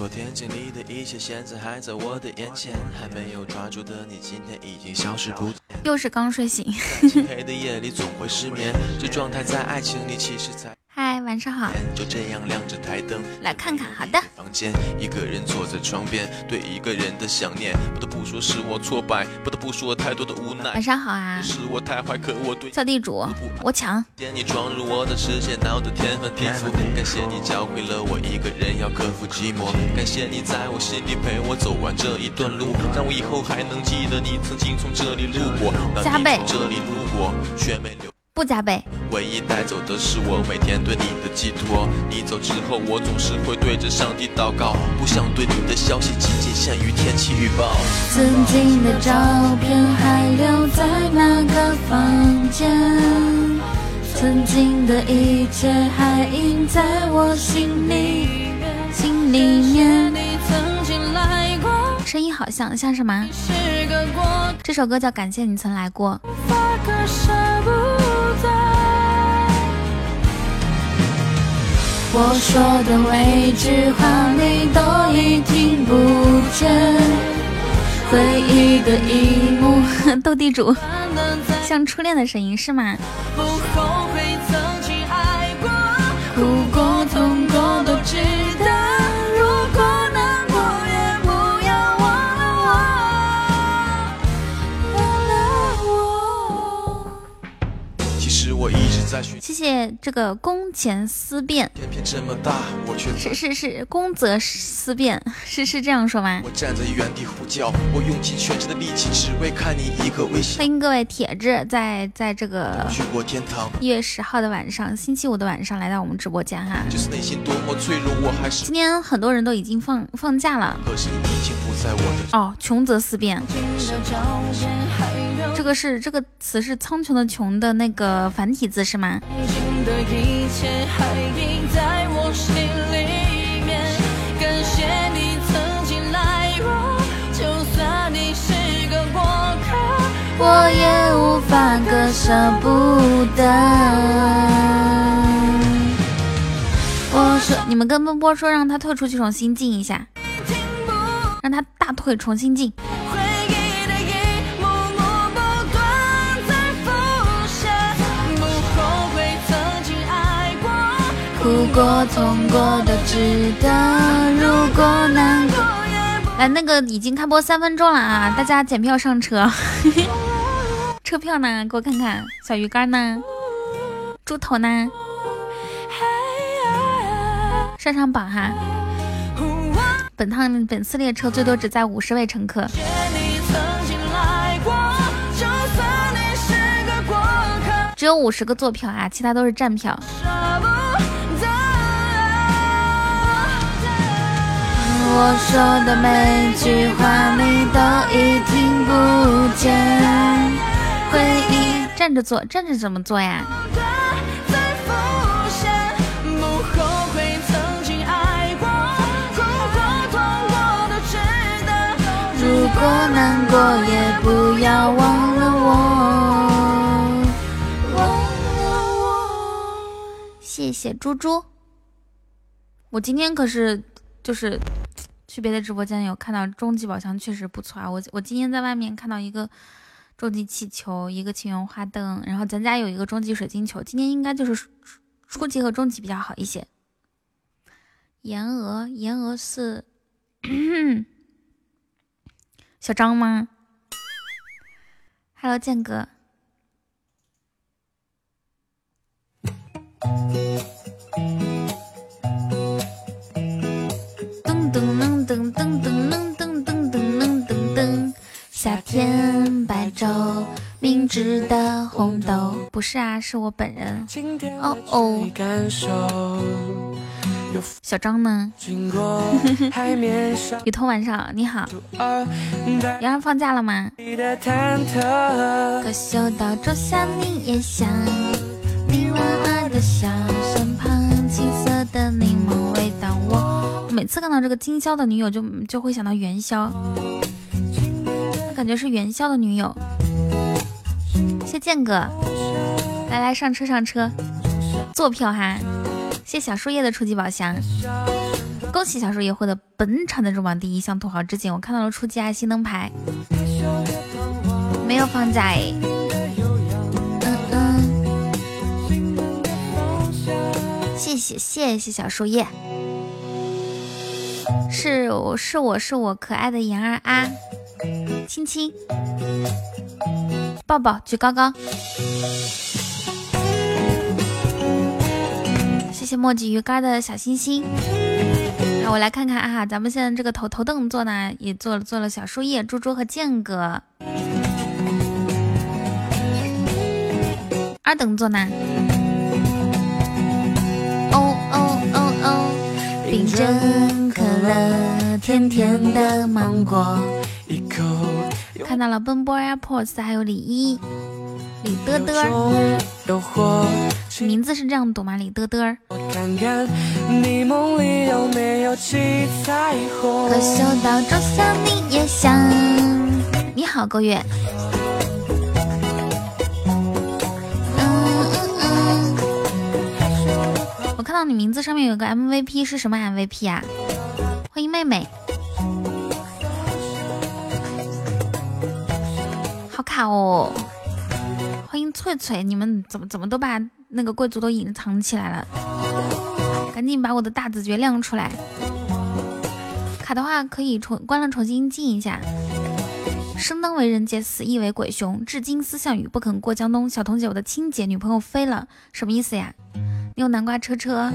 昨天经历的一切，现在还在我的眼前，还没有抓住的你，今天已经消失不见。又是刚睡醒。漆黑的夜里总会失眠，这状态在爱情里其实才。嗨，晚上好。就这样亮着台灯，来看看。好的。房间，一个人坐在窗边，对一个人的想念，不得不说是我挫败，不得不说太多的无奈。晚上好啊。是我太坏，可我对小地主，我抢。见你闯入我的世界，闹得天翻地覆。感谢你教会了我一个人要克服寂寞，感谢你在我心里陪我走完这一段路，让我以后还能记得你曾经从这里路过。加倍。这里路过，却没留。不加倍。唯一带走的是我每天对你的寄托。你走之后，我总是会对着上帝祷告，不想对你的消息仅仅限于天气预报。曾经的照片还留在那个房间，曾经的一切还印在我心里心里面。声音好像像什么？这首歌叫《感谢你曾来过》。我说的每句话你都已听不见，回忆的一幕，斗地主，像初恋的声音是吗？不谢谢这个公钱思变是是是公则思变是是这样说吗？我站在原地呼叫我用尽全身的力气只为看你一个微笑。欢迎各位铁子在在这个去过天堂。一月十号的晚上星期五的晚上来到我们直播间哈今天很多人都已经放放假了。可是你已经不在我的哦穷则思变这个是这个词是苍穹的穹的那个繁体字是吗？我也无法割舍不得。我说，你们跟波波说，让他退出去，重新进一下，让他大退，重新进。哭过、痛过都值得。如果难过，来，那个已经开播三分钟了啊！大家检票上车，车票呢？给我看看。小鱼干呢？猪头呢？上上榜哈！本趟本次列车最多只载五十位乘客。只有五十个坐票啊，其他都是站票。我说的每句话你都已听不见。回忆站着坐，站着怎么做呀？如果难过也不要忘了我。谢谢猪猪，我今天可是就是。去别的直播间有看到终极宝箱，确实不错啊！我我今天在外面看到一个终极气球，一个情缘花灯，然后咱家有一个终极水晶球。今天应该就是初级和中级比较好一些。言鹅，言鹅是小张吗？Hello，剑哥。噔噔噔噔噔噔噔噔噔噔噔，夏天白昼，明治的红豆，不是啊，是我本人。哦哦，小张呢？雨桐晚上你好，洋洋放假了吗？可嗅到仲夏柠叶香，你莞尔的笑，每次看到这个今宵的女友，就就会想到元宵，感觉是元宵的女友。谢剑哥，来来上车上车，坐票哈。谢小树叶的初级宝箱。恭喜小树叶获得本场的入榜第一，向土豪致敬。我看到了初级爱心灯牌，没有放假哎。嗯嗯，谢谢谢谢小树叶，是我是我是我可爱的妍儿啊，亲亲，抱抱，举高高。谢谢墨迹鱼干的小心心。那我来看看啊，咱们现在这个头头等座呢，也做了做了小树叶、猪猪和剑哥。二等座呢？哦哦哦哦，冰镇可乐，甜甜的芒果。看到了奔波 AirPods，还有李一。李嘚嘚，名字是这样读吗？李嘚嘚。可嗅到仲夏你也想。你好，勾月。嗯嗯嗯。我看到你名字上面有个 MVP，是什么 MVP 啊？欢迎妹妹。好卡哦。欢迎翠翠，你们怎么怎么都把那个贵族都隐藏起来了？赶紧把我的大子爵亮出来！卡的话可以重关了重新进一下。生当为人杰，死亦为鬼雄。至今思项羽，不肯过江东。小彤姐，我的亲姐女朋友飞了，什么意思呀？你有南瓜车车？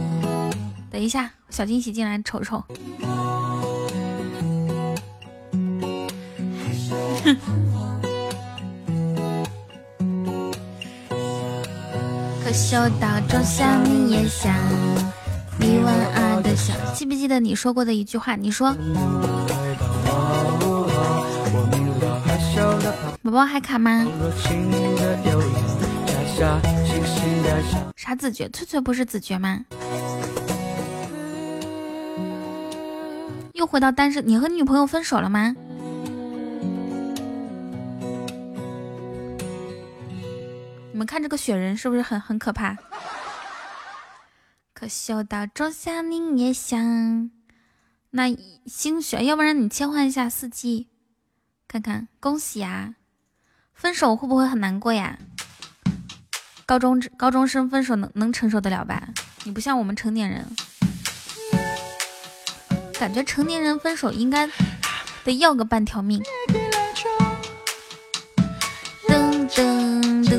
等一下，小惊喜进来瞅瞅。可嗅到仲夏你也想，你晚安的笑。记不记得你说过的一句话？你说，宝宝还卡吗？啥子爵？翠翠不是子爵吗？又回到单身？你和女朋友分手了吗？你们看这个雪人是不是很很可怕？可嗅到仲夏你也想，那星雪，要不然你切换一下四季，看看。恭喜啊！分手会不会很难过呀？高中高中生分手能能承受得了吧？你不像我们成年人，感觉成年人分手应该得要个半条命。噔噔噔。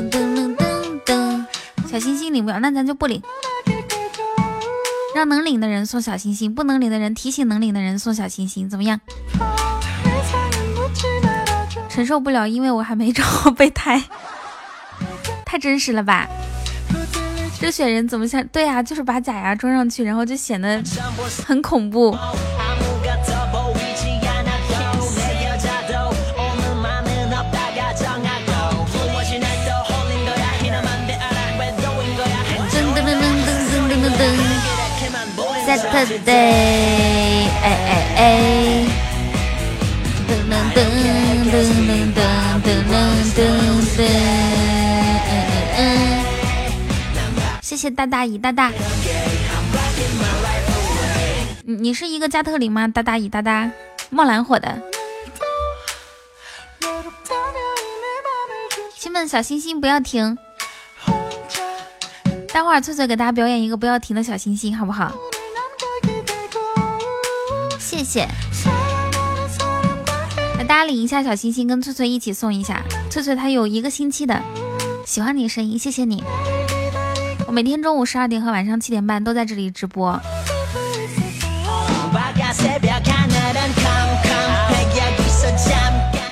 小星星领不了，那咱就不领。让能领的人送小星星，不能领的人提醒能领的人送小星星，怎么样？承受不了，因为我还没找备胎。太真实了吧？这雪人怎么像？对呀，就是把假牙装上去，然后就显得很恐怖。Saturday，哎哎哎，噔噔噔噔噔噔噔，嗯嗯嗯，谢谢大大姨大大，你你是一个加特林吗？大大姨大大，冒蓝火的，亲们小星星不要停，待会儿翠翠给大家表演一个不要停的小星星，好不好？谢谢，来大家领一下小星星，跟翠翠一起送一下。翠翠她有一个星期的喜欢你声音，谢谢你。我每天中午十二点和晚上七点半都在这里直播。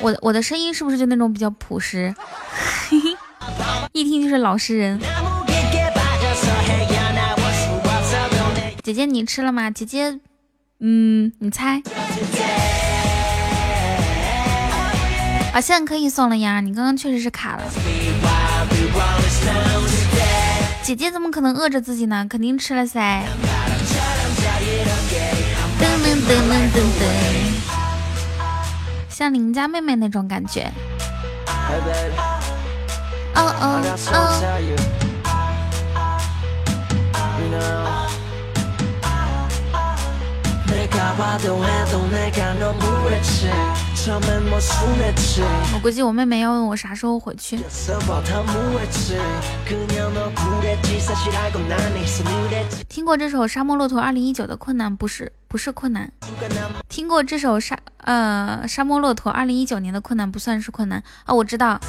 我我的声音是不是就那种比较朴实？一听就是老实人。姐姐你吃了吗？姐姐。嗯，你猜？啊，现在可以送了呀！你刚刚确实是卡了。姐姐怎么可能饿着自己呢？肯定吃了噻。噔噔噔噔噔噔，像邻家妹妹那种感觉。哦哦哦。我估计我妹妹要问我啥时候回去。听过这首《沙漠骆驼二零一九》的困难不是不是困难，听过这首沙呃《沙漠骆驼》二零一九年的困难不算是困难啊，我知道，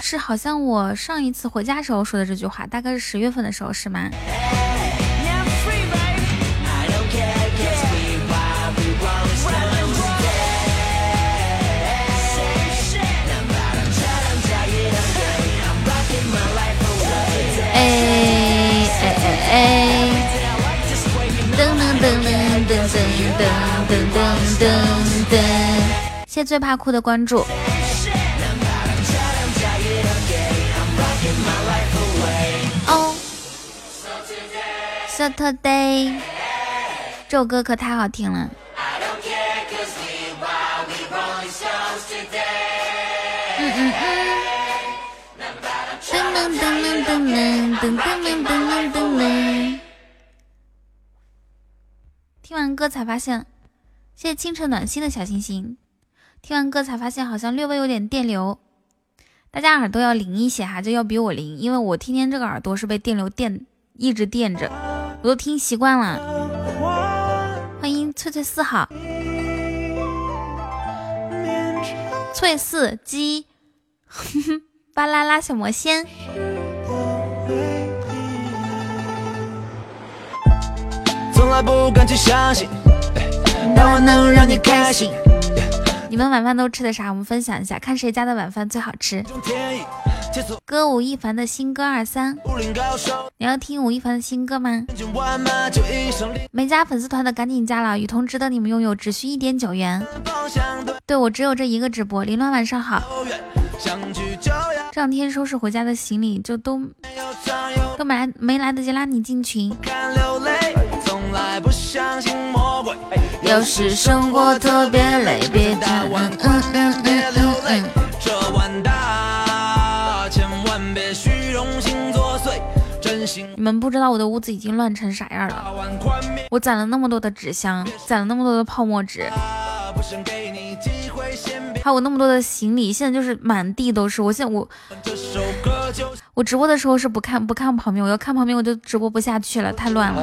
是好像我上一次回家时候说的这句话，大概是十月份的时候是吗？哎！噔噔噔噔噔噔噔噔噔！谢谢最怕哭的关注。哦，Saturday，这首歌可太好听了。嗯嗯嗯。噔噔噔噔噔噔噔噔噔！听完歌才发现，谢谢清晨暖心的小星星。听完歌才发现，好像略微有点电流。大家耳朵要灵一些哈，就要比我灵，因为我天天这个耳朵是被电流电一直电着，我都听习惯了。欢迎翠翠四号，翠四鸡。巴啦啦小魔仙，从来不敢去相信，但我能让你开心。你们晚饭都吃的啥？我们分享一下，看谁家的晚饭最好吃。歌吴亦凡的新歌二三，你要听吴亦凡的新歌吗？没加粉丝团的赶紧加了，雨桐值得你们拥有，只需一点九元。对我只有这一个直播。凌乱晚上好。这两天收拾回家的行李，就都都没来没来得及拉你进群。有时生活特别累，别太晚。嗯嗯嗯嗯嗯。你们不知道我的屋子已经乱成啥样了。我攒了那么多的纸箱，攒了那么多的泡沫纸。还有那么多的行李，现在就是满地都是。我现在我我直播的时候是不看不看旁边，我要看旁边我就直播不下去了，太乱了。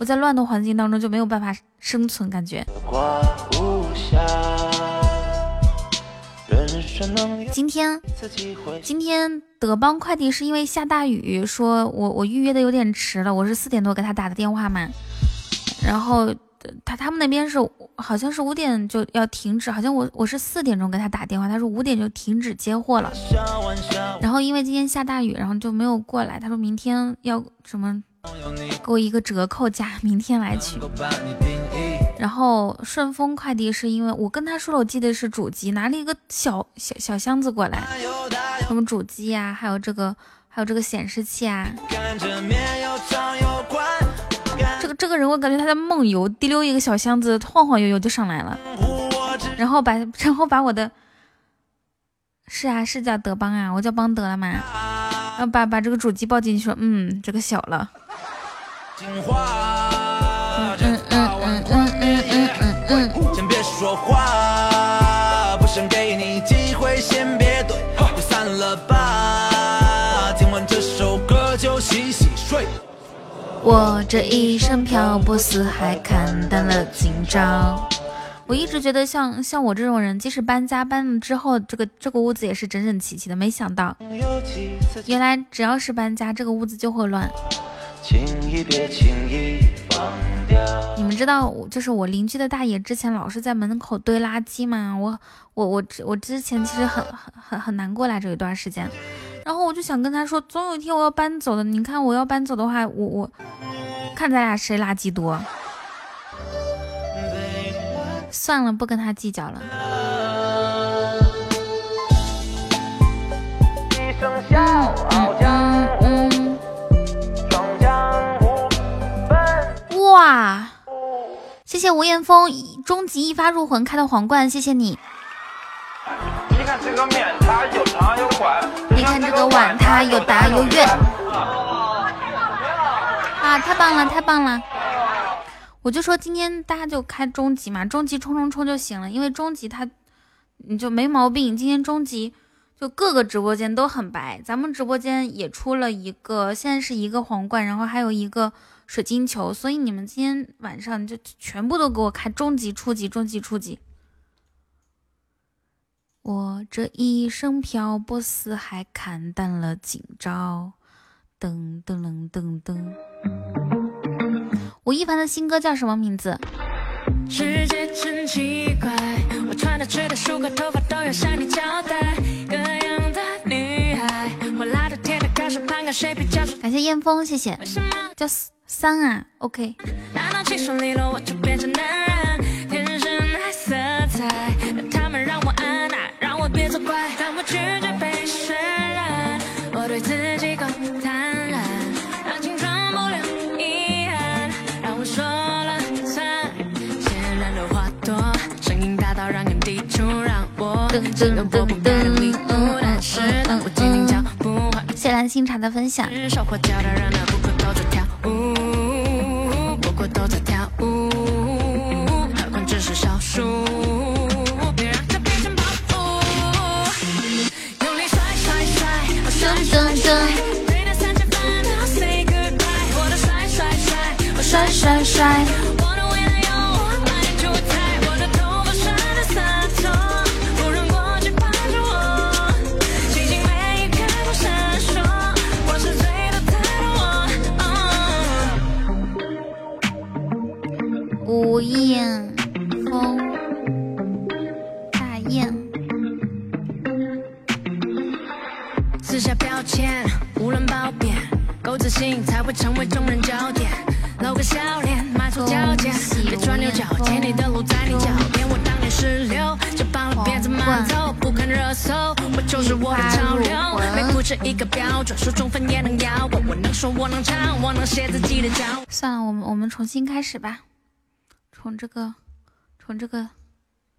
我在乱的环境当中就没有办法生存，感觉。今天今天德邦快递是因为下大雨，说我我预约的有点迟了，我是四点多给他打的电话嘛，然后。他他们那边是好像是五点就要停止，好像我我是四点钟给他打电话，他说五点就停止接货了。然后因为今天下大雨，然后就没有过来。他说明天要什么给我一个折扣价，明天来取。然后顺丰快递是因为我跟他说了，我记得是主机，拿了一个小小小箱子过来，什么主机呀，还有这个还有这个显示器啊。这个人，我感觉他在梦游，滴溜一个小箱子，晃晃悠悠就上来了，然后把然后把我的，是啊，是叫德邦啊，我叫邦德了嘛，然后把把这个主机抱进去说，嗯，这个小了，我这一生漂泊四海，看淡了今朝。我一直觉得像像我这种人，即使搬家搬了之后，这个这个屋子也是整整齐齐的。没想到，原来只要是搬家，这个屋子就会乱。你们知道，就是我邻居的大爷之前老是在门口堆垃圾吗？我我我我之前其实很很很很难过来这一段时间。然后我就想跟他说，总有一天我要搬走的。你看我要搬走的话，我我看咱俩谁垃圾多。算了，不跟他计较了。哇！谢谢吴彦峰终极一发入魂开的皇冠，谢谢你。你看这个面，它又长又宽；你看这个碗，它又大又圆。啊，太棒了，太棒了！我就说今天大家就开中级嘛，中级冲冲冲就行了，因为中级它你就没毛病。今天中级就各个直播间都很白，咱们直播间也出了一个，现在是一个皇冠，然后还有一个水晶球，所以你们今天晚上就全部都给我开中级、初级、中级、初级。我这一生漂泊四海，看淡了今朝。噔噔噔噔噔。吴亦凡的新歌叫什么名字？世界真奇怪，我穿的、吃的、梳个头发都要向你交代。各样的女孩，我拉着铁的谁比较。感谢燕峰，谢谢。叫三啊，OK。难道轻松利落我就变成男人？天生爱色彩，都在跳舞，何况只是少数。帅帅帅！吴彦峰，大雁。撕下标签，无论褒贬，够自信才会成为众人焦点。露个笑脸，迈出脚尖，别钻牛角尖，你的路在你脚边。我当年十六，就绑了辫子慢走，不看热搜，我就是我的潮流。没不止一个标准，说中分也能要我。我能说，我能唱，我能写自己的脚。算了，我们我们重新开始吧，从这个，从这个，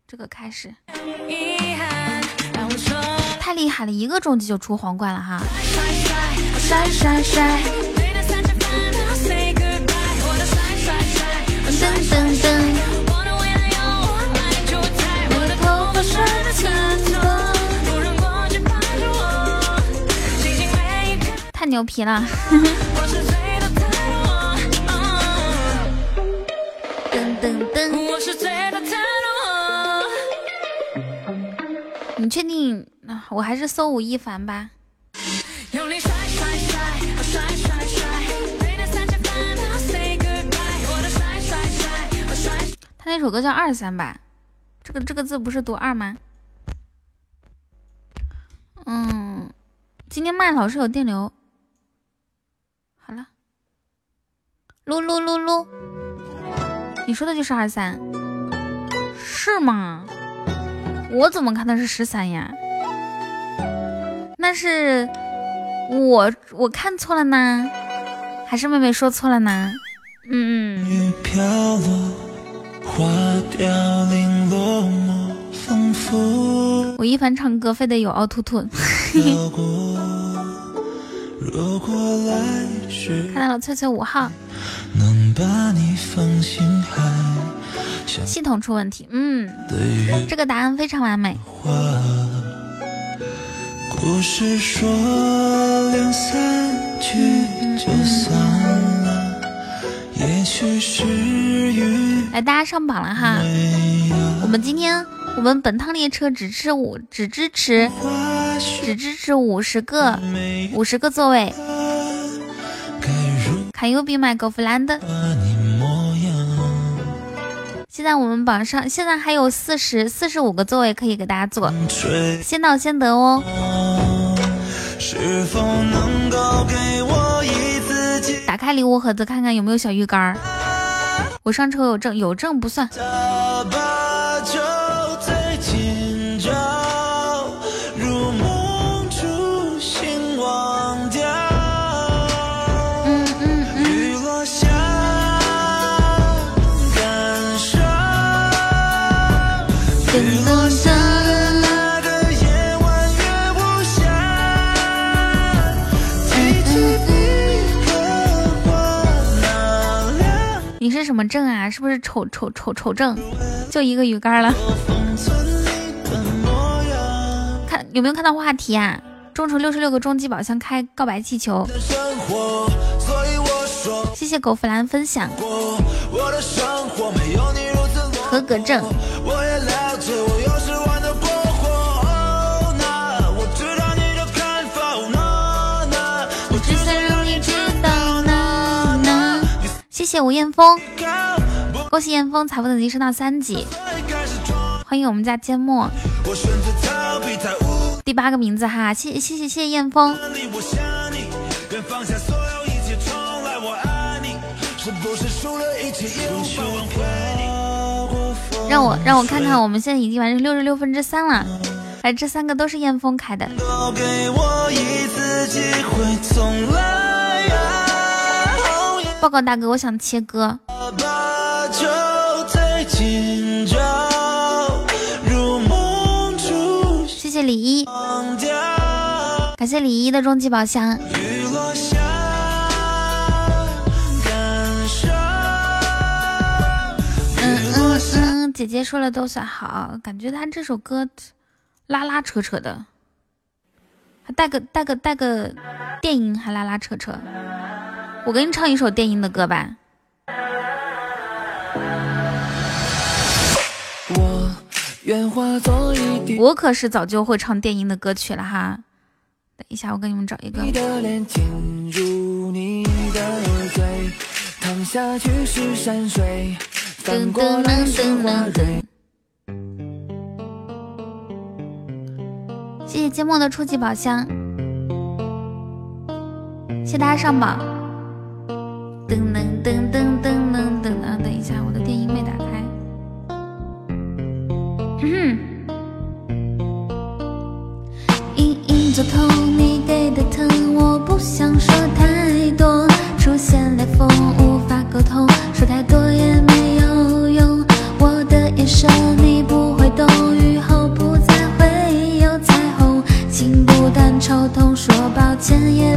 这个开始。太厉害了，一个中级就出皇冠了哈！帅帅帅！噔噔噔！太牛皮了！噔噔！你确定？那我还是搜吴亦凡吧。他那首歌叫二三吧，这个这个字不是读二吗？嗯，今天麦老是有电流。好了，噜噜噜噜，你说的就是二三，是吗？我怎么看的是十三呀？那是我我看错了呢，还是妹妹说错了呢？嗯嗯。花凋零落寞丰富吴亦凡唱歌非得有凹凸凸 看到了翠翠五号系统出问题嗯这个答案非常完美故事说两三句就算了也许是来，大家上榜了哈！我们今天我们本趟列车只支五，只支持只支持五十个五十个座位。Can you be my girlfriend？现在我们榜上现在还有四十四十五个座位可以给大家坐，先到先得哦。打开礼物盒子，看看有没有小鱼干儿。我上车有证，有证不算。么症啊？是不是丑丑丑丑症？就一个鱼竿了。看有没有看到话题啊？众筹六十六个终极宝箱，开告白气球。谢谢狗弗兰分享。合格证。谢谢吴彦峰，恭喜彦峰财富等级升到三级，欢迎我们家缄默，第八个名字哈，谢谢谢谢谢谢彦峰，让我让我看看，我们现在已经完成六十六分之三了，哎，这三个都是彦峰开的。报告大哥，我想切歌。谢谢李一，感谢李一的终极宝箱。嗯，姐姐说了都算好，感觉他这首歌拉拉扯扯的，还带个带个带个电音，还拉拉扯扯。我给你唱一首电音的歌吧。我可是早就会唱电音的歌曲了哈。等一下，我给你们找一个。噔噔噔噔噔。谢谢芥末的初级宝箱，谢谢大家上榜。噔噔噔噔噔噔噔啊！等一下，我的电音没打开。隐隐作痛，你给的疼，我不想说太多。出现裂缝，无法沟通，说太多也没有用。我的眼神你不会懂，雨后不再会有彩虹。心不断抽痛，说抱歉也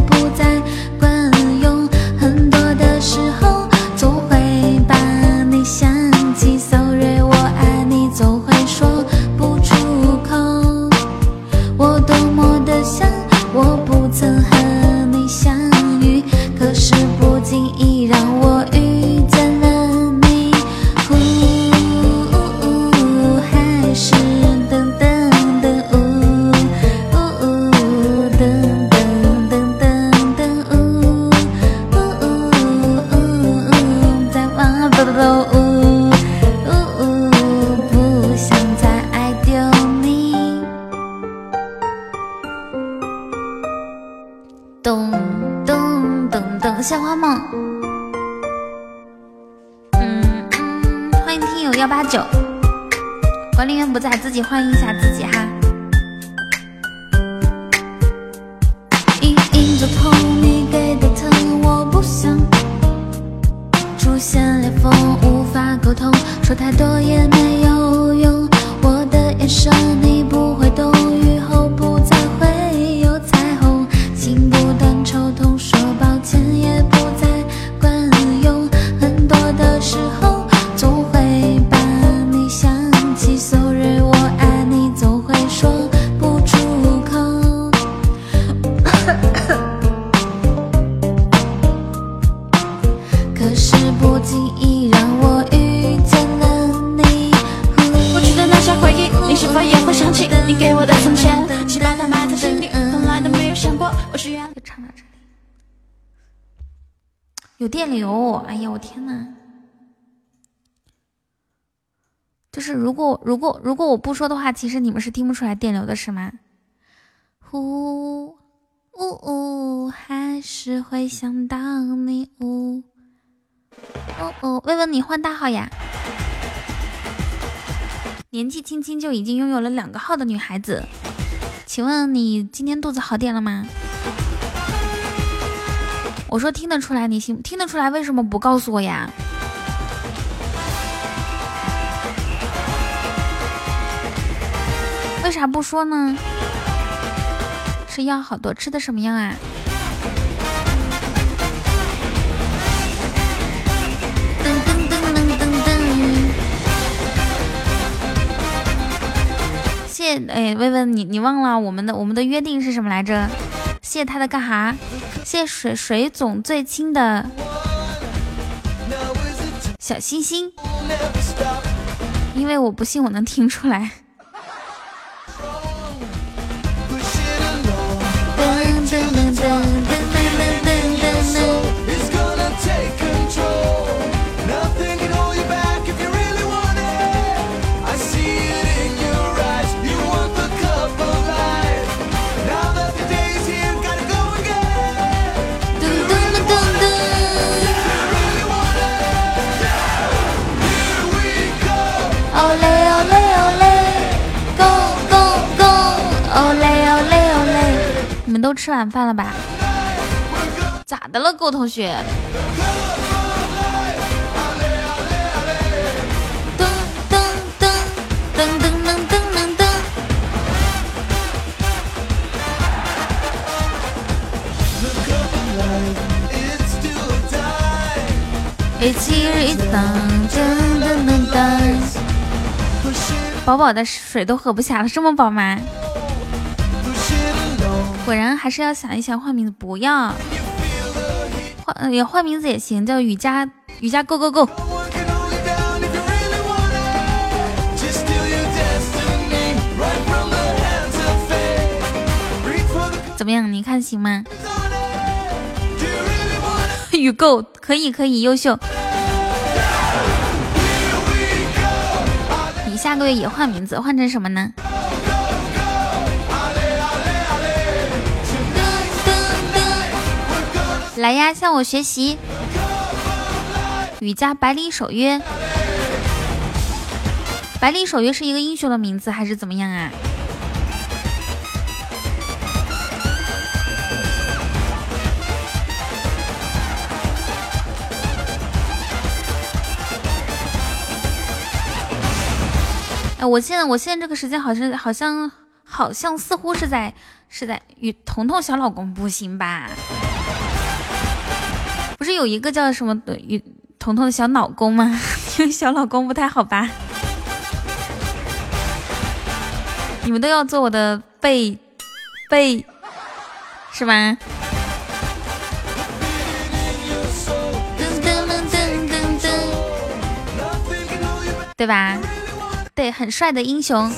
欢迎一下如果如果我不说的话，其实你们是听不出来电流的，是吗？呼呜呜，还是会想到你呜。哦哦，问问你换大号呀？年纪轻轻就已经拥有了两个号的女孩子，请问你今天肚子好点了吗？我说听得出来，你信听得出来？为什么不告诉我呀？为啥不说呢？吃药好多，吃的什么药啊？噔噔噔噔噔噔。谢，哎，薇薇，你你忘了我们的我们的约定是什么来着？谢，他的干哈？谢水水总最亲的。小心心。因为我不信我能听出来。dun. 都吃晚饭了吧？咋的了，郭同学？噔噔噔噔噔噔噔噔。一起一档，噔噔噔噔。饱饱的水都喝不下了，这么饱吗？果然还是要想一想换名字，不要换也换名字也行，叫雨佳雨佳 Go Go Go。怎么样？你看行吗？雨够可以可以优秀。你下个月也换名字，换成什么呢？来呀，向我学习。雨加百里守约，百里守约是一个英雄的名字还是怎么样啊？哎，我现在我现在这个时间好像好像好像似乎是在是在与彤彤小老公不行吧？不是有一个叫什么的与彤彤的小老公吗？因为小老公不太好吧？你们都要做我的背背是吗？对吧？对，很帅的英雄。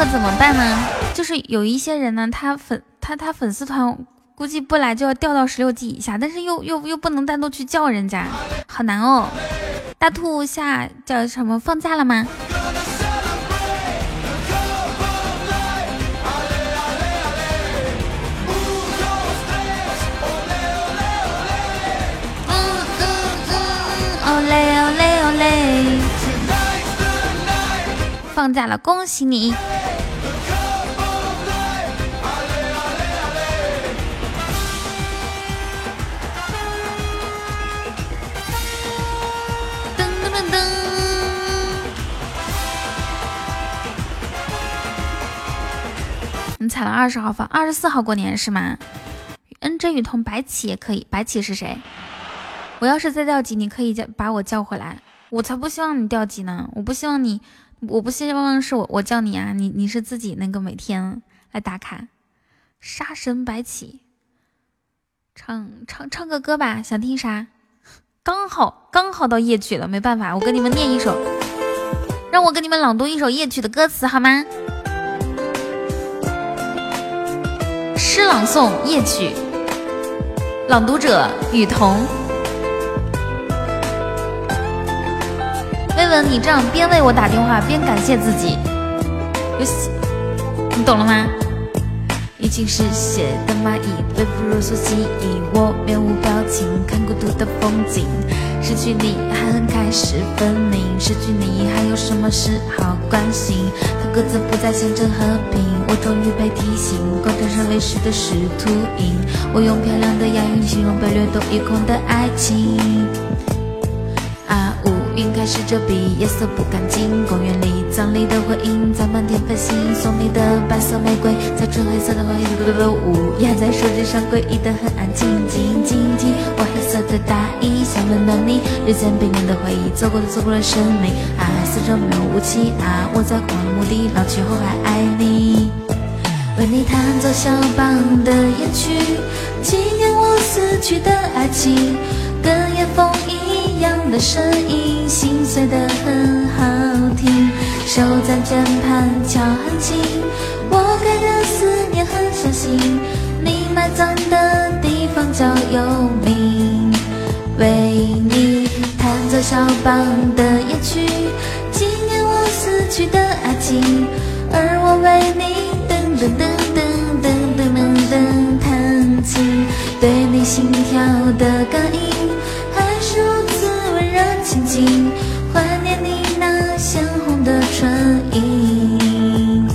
可怎么办呢？就是有一些人呢，他粉他他粉丝团估计不来就要掉到十六级以下，但是又又又不能单独去叫人家，好难哦。大兔下叫什么放假了吗？哦嘞哦嘞哦嘞！放假了，恭喜你！你踩了二十号房，二十四号过年是吗？N J 雨桐白起也可以，白起是谁？我要是再掉级，你可以叫把我叫回来。我才不希望你掉级呢！我不希望你，我不希望是我我叫你啊！你你是自己那个每天来打卡。杀神白起，唱唱唱个歌吧，想听啥？刚好刚好到夜曲了，没办法，我跟你们念一首，让我给你们朗读一首夜曲的歌词好吗？诗朗诵夜曲，朗读者雨桐。薇薇，你这样边为我打电话边感谢自己，你懂了吗？已经是血的蚂蚁被腐肉所吸引，我面无表情看孤独的风景。失去你，恨开始分明。失去你，还有什么事好关心？他各自不再象征和平，我终于被提醒，广场上泪湿的是秃鹰。我用漂亮的押韵形容被掠夺一空的爱情。啊呜。晕开始遮蔽，夜色不干净。公园里葬礼的回音在漫天飞行，送你的白色玫瑰在纯黑色的回忆里舞，压在手机上诡异的很安静。静静听我黑色的大衣，想温暖你日渐冰冷的回忆，走过的走过了生命，啊四周没有武器啊！我在荒漠地老去后还爱你，为你弹奏肖邦的夜曲，纪念我死去的爱情，跟夜风一样的声音，心碎的很好听。手在键盘敲很轻，我感到思念很小心。你埋葬的地方叫幽冥，为你弹奏肖邦的夜曲，纪念我死去的爱情。而我为你，噔噔噔噔噔噔噔弹琴，对你心跳的感应。温热亲近，怀念你那鲜红的唇印。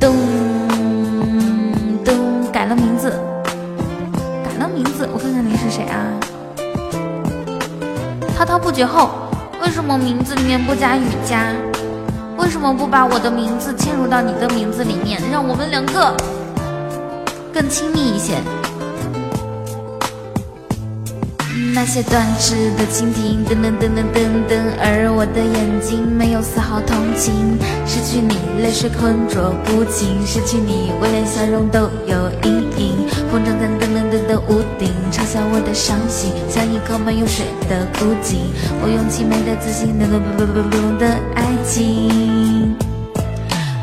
咚咚，改了名字，改了名字，我看看你是谁啊？滔滔不绝后，为什么名字里面不加雨佳？为什么不把我的名字嵌入到你的名字里面，让我们两个更亲密一些？那些断翅的蜻蜓，噔噔噔噔噔噔，而我的眼睛没有丝毫同情。失去你，泪水浑浊不清；失去你，我连笑容都有阴影。风筝在噔噔噔噔屋顶，嘲笑我的伤心，像一口没有水的枯井。我用凄美的自信，噔噔噔噔噔的爱情。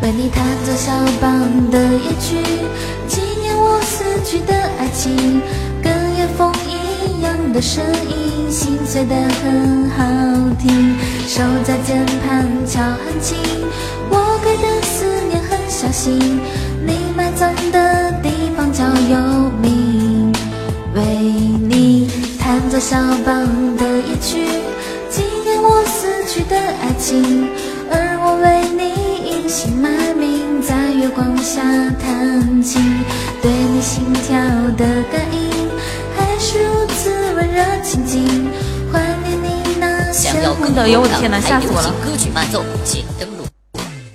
为你弹奏肖邦的夜曲，纪念我死去的爱情，跟夜风样的声音，心碎的很好听。手在键盘敲很轻，我给的思念很小心，你埋葬的地方叫幽冥。为你弹奏肖邦的夜曲，纪念我死去的爱情，而我为你隐姓埋名，在月光下弹琴，对你心跳的感温热亲近，怀念你那鲜红的。哟，我天哪，吓死我了！歌曲伴奏，请登录。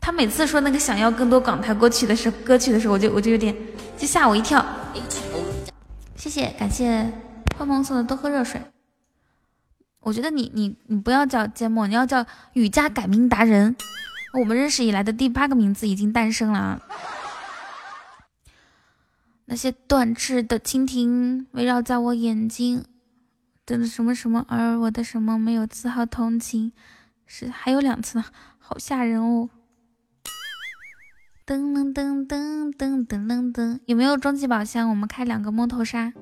他每次说那个想要更多港台歌曲的时候，歌曲的时候，我就我就有点就吓我一跳。谢谢，感谢胖胖送的多喝热水。我觉得你你你不要叫缄默，你要叫雨佳改名达人。我们认识以来的第八个名字已经诞生了啊！那些断翅的蜻蜓围绕在我眼睛的什么什么，而我的什么没有丝毫同情，是还有两次呢，好吓人哦！噔噔噔噔噔噔噔噔，有没有终极宝箱？我们开两个摸头杀。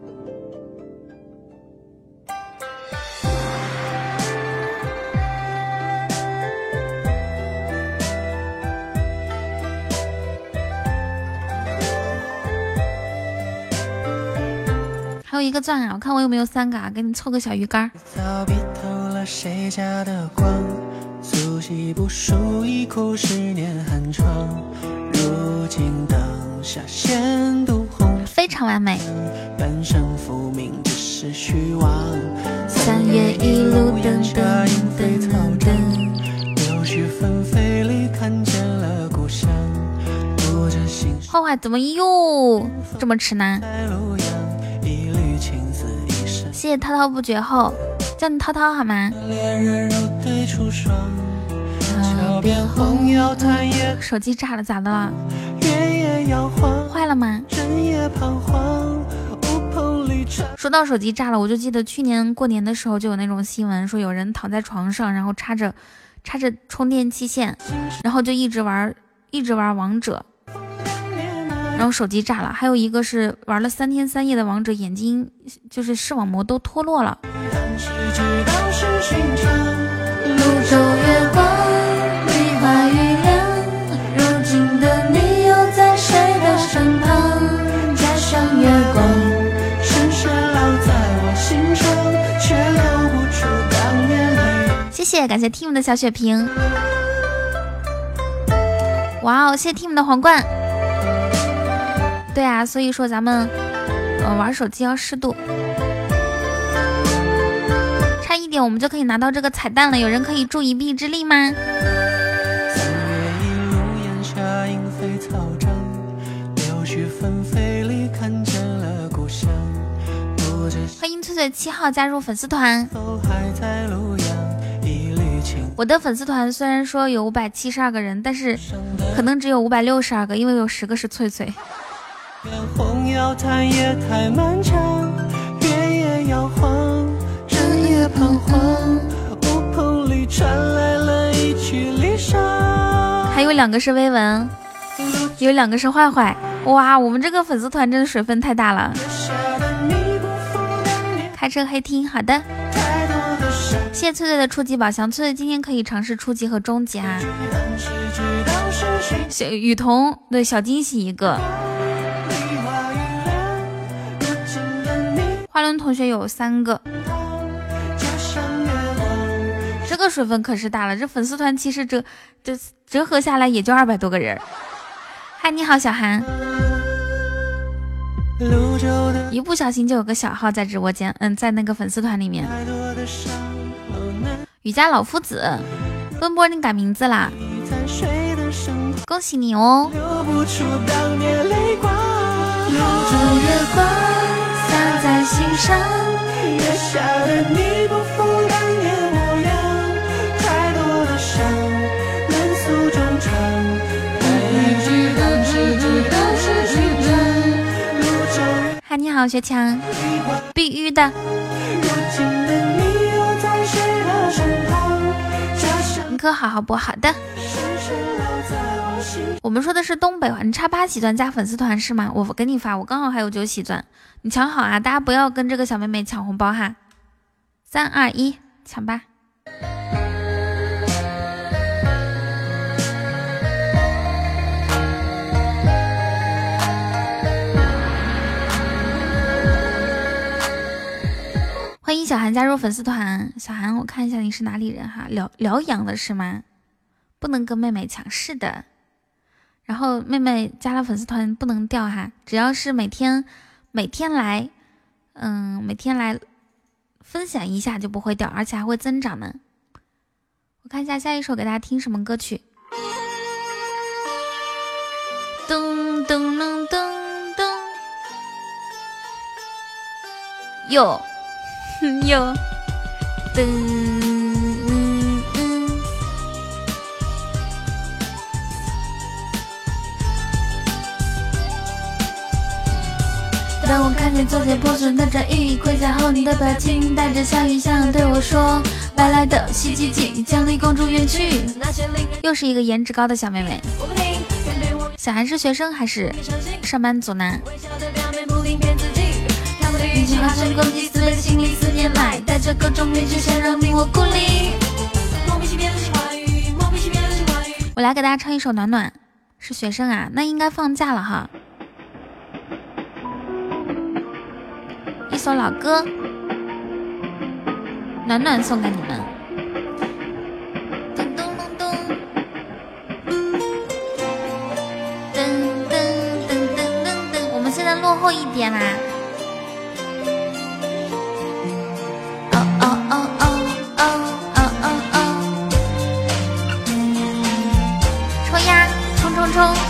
还有一个钻啊，我看我有没有三个啊，给你凑个小鱼竿。了谁家的光，不，一十年寒窗。如今下红，非常完美。半生浮名只是虚妄。三月一路，柳絮纷飞里看见了故乡。画画怎么又这么迟呢？谢谢滔滔不绝后，叫你涛涛好吗？手机炸了，咋的了？月夜摇晃，坏了吗？说到手机炸了，我就记得去年过年的时候就有那种新闻，说有人躺在床上，然后插着插着充电器线，然后就一直玩一直玩王者，然后手机炸了，还有一个是玩了三天三夜的王者，眼睛就是视网膜都脱落了。谢谢，感谢 team 的小雪瓶。哇哦，谢谢 team 的皇冠。对啊，所以说咱们呃玩手机要适度。差一点点，我们就可以拿到这个彩蛋了。有人可以助一臂之力吗？欢迎翠翠七号加入粉丝团。我的粉丝团虽然说有五百七十二个人，但是可能只有五百六十二个，因为有十个是翠翠。还有两个是薇文，有两个是坏坏。哇，我们这个粉丝团真的水分太大了。开车黑听，好的。谢谢翠翠的初级宝箱，翠翠今天可以尝试初级和中级啊。小雨桐对小惊喜一个。花轮同学有三个，这个水分可是大了。这粉丝团其实折这折合下来也就二百多个人。嗨，你好，小韩。一不小心就有个小号在直播间，嗯，在那个粉丝团里面。雨家老夫子，奔波，你改名字啦？恭喜你哦！在心上。月下的你不复当年模样，太多的伤难诉衷肠。嗨，你好，学强，必须的。你可好好不好的？我们说的是东北话，你差八喜钻加粉丝团是吗？我给你发，我刚好还有九喜钻，你抢好啊！大家不要跟这个小妹妹抢红包哈。三二一，抢吧！欢迎小韩加入粉丝团。小韩，我看一下你是哪里人哈？辽辽阳的是吗？不能跟妹妹抢，是的。然后妹妹加了粉丝团不能掉哈，只要是每天每天来，嗯，每天来分享一下就不会掉，而且还会增长呢。我看一下下一首给大家听什么歌曲。噔噔噔噔噔，有。有，噔当我看见昨天破损的战役，盔甲后你的表情带着笑意，想对我说：“白来的袭击季，将你公主远去。”又是一个颜值高的小妹妹。小韩是学生还是上班族呢？我来给大家唱一首《暖暖》，是学生啊，那应该放假了哈。做老歌暖暖送给你们。咚咚咚咚噔噔噔噔噔噔我们现在落后一点啦哦哦哦哦哦哦。哦哦冲呀冲冲冲。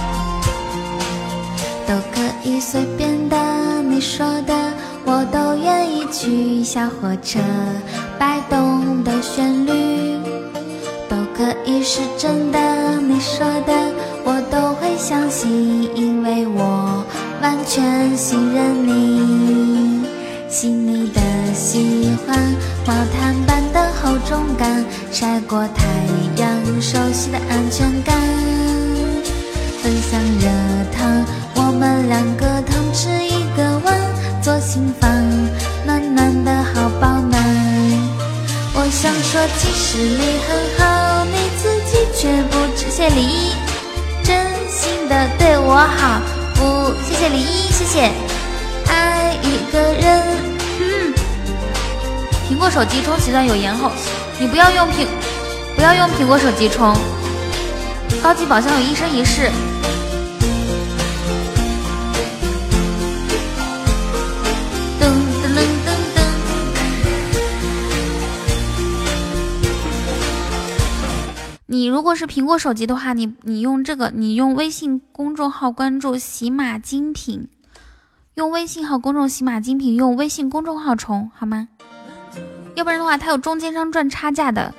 去。小火车摆动的旋律，都可以是真的，你说的我都会相信，因为我完全信任你。细腻的喜欢，毛毯般的厚重感，晒过太阳，熟悉的安全感。分享热汤，我们两个同吃一个碗，左心房，说，其实你很好，你自己却不知谢礼，真心的对我好，不谢谢礼，谢谢。爱一个人，嗯。苹果手机充喜钻有延后，你不要用苹，不要用苹果手机充。高级宝箱有一生一世。你如果是苹果手机的话，你你用这个，你用微信公众号关注喜马精品，用微信号公众喜马精品，用微信公众号充好吗？要不然的话，它有中间商赚差价的。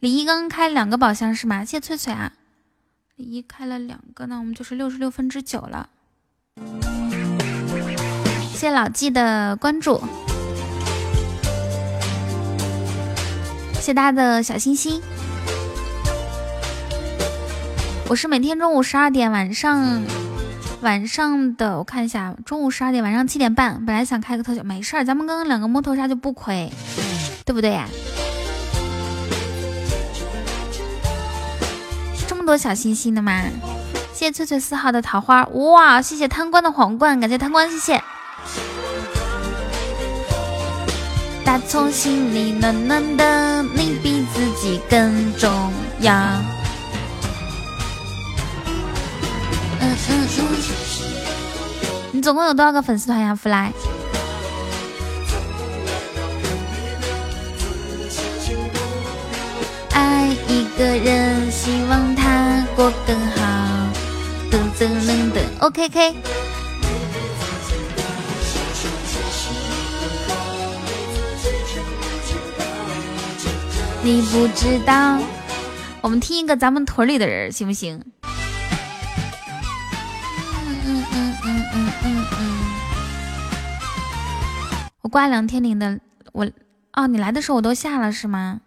李一刚刚开两个宝箱是吗？谢翠翠啊，李一开了两个，那我们就是六十六分之九了。谢老纪的关注，谢大家的小心心。我是每天中午十二点，晚上晚上的我看一下，中午十二点，晚上七点半。本来想开个特效，没事儿，咱们刚刚两个摸头杀就不亏，对不对呀？这么多小心心的吗？谢谢翠翠四号的桃花，哇！谢谢贪官的皇冠，感谢贪官，谢谢。打从心里暖暖的，你比自己更重要。你总共有多少个粉丝团呀，弗莱？爱一个人，希望他过更好。噔噔噔噔，OK K。你不知道，我们听一个咱们屯里的人行不行？我挂两天林的，我哦，你来的时候我都下了是吗？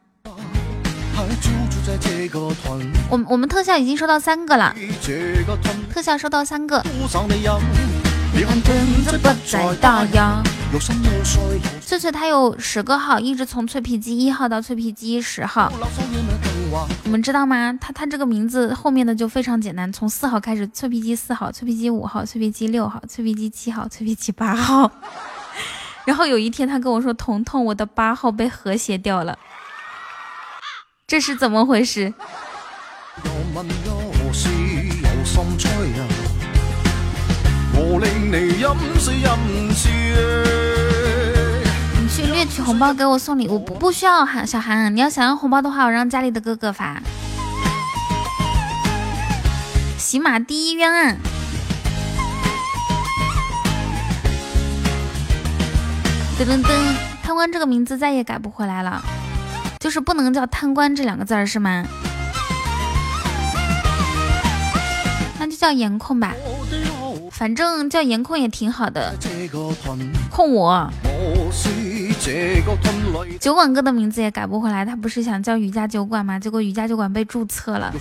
我我们特效已经收到三个了，特效收到三个。翠翠她有十个号，一直从脆皮鸡一号到脆皮鸡十号，你们知道吗？他他这个名字后面的就非常简单，从四号开始，脆皮鸡四号，脆皮鸡五号，脆皮鸡六号，脆皮鸡七号，脆皮鸡八号。然后有一天他跟我说：“彤彤，我的八号被和谐掉了，这是怎么回事？”你去掠取红包给我送礼物不不需要韩小韩，你要想要红包的话，我让家里的哥哥发。喜马第一冤案，噔噔噔，贪官这个名字再也改不回来了，就是不能叫贪官这两个字儿是吗？那就叫颜控吧。反正叫颜控也挺好的，控我。酒馆哥的名字也改不回来，他不是想叫瑜伽酒馆吗？结果瑜伽酒馆被注册了。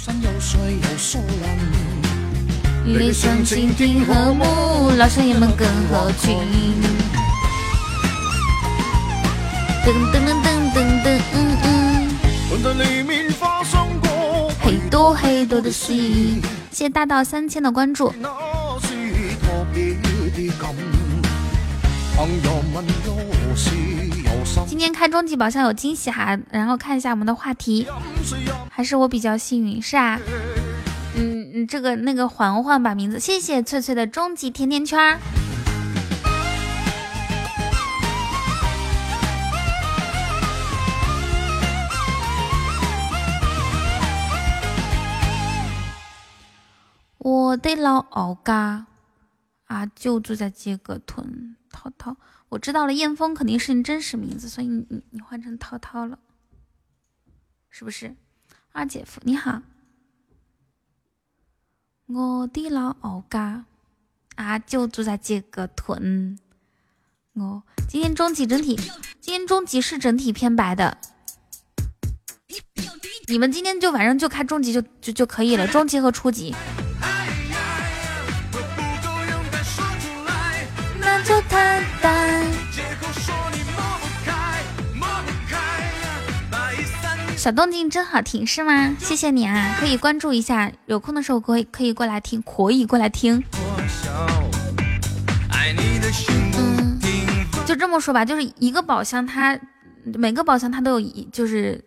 理想倾听和睦，老少爷们更合群。噔噔噔噔噔噔，嗯嗯。很多很多的心，谢谢大道三千的关注。今天开终极宝箱有惊喜哈，然后看一下我们的话题，还是我比较幸运是啊，嗯嗯，这个那个环环把名字，谢谢翠翠的终极甜甜圈。我的老敖嘎。啊，就住在这个屯，涛涛，我知道了，燕峰肯定是你真实名字，所以你你你换成涛涛了，是不是？二姐夫你好，我的老敖家啊，就住在这个屯。我今天中级整体，今天中级是整体偏白的，你们今天就晚上就开中级就就就可以了，中级和初级。小动静真好听，是吗？谢谢你啊，可以关注一下，有空的时候可以可以过来听，可以过来听。嗯，就这么说吧，就是一个宝箱，它每个宝箱它都有一就是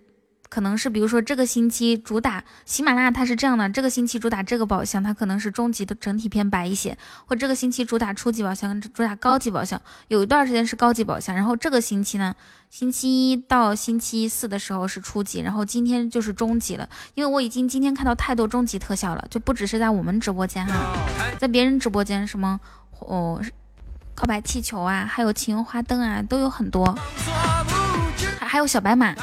可能是比如说这个星期主打喜马拉雅，它是这样的，这个星期主打这个宝箱，它可能是中级的整体偏白一些，或这个星期主打初级宝箱，主打高级宝箱，有一段时间是高级宝箱，然后这个星期呢，星期一到星期四的时候是初级，然后今天就是中级了，因为我已经今天看到太多中级特效了，就不只是在我们直播间哈，在别人直播间什么哦。告白气球啊，还有情花灯啊，都有很多，还还有小白马，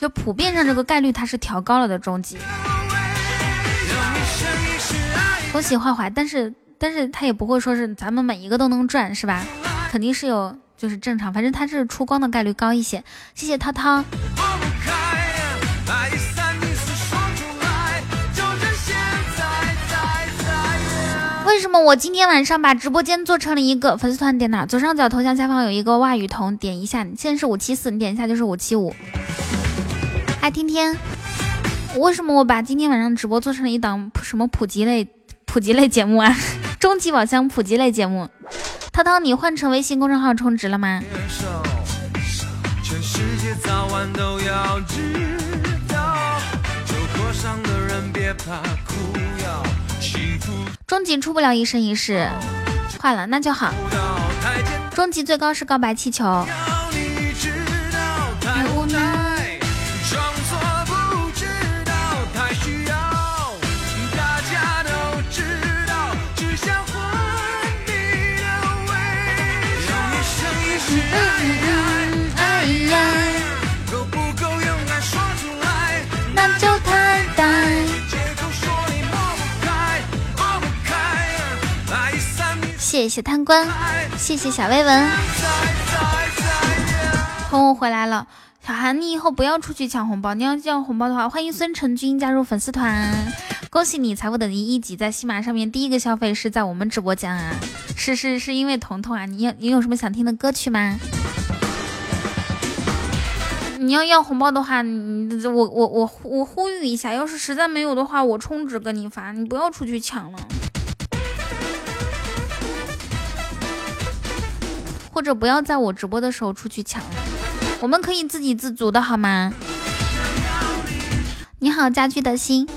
就普遍上这个概率它是调高了的终极。恭喜坏坏，但是但是他也不会说是咱们每一个都能赚是吧？肯定是有就是正常，反正他是出光的概率高一些。谢谢涛涛。为什么我今天晚上把直播间做成了一个粉丝团？点哪？左上角头像下方有一个袜雨桐，点一下。现在是五七四，你点一下就是五七五。哎，天天，为什么我把今天晚上直播做成了一档什么普及类普及类节目啊？终极宝箱普及类节目。涛涛，你换成微信公众号充值了吗？全世界早晚都要知道。上的人别怕苦终极出不了一生一世，坏了，那就好。终极最高是告白气球。谢谢贪官，谢谢小薇文，红红回来了。小韩，你以后不要出去抢红包，你要抢红包的话，欢迎孙成军加入粉丝团。恭喜你，财富等级一级，在喜马上面第一个消费是在我们直播间啊！是是是因为彤彤啊？你有你有什么想听的歌曲吗？你要要红包的话，你我我我我呼吁一下，要是实在没有的话，我充值给你发，你不要出去抢了。或者不要在我直播的时候出去抢，我们可以自给自足的好吗？你好，家居的心。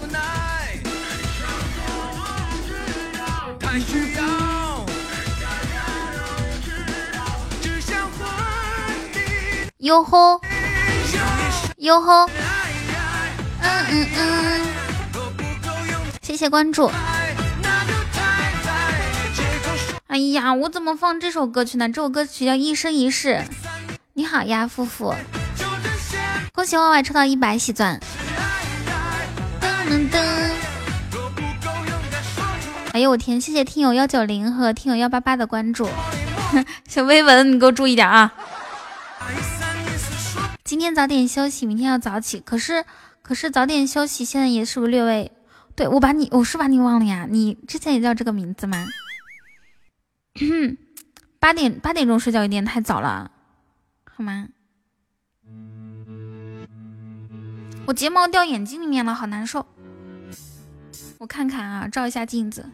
哟吼，哟吼，嗯嗯嗯，谢谢关注。哎呀，我怎么放这首歌曲呢？这首歌曲叫《一生一世》。你好呀，夫妇，恭喜歪歪抽到一百喜钻。噔噔噔！哎呦我天，谢谢听友幺九零和听友幺八八的关注。小微文，你给我注意点啊！今天早点休息，明天要早起。可是，可是早点休息，现在也是不是略微……对我把你，我是把你忘了呀？你之前也叫这个名字吗？八点八点钟睡觉有点太早了，好吗？我睫毛掉眼睛里面了，好难受。我看看啊，照一下镜子。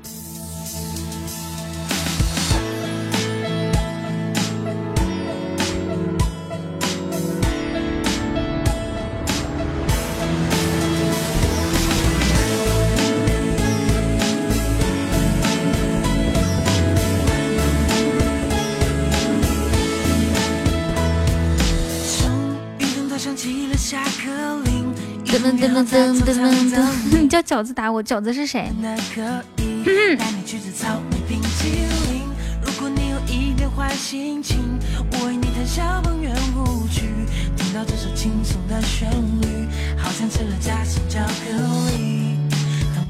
噔噔噔噔噔噔噔！你叫饺子打我，饺子是谁？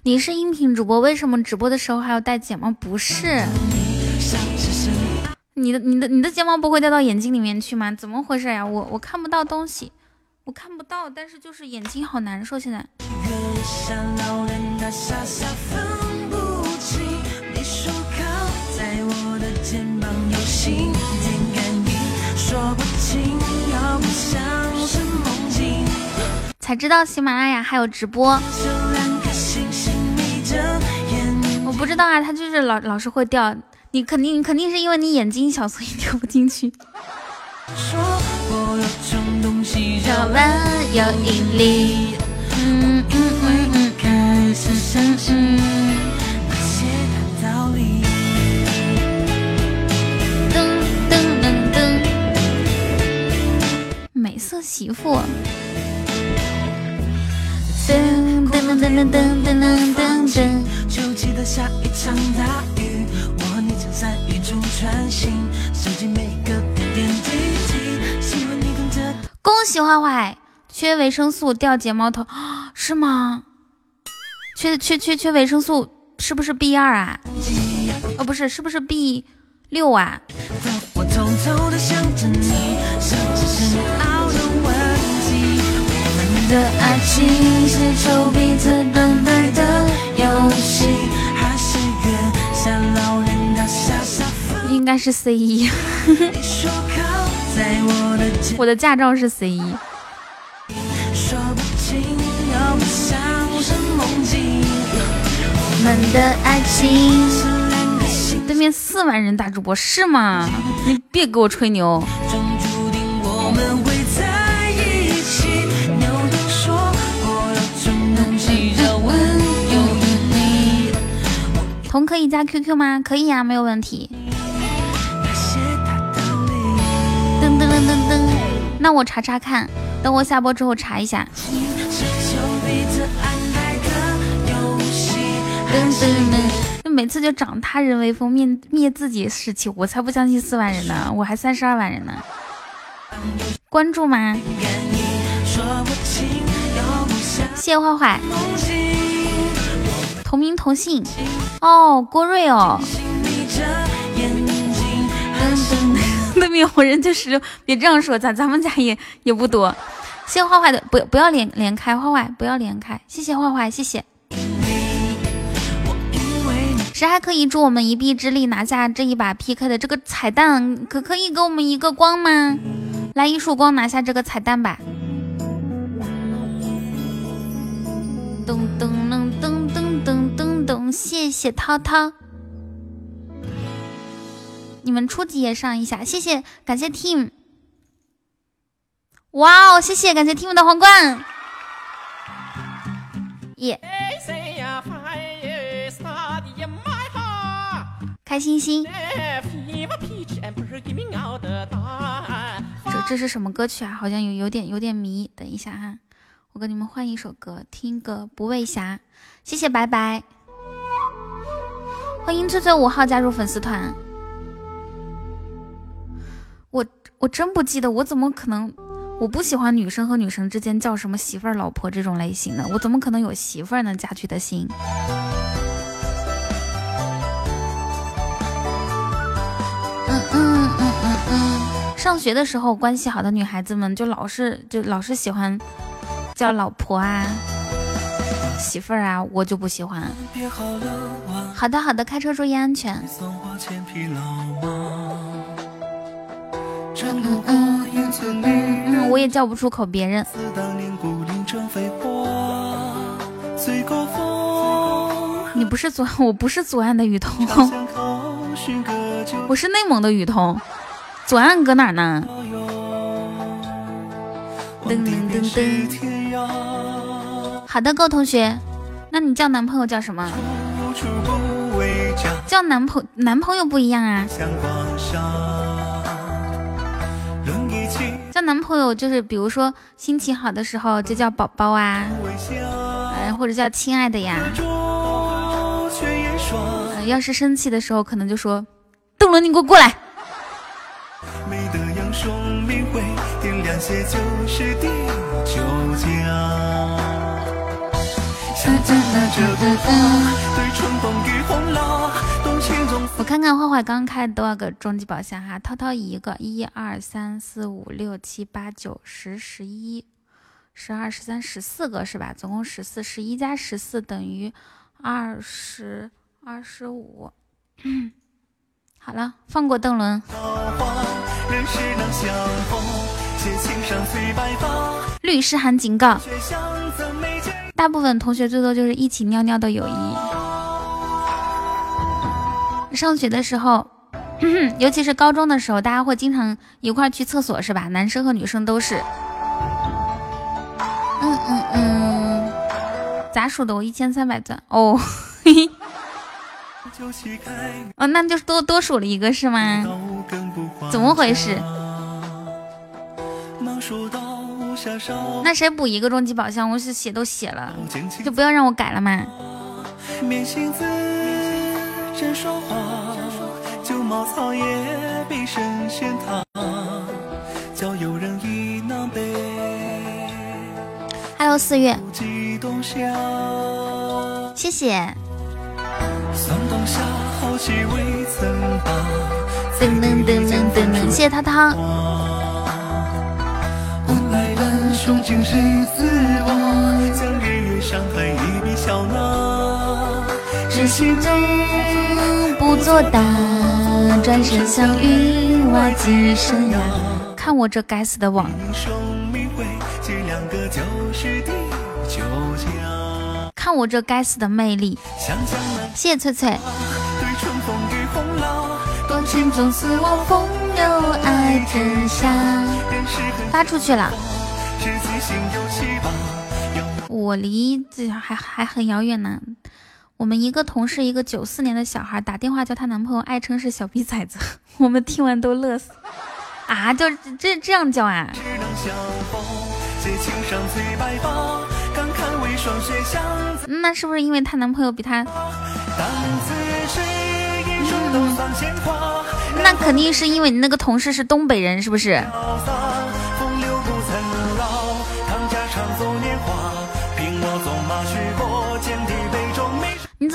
你是音频主播，为什么直播的时候还要戴睫毛？不是，你的你的你的睫毛不会掉到眼睛里面去吗？怎么回事呀？我我看不到东西。我看不到，但是就是眼睛好难受。现在。才知道喜马拉雅还有直播。我不知道啊，他就是老老是会掉。你肯定肯定是因为你眼睛小，所以掉不进去。了有引力。嗯嗯嗯嗯，开始相信那些道理。噔噔噔噔，美色媳妇。噔噔噔噔噔噔噔噔噔，就记得下一场大雨，我和你曾在雨中穿行，收集每个恭喜坏坏，缺维生素掉睫毛头，是吗？缺缺缺缺维生素，是不是 B 二啊？哦，不是，是不是 B 六啊？的爱情是的游戏，还是月下老人的小小应该是 C 一。我的驾照是 C 一，对面四万人大主播是吗？你别给我吹牛。彤可以加 QQ 吗？可以呀，没有问题。噔噔噔噔噔，那我查查看，等我下播之后查一下。就每次就长他人威风，灭灭自己士气，我才不相信四万人呢，我还三十二万人呢。关注吗？谢谢坏坏，同名同姓哦，郭瑞哦。有人就十六，别这样说，咱咱们家也也不多。谢谢坏坏的，不不要连连开，坏坏不要连开，谢谢坏坏，谢谢。谁还可以助我们一臂之力拿下这一把 PK 的这个彩蛋？可可以给我们一个光吗？来一束光拿下这个彩蛋吧。噔噔噔噔噔噔噔噔，谢谢涛涛。你们初级也上一下，谢谢，感谢 Team。哇哦，谢谢，感谢 Team 的皇冠。耶！开心心。这这是什么歌曲啊？好像有有点有点迷。等一下哈，我给你们换一首歌，听个不畏侠。谢谢拜拜，欢迎翠翠五号加入粉丝团。我我真不记得，我怎么可能？我不喜欢女生和女生之间叫什么媳妇儿、老婆这种类型的，我怎么可能有媳妇儿呢？嫁去的心。嗯嗯嗯嗯嗯。上学的时候，关系好的女孩子们就老是就老是喜欢叫老婆啊、媳妇儿啊，我就不喜欢。好的好的，开车注意安全。嗯嗯，我也叫不出口别人。你不是左，我不是左岸的雨桐，我是内蒙的雨桐。左岸搁哪儿呢？噔噔噔噔。好的，各位同学，那你叫男朋友叫什么？叫男朋男朋友不一样啊。叫男朋友就是，比如说心情好的时候就叫宝宝啊，哎，或者叫亲爱的呀。呃，要是生气的时候，可能就说邓伦，你给我过来。我看看坏坏刚开多少个终极宝箱哈，涛涛一个，一二三四五六七八九十十一十二十三十四个是吧？总共十四，十一加十四等于二十二十五。好了，放过邓伦。律师函警告。大部分同学最多就是一起尿尿的友谊。上学的时候，尤其是高中的时候，大家会经常一块去厕所，是吧？男生和女生都是。嗯嗯嗯，咋数的？我一千三百钻哦，嘿嘿。哦，那就是多多数了一个是吗？怎么回事？那谁补一个终极宝箱？我是写都写了，就不要让我改了嘛。真说话，旧茅草也被神仙烫，叫游人倚南北。Hello，四月，谢谢。曾噔噔噔噔噔，谢谢涛涛。执行中不作答，转身向云外寄生涯。看我这该死的网。看我这该死的魅力！谢谢翠翠。发出去了。我离这还还很遥远呢。我们一个同事，一个九四年的小孩打电话叫她男朋友，爱称是小逼崽子。我们听完都乐死。啊，就这这样叫啊？那是不是因为她男朋友比她？那肯定是因为你那个同事是东北人，是不是？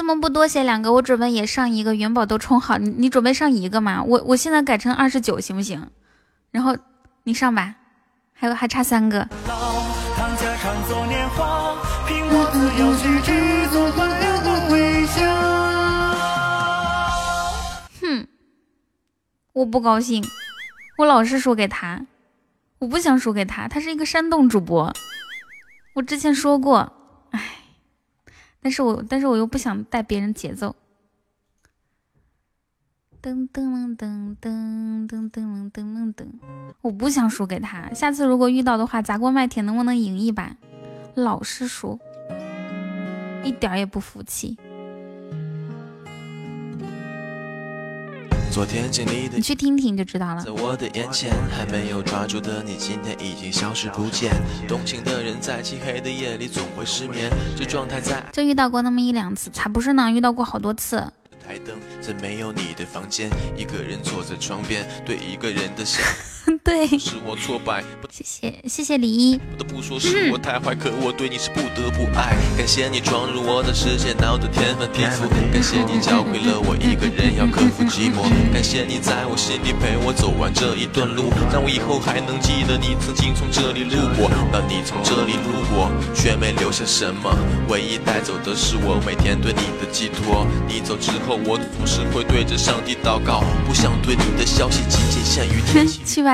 么不多写两个？我准备也上一个元宝都充好，你你准备上一个吗？我我现在改成二十九行不行？然后你上吧，还有还差三个。哼，我不高兴，我老是输给他，我不想输给他，他是一个煽动主播，我之前说过，唉，但是我但是我又不想带别人节奏。噔噔噔噔噔噔噔噔噔，我不想输给他，下次如果遇到的话，砸锅卖铁能不能赢一把？老是输，一点也不服气。昨天经历的，你去听听就知道了。在我的眼前，还没有抓住的你，今天已经消失不见。动情的人在漆黑的夜里总会失眠，这状态在就遇到过那么一两次，才不是呢，遇到过好多次。台灯在没有你的房间，一个人坐在窗边，对一个人的笑。对，是我挫败。谢谢谢谢李一。不得不说是我太坏，可我对你是不得不爱。感谢你闯入我的世界，闹得天翻地覆。感谢你教会了我一个人要克服寂寞。感谢你在我心里陪我走完这一段路，让我以后还能记得你曾经从这里路过。当你从这里路过，却没留下什么，唯一带走的是我每天对你的寄托。你走之后，我总是会对着上帝祷告，不想对你的消息仅仅限于天气。去吧，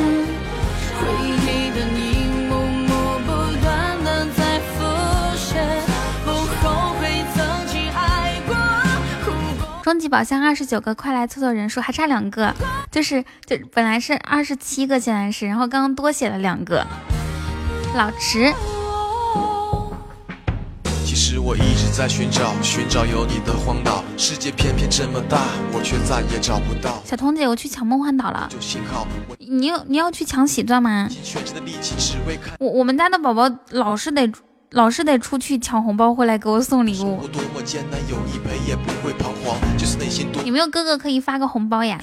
终极宝箱二十九个，快来凑凑人数，还差两个，就是就本来是二十七个，现在是，然后刚刚多写了两个，老池。其实我一直在寻找，寻找有你的荒岛，世界偏偏这么大，我却再也找不到。小彤姐，我去抢梦幻岛了。你要你要去抢喜钻吗？我我们家的宝宝老是得。老是得出去抢红包回来给我送礼物。有没有哥哥可以发个红包呀？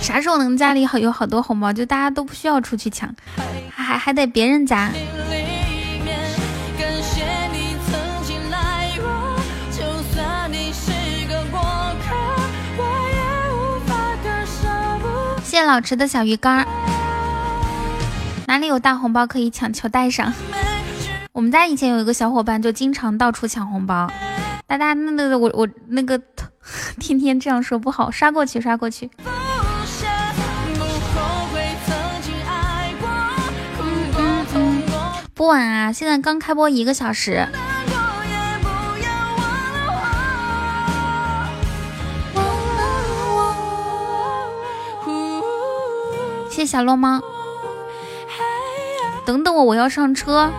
啥时候能家里好有好多红包？就大家都不需要出去抢，还还还得别人家。老吃的小鱼干。哪里有大红包可以抢，求带上。我们家以前有一个小伙伴，就经常到处抢红包。大大那那我我那个 天天这样说不好，刷过去刷过去。不晚啊，现在刚开播一个小时。小落猫。等等我，我要上车。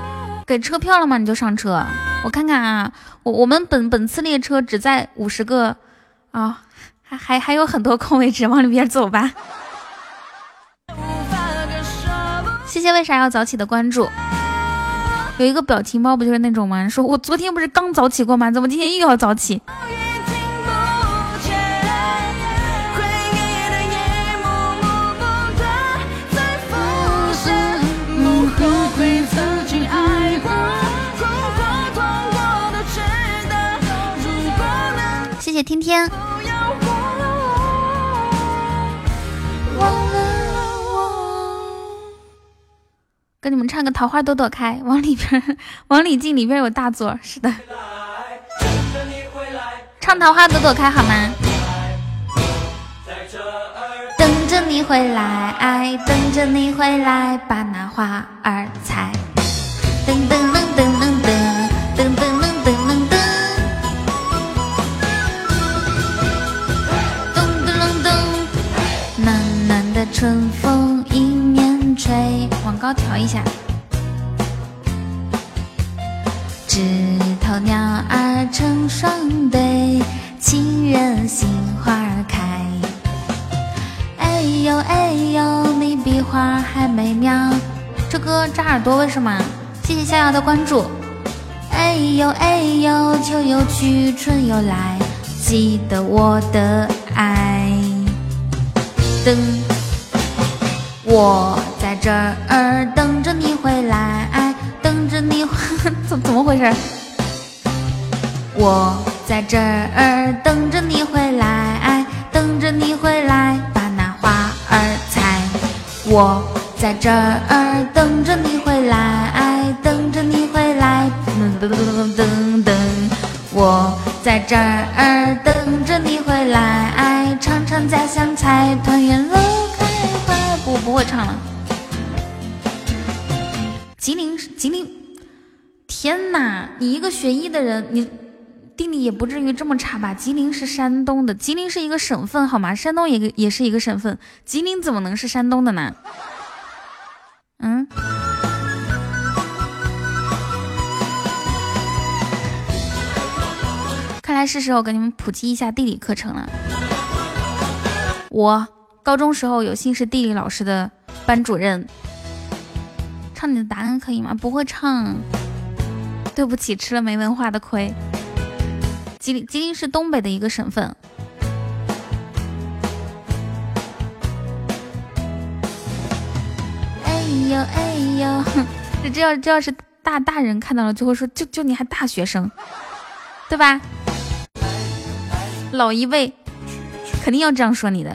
给车票了吗？你就上车。我看看啊，我我们本本次列车只在五十个啊，还还还有很多空位置，往里边走吧。谢谢为啥要早起的关注。有一个表情包不就是那种吗？说我昨天不是刚早起过吗？怎么今天又要早起？谢谢天天。跟你们唱个《桃花朵朵开》，往里边，往里进，里边有大座。是的，唱《桃花朵朵开》好吗？等着你回来，等着你回来，把那花儿采。噔噔春风迎面吹。往高调一下。枝头鸟儿成双对，情人心花开。哎呦哎呦，你比花还美妙。这歌扎耳朵，为什么？谢谢逍遥的关注。哎呦哎呦，秋又去，春又来，记得我的爱。等，我在这儿等着你回来，等着你 怎怎么回事？我在这儿等着你回来，等着你回来，把那花儿采。我在这儿等着你回来，等着你回来，噔噔噔噔噔噔。我在这儿等着你回来，尝尝家乡菜，团圆乐。不，不会唱了。吉林，吉林，天哪！你一个学医的人，你地理也不至于这么差吧？吉林是山东的，吉林是一个省份，好吗？山东也也是一个省份，吉林怎么能是山东的呢？嗯，看来是时候给你们普及一下地理课程了。我高中时候有幸是地理老师的班主任，唱你的答案可以吗？不会唱，对不起，吃了没文化的亏。吉林，吉林是东北的一个省份。哎呦哎呦，这这要这要是大大人看到了，就会说，就就你还大学生，对吧？老一辈肯定要这样说你的。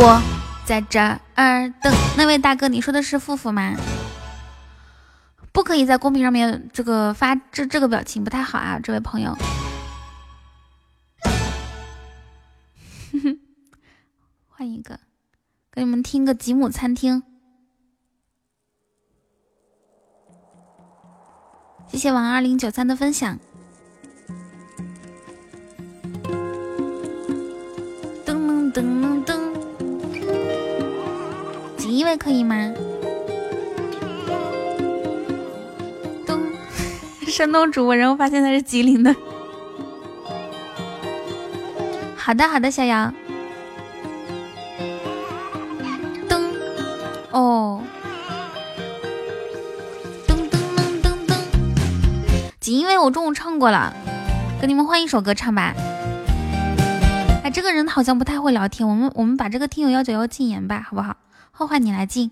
我在这儿等那位大哥，你说的是富富吗？不可以在公屏上面这个发这这个表情不太好啊，这位朋友。换一个，给你们听个吉姆餐厅。谢谢王二零九三的分享。噔噔噔噔，锦衣卫可以吗？咚，山东主播，然后发现他是吉林的。好的，好的，小杨。噔，哦。噔噔噔噔噔。锦衣卫，我中午唱过了，给你们换一首歌唱吧。哎，这个人好像不太会聊天，我们我们把这个听友幺九幺禁言吧，好不好？后话你来进。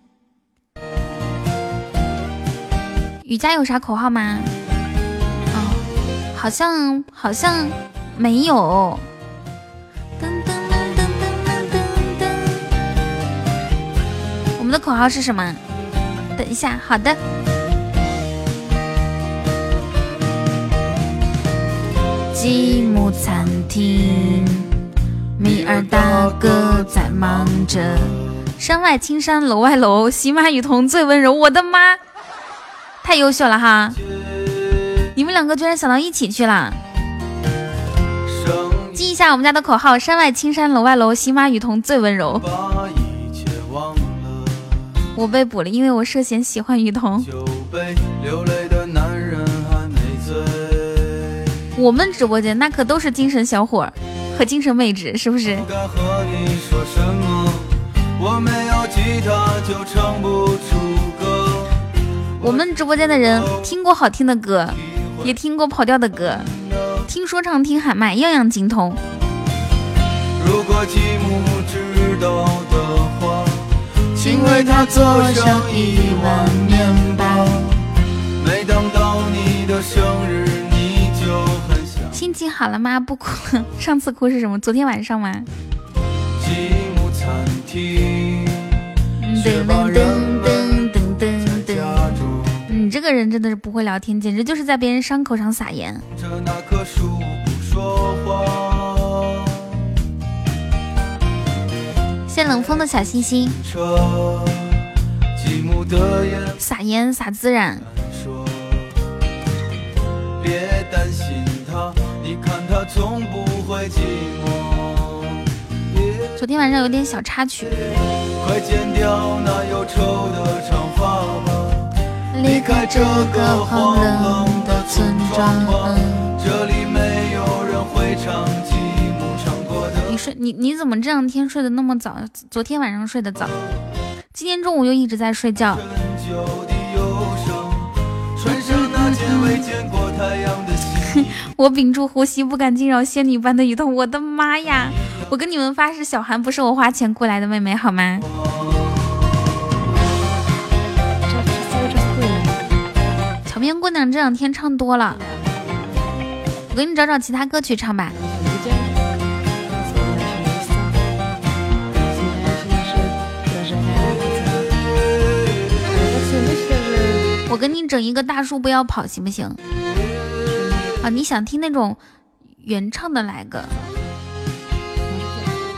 雨佳有啥口号吗？哦，好像好像没有。我们的口号是什么？等一下，好的。积木餐厅，米尔大哥在忙着。山外青山楼外楼，喜马雨桐最温柔。我的妈，太优秀了哈！你们两个居然想到一起去了。记一下我们家的口号：山外青山楼外楼，喜马雨桐最温柔。我被捕了，因为我涉嫌喜欢雨桐。我们直播间那可都是精神小伙和精神妹纸，是不是？我们直播间的人听过好听的歌，也听过跑调的歌，听说唱听喊麦，样样精通。如果继母知道的话，请为他做上一碗面包。每当到你的生日。你就很想心情好了吗？不哭了。上次哭是什么？昨天晚上吗？噔噔噔噔噔噔。你这个人真的是不会聊天，简直就是在别人伤口上撒盐。谢冷风的小心心。撒盐撒孜然。别担心他。昨天晚上有点小插曲。离开这个荒冷的村庄。你睡你你怎么这两天睡得那么早？昨天晚上睡得早，今天中午又一直在睡觉。我屏住呼吸，不敢惊扰仙女般的雨桐。我的妈呀！我跟你们发誓，小韩不是我花钱雇来的妹妹，好吗？桥边姑娘这两天唱多了，我给你找找其他歌曲唱吧。我给你整一个大树不要跑，行不行？啊，你想听那种原唱的来个？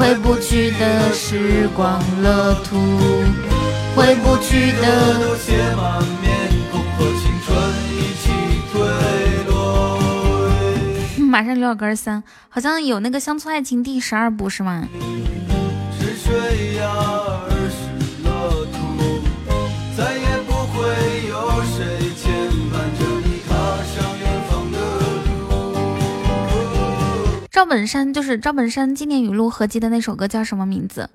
回不去的时光乐土，回不去的热血满面，共和青春一起坠落。马上六小哥三，好像有那个《乡村爱情》第十二部是吗？赵本山就是赵本山经典语录合集的那首歌叫什么名字？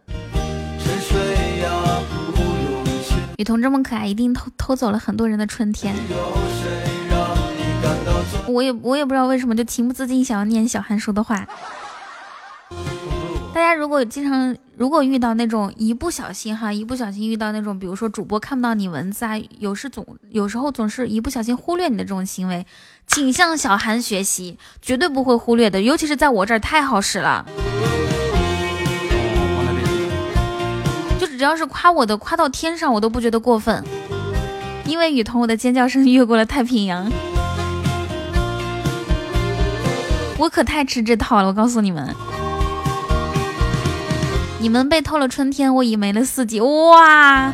雨桐这么可爱，一定偷偷走了很多人的春天。我也我也不知道为什么，就情不自禁想要念小韩说的话。大家如果经常如果遇到那种一不小心哈，一不小心遇到那种，比如说主播看不到你文字啊，有时总有时候总是一不小心忽略你的这种行为。请向小韩学习，绝对不会忽略的，尤其是在我这儿太好使了。就只要是夸我的，夸到天上我都不觉得过分，因为雨桐我的尖叫声越过了太平洋，我可太吃这套了，我告诉你们，你们被偷了春天，我已没了四季，哇！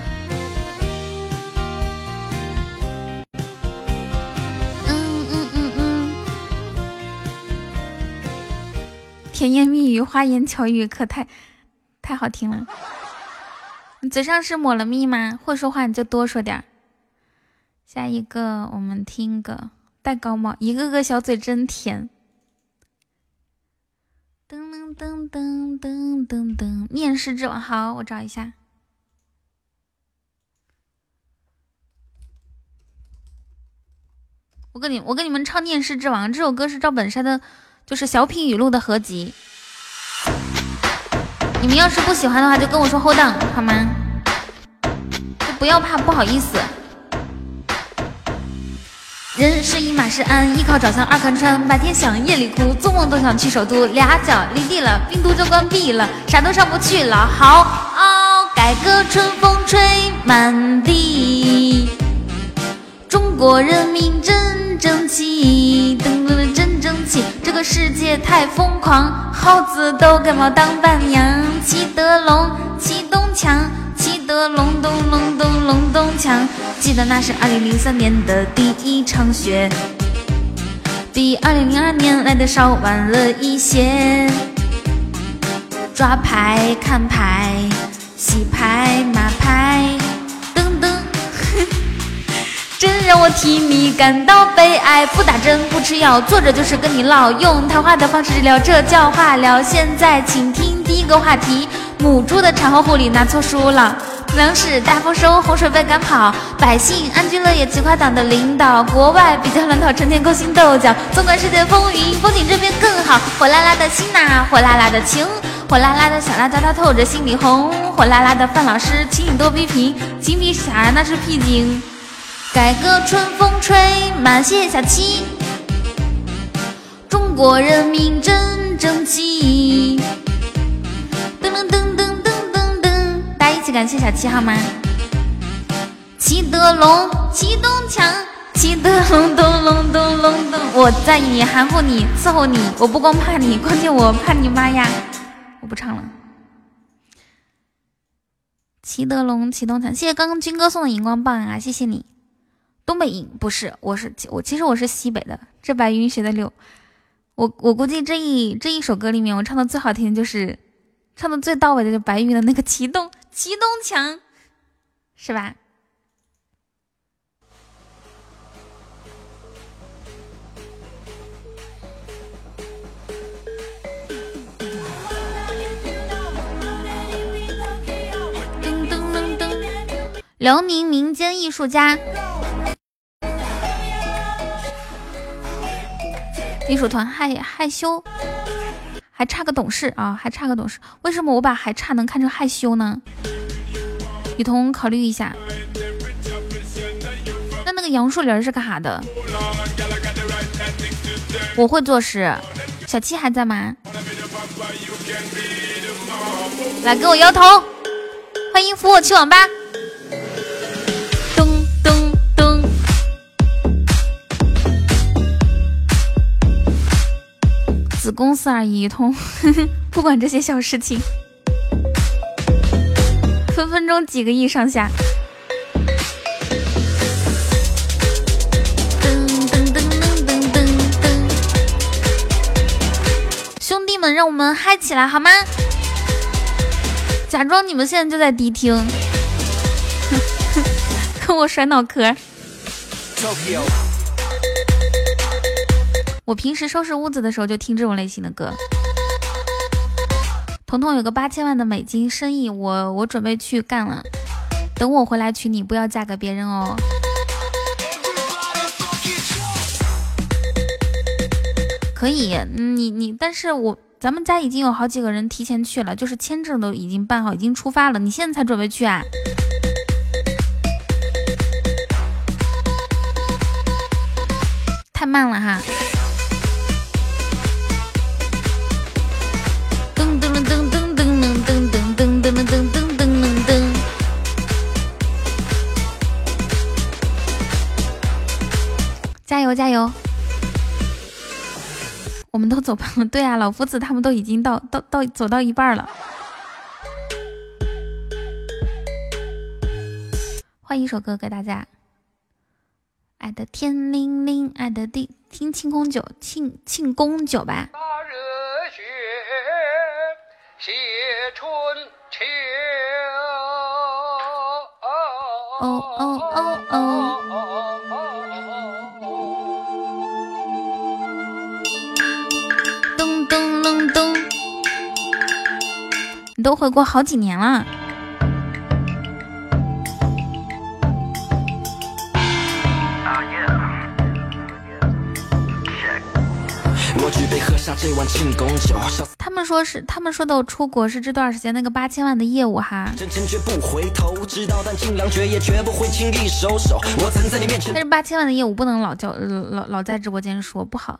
甜言蜜语、花言巧语，可太太好听了。你嘴上是抹了蜜吗？会说话你就多说点。下一个，我们听个戴高帽，一个个小嘴真甜。噔噔噔噔噔噔噔，面试之王，好，我找一下。我跟你，我跟你们唱《念诗之王》这首歌是赵本山的，就是小品语录的合集。你们要是不喜欢的话，就跟我说后档好吗？就不要怕不好意思。人是一马是鞍，一靠找向二看穿，白天想夜里哭，做梦都想去首都。俩脚离地了，病毒就关闭了，啥都上不去了。好，改革春风吹满地，中国人民真争气，噔噔真。这个世界太疯狂，耗子都感冒当伴娘。齐德龙，齐东强。齐德隆咚隆咚隆咚锵，记得那是二零零三年的第一场雪，比二零零二年来的稍晚了一些。抓牌看牌，洗牌码牌，真让我替你感到悲哀。不打针不吃药，坐着就是跟你唠，用谈话的方式治疗，这叫化疗。现在请听第一个话题。母猪的产后护理拿错书了，粮食大丰收，洪水被赶跑，百姓安居乐业，企划党的领导，国外比较乱套，成天勾心斗角。纵观世界风云，风景这边更好。火辣辣的心呐，火辣辣的情，火辣辣的小辣椒它透着心里红。火辣辣的范老师，请你多批评，精辟啥那是屁精。改革春风吹满，谢谢小七。中国人民真争气。噔噔噔噔噔噔噔，大家一起感谢小七好吗？齐德龙，齐东强，齐德龙咚隆咚隆咚，我在意你，含糊你，伺候你，我不光怕你，关键我怕你妈呀！我不唱了。齐德龙，齐东强，谢谢刚刚军哥送的荧光棒啊，谢谢你。东北音不是，我是我，其实我是西北的，这白云学的溜。我我估计这一这一首歌里面，我唱的最好听的就是，唱的最到位的就白云的那个启动。齐东强，是吧？噔噔噔噔，辽宁民间艺术家，艺术团害害羞。还差个懂事啊，还差个懂事。为什么我把还差能看成害羞呢？雨桐考虑一下。那那个杨树林是干啥的？我会作诗。小七还在吗？来给我摇头。欢迎扶我去网吧。公司而已，通 不管这些小事情，分分钟几个亿上下。兄弟们，让我们嗨起来好吗？假装你们现在就在迪厅，跟我甩脑壳。我平时收拾屋子的时候就听这种类型的歌。彤彤有个八千万的美金生意，我我准备去干了。等我回来娶你，不要嫁给别人哦。可以，你你，但是我咱们家已经有好几个人提前去了，就是签证都已经办好，已经出发了。你现在才准备去啊？太慢了哈。油加油！我们都走吧。对啊，老夫子他们都已经到到到走到一半了。换一首歌给大家，《爱的天灵灵》，爱的地，听庆功酒，庆庆功酒吧。哦哦。你都回国好几年了。他们说是，他们说的我出国是这段时间那个八千万的业务哈。但是八千万的业务不能老叫老老在直播间说不好。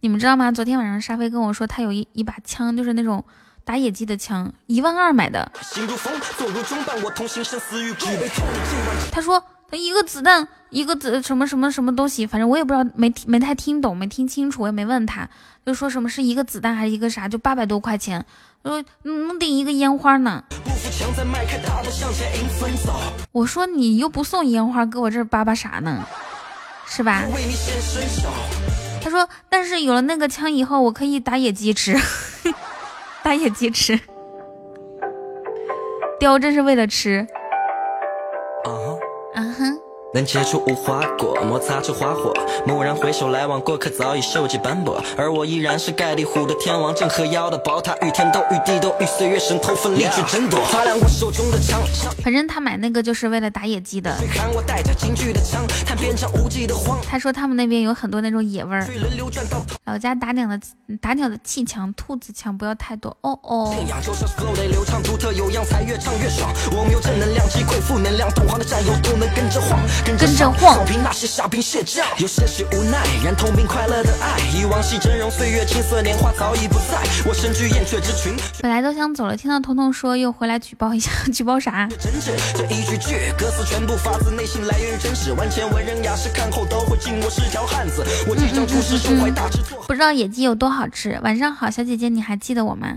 你们知道吗？昨天晚上沙飞跟我说，他有一一把枪，就是那种打野鸡的枪，一万二买的。他说他。一个子弹，一个子什么什么什么东西，反正我也不知道，没没太听懂，没听清楚，我也没问他，就说什么是一个子弹还是一个啥，就八百多块钱，说能顶一个烟花呢。我说你又不送烟花，搁我这叭叭啥呢？是吧？他说，但是有了那个枪以后，我可以打野鸡吃，打野鸡吃，雕真是为了吃。能结出无花果，摩擦出花火。蓦然回首，来往过客早已锈迹斑驳，而我依然是盖地虎的天王，正和妖的宝塔，与天斗，与地斗，与岁月神偷奋力去争夺。擦亮我手中的枪。反正他买那个就是为了打野鸡的。他说他们那边有很多那种野味儿。老家打鸟的打鸟的气枪，兔子枪不要太多。哦哦。跟着晃。有些许无奈，快乐的爱。忆往昔峥嵘岁月，青涩年华早已不在。我身居燕雀之群，本来都想走了，听到彤彤说又回来举报一下，举报啥？这一句句歌词全部发自内心，来源于真实。文人雅士看后都会敬我是条汉子。我即将出师，胸怀大志。不知道野鸡有多好吃？晚上好，小姐姐，你还记得我吗？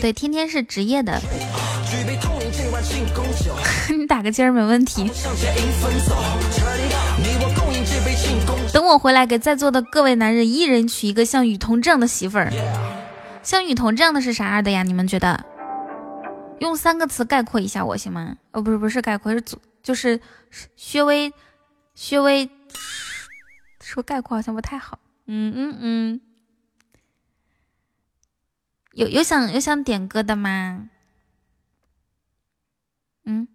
对，天天是职业的。你打个尖儿没问题。等我回来，给在座的各位男人一人娶一个像雨桐这样的媳妇儿。像雨桐这样的是啥样的呀？你们觉得？用三个词概括一下我行吗？哦，不是，不是概括，是就是薛微，薛微说概括好像不太好。嗯嗯嗯。有有想有想点歌的吗？嗯？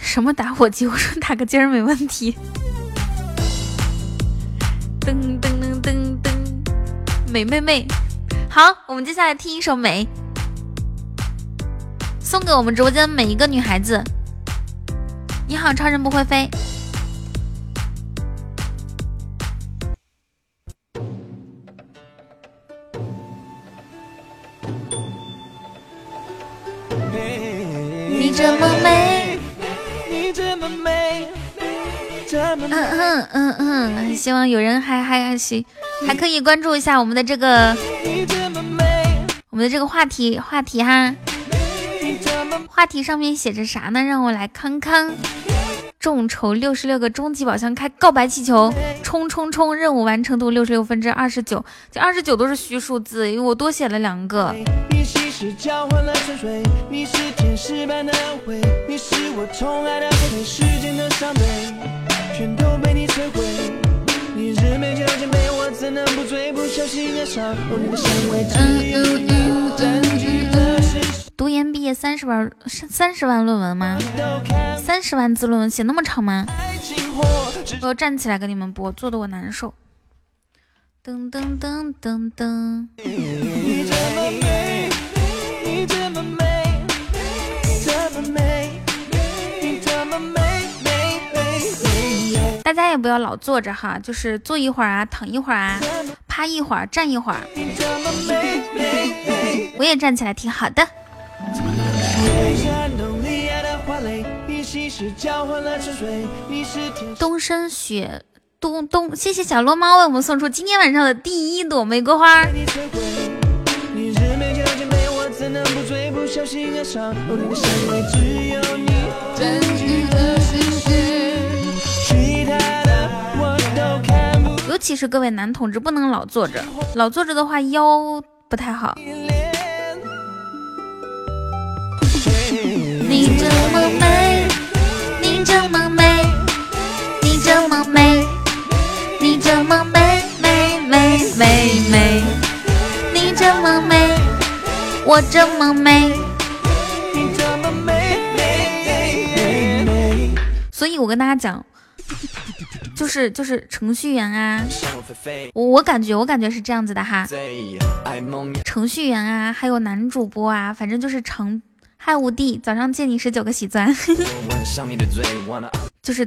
什么打火机？我说打个尖儿没问题。噔噔噔噔噔，美妹妹，好，我们接下来听一首《美》，送给我们直播间每一个女孩子。你好，超人不会飞。你这么美，你这么美，嗯嗯嗯嗯，希望有人还还还行，还可以关注一下我们的这个，我们的这个话题话题哈。话题上面写着啥呢？让我来看看。众筹六十六个终极宝箱，开告白气球，冲冲冲！任务完成度六十六分之二十九，这二十九都是虚数字，因为我多写了两个。读研毕业三十万三十万论文吗？三十万字论文写那么长吗？我要站起来跟你们播，坐的我难受。噔噔噔噔噔。大家也不要老坐着哈，就是坐一会儿啊，躺一会儿啊，趴一会儿，站一会儿。我也站起来，挺好的。东升雪，东东，谢谢小落猫为我们送出今天晚上的第一朵玫瑰花。尤其是各位男同志，不能老坐着，老坐着的话腰不太好。么美，你这么美美美美美，你这么美，我这么美。你这么美美美所以我跟大家讲，就是就是程序员啊，我我感觉我感觉是这样子的哈，程序员啊，还有男主播啊，反正就是成。嗨，无敌，早上借你十九个喜钻，就是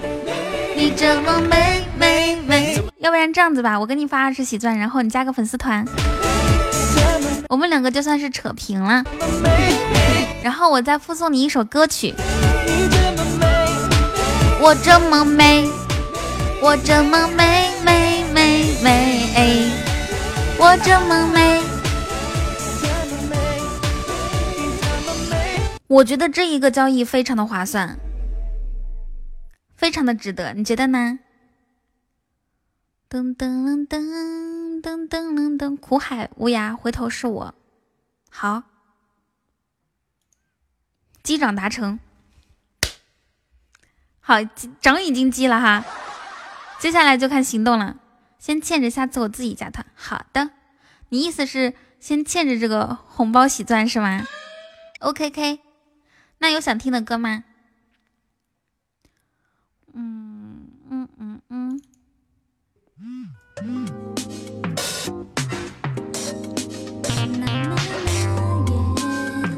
你这么美美美。要不然这样子吧，我给你发二十喜钻，然后你加个粉丝团，我们两个就算是扯平了。然后我再附送你一首歌曲。我这么美，我这么美美美美，我这么美。我觉得这一个交易非常的划算，非常的值得，你觉得呢？噔噔噔噔噔噔噔，苦海无涯，回头是我。好，击掌达成。好，掌已经击了哈，接下来就看行动了。先欠着，下次我自己加团。好的，你意思是先欠着这个红包喜钻是吗？OKK。那有想听的歌吗？嗯嗯嗯嗯。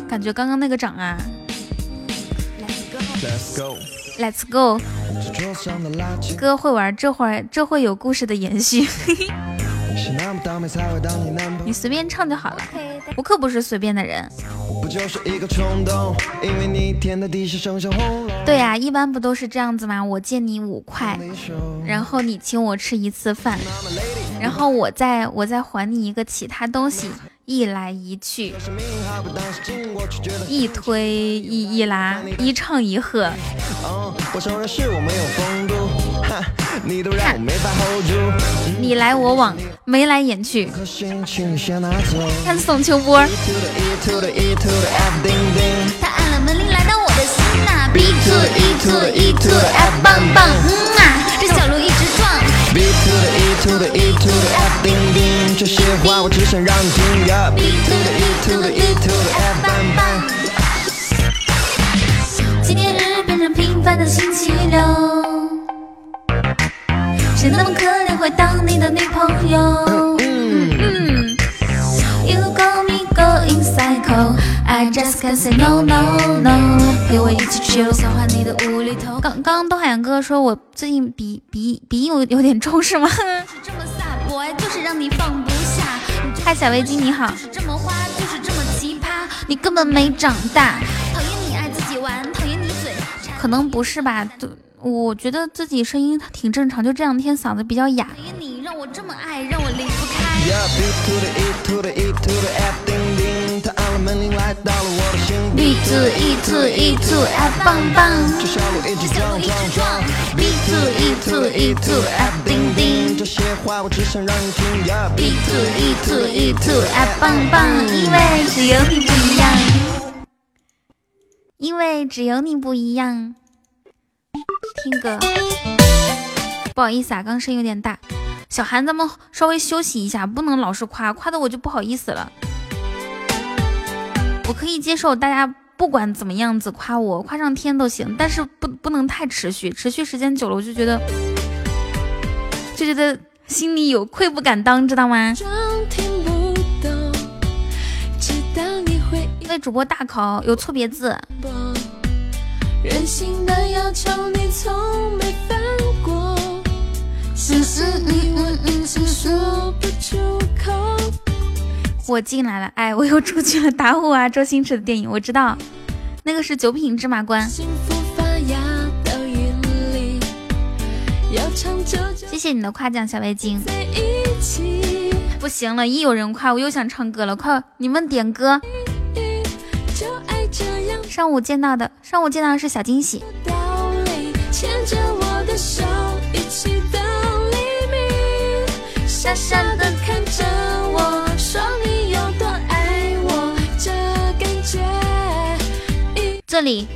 感觉刚刚那个涨啊！Let's go，Let's go。哥会玩，这会儿这会有故事的延续。你随便唱就好了，我可不是随便的人。对呀，一般不都是这样子吗？我借你五块，然后你请我吃一次饭，然后我再我再还你一个其他东西，一来一去，一推一一拉，一唱一和。你来我往，眉来眼去。看宋秋波。他按了门铃，来到我的心呐。B to E to E to F 棒棒，嗯啊，这小鹿一直撞。B to E to E to F 叮叮，这些话我只想让你听。B to E to E to F 棒棒。纪念日变成平凡的星期六。谁那么可怜会当你的女朋友？嗯，You got me going psycho，I just can't say no no no。陪我一起去消化你的无厘头。刚刚东海洋哥哥说我最近鼻鼻鼻音有有点重是吗？是这么洒脱，就是让你放不下。嗨，小围巾你好。就是这么花，就是这么奇葩，你根本没长大。讨厌你爱自己玩，讨厌你嘴。可能不是吧？都。我觉得自己声音挺正常，就这两天嗓子比较哑。你让我这么爱，让我离不开。B to E to E to F 棒棒，这小鹿一直撞撞撞。B to E to E to F 叮叮，这些话我只想让你听。B to E to E to F 棒棒，因为只有你不一样，因为只有你不一样。听歌，不好意思啊，刚刚声音有点大。小韩，咱们稍微休息一下，不能老是夸，夸的我就不好意思了。我可以接受大家不管怎么样子夸我，夸上天都行，但是不不能太持续，持续时间久了我就觉得就觉得心里有愧不敢当，知道吗？为主播大考有错别字。我进来了，哎，我又出去了，打我啊！周星驰的电影我知道，那个是九品芝麻官。谢谢你的夸奖，小围巾。不行了，一有人夸我又想唱歌了，快你们点歌。上午见到的，上午见到的是小惊喜。牵着我的手，一起等黎明傻傻的看着我，说你有多爱我，这感觉这里，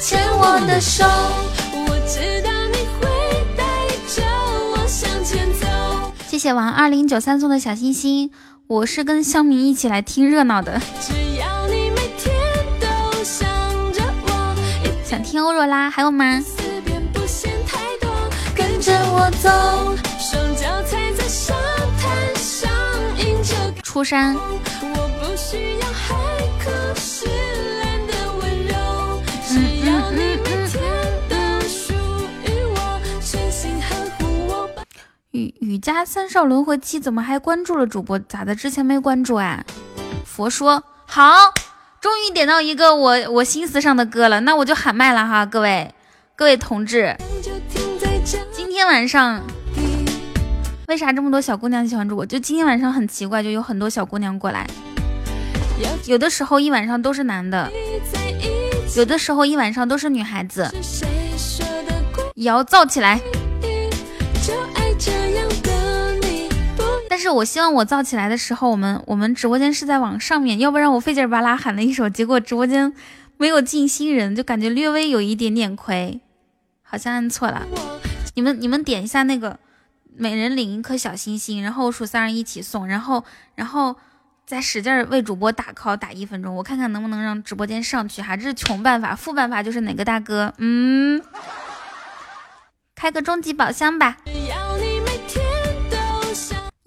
牵我的手，我知道你会带着我向前走。谢谢王二零九三送的小心心，我是跟香明一起来听热闹的。听欧若拉，还有吗？跟着我走。出山。雨雨家三少轮回七怎么还关注了主播？咋的？之前没关注啊？佛说好，终于点到一个我我心思上的歌了，那我就喊麦了哈，各位各位同志，今天晚上。为啥这么多小姑娘喜欢主播？就今天晚上很奇怪，就有很多小姑娘过来。有的时候一晚上都是男的，有的时候一晚上都是女孩子。摇造起来！是我希望我造起来的时候，我们我们直播间是在往上面，要不然我费劲巴拉喊了一首，结果直播间没有进新人，就感觉略微有一点点亏，好像按错了。你们你们点一下那个。每人领一颗小星星，然后我数三二一起送，然后，然后再使劲为主播打 call 打一分钟，我看看能不能让直播间上去哈，这是穷办法，富办法就是哪个大哥，嗯，开个终极宝箱吧。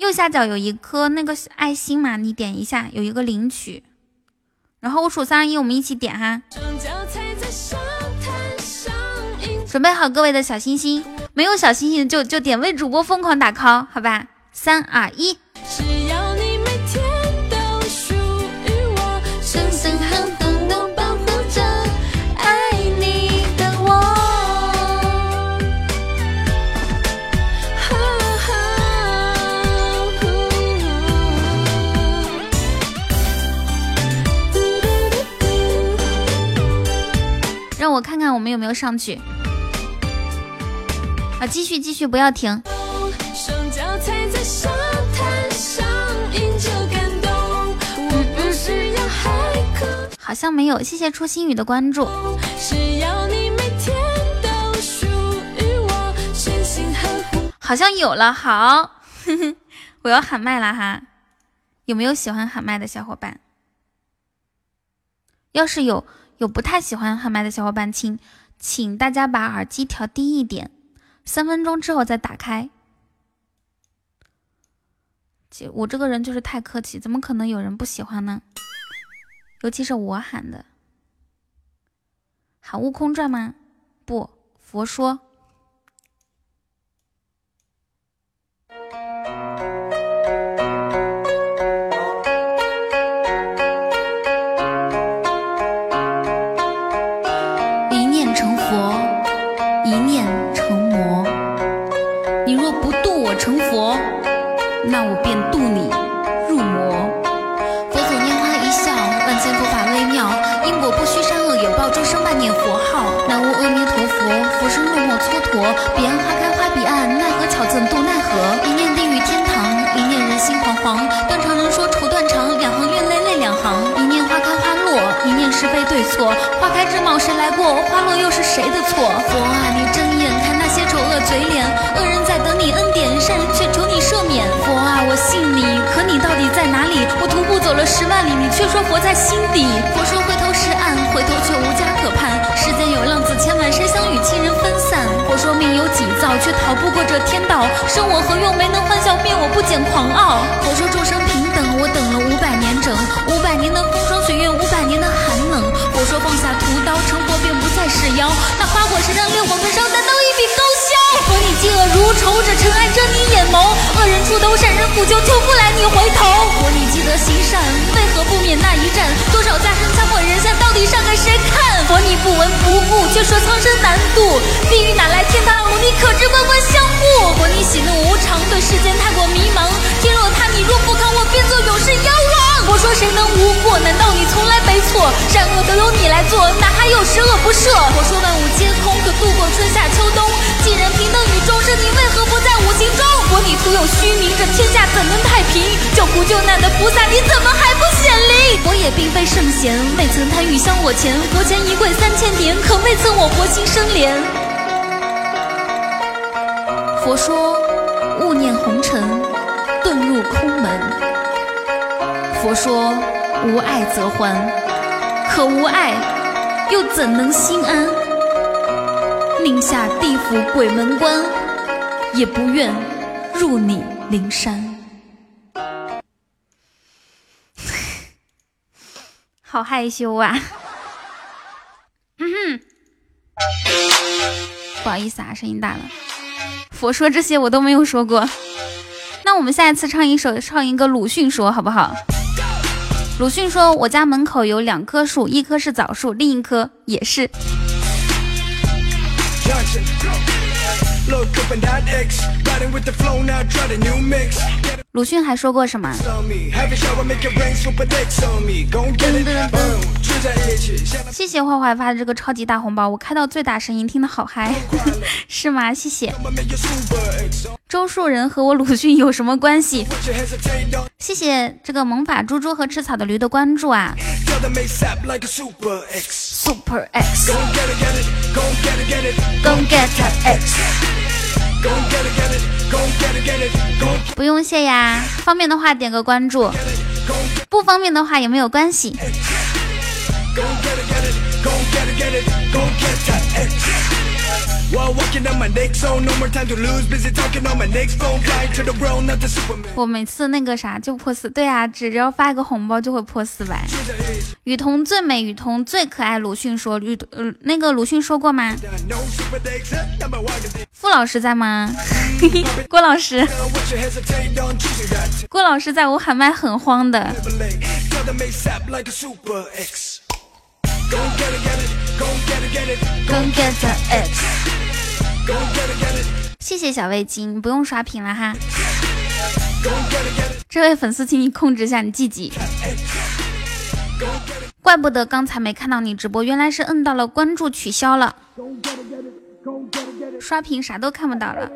右下角有一颗那个爱心嘛，你点一下，有一个领取，然后我数三二一，我们一起点哈。准备好各位的小心心。没有小心心就就点为主播疯狂打 call，好吧，三二一。看看我们有没有上去。啊继续继续，不要停。好像没有，谢谢初心雨的关注。好像有了，好，我要喊麦了哈。有没有喜欢喊麦的小伙伴？要是有有不太喜欢喊麦的小伙伴，请请大家把耳机调低一点。三分钟之后再打开。我这个人就是太客气，怎么可能有人不喜欢呢？尤其是我喊的，喊悟空传吗？不，佛说。彼岸花开花彼岸，奈何巧怎渡奈何？一念地狱天堂，一念人心惶惶。断肠人说愁断肠，两行怨泪泪两行。一念花开花落，一念是非对错。花开之貌谁来过？花落又是谁的错？佛啊，你睁眼看那些丑恶嘴脸，恶人在等你恩典，善人却求你赦免。佛啊，我信你，可你到底在哪里？我徒步走了十万里，你却说佛在心底。佛说回头是岸，回头却无家可盼。世间有浪子千万，谁想与亲人？说命由己造，却逃不过这天道。生我何用？没能欢笑，灭我不减狂傲。佛说众生平等，我等了五百年整，五百年的风霜雪月，五百年的寒冷。佛说放下屠刀，成佛便不再是妖。那花果山上六火焚烧，难道佛你嫉恶如仇，这尘埃遮你眼眸。恶人出头，善人抚救，求不来你回头。佛你积德行善，为何不免那一战？多少家生枪毁人下，到底上给谁看？佛你不闻不顾，却说苍生难渡。地狱哪来天堂？路，你可知官官相护？佛你喜怒无常，对世间太过迷茫。天若塌，你若不康，我便做永世妖王。佛说谁能无过？难道你从来没错？善恶都由你来做，哪还有十恶不赦？佛说万物皆空，可度过春夏秋冬。既然平等与众生，你为何不在五行中？佛你徒有虚名，这天下怎能太平？救苦救难的菩萨，你怎么还不显灵？佛也并非圣贤，未曾贪欲香我钱。佛前一跪三千年，可未曾我佛心生怜。佛说勿念红尘，遁入空门。佛说无爱则欢，可无爱又怎能心安？宁下地府鬼门关，也不愿入你灵山。好害羞啊！嗯哼，不好意思啊，声音大了。佛说这些我都没有说过，那我们下一次唱一首，唱一个鲁迅说好不好？鲁迅说：“我家门口有两棵树，一棵是枣树，另一棵也是。”鲁迅还说过什么？谢谢坏坏发的这个超级大红包，我开到最大声音，听得好嗨，是吗？谢谢。周树人和我鲁迅 有什么关系？谢谢这个萌法猪猪和吃草的驴的关注啊！Super X，Go get X。不用谢呀，方便的话点个关注，不方便的话也没有关系。我每次那个啥就破四，对啊，只要发一个红包就会破四百。雨桐最美，雨桐最可爱。鲁迅说，雨呃那个鲁迅说过吗？傅老师在吗？郭老师，郭老师在我喊麦很慌的。谢谢小味精，不用刷屏了哈。这位粉丝，请你控制一下你自己。怪不得刚才没看到你直播，原来是摁到了关注取消了。刷屏啥都看不到了。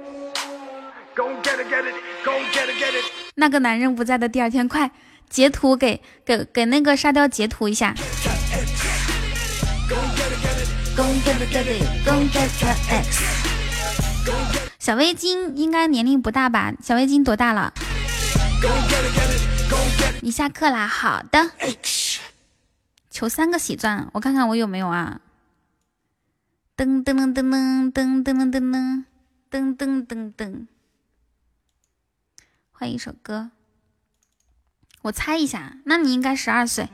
那个男人不在的第二天，快截图给给给那个沙雕截图一下。小围巾应该年龄不大吧？小围巾多大了？你下课啦？好的。求三个喜钻，我看看我有没有啊？噔噔噔噔噔噔噔噔噔噔噔噔噔。换一首歌，我猜一下，那你应该十二岁。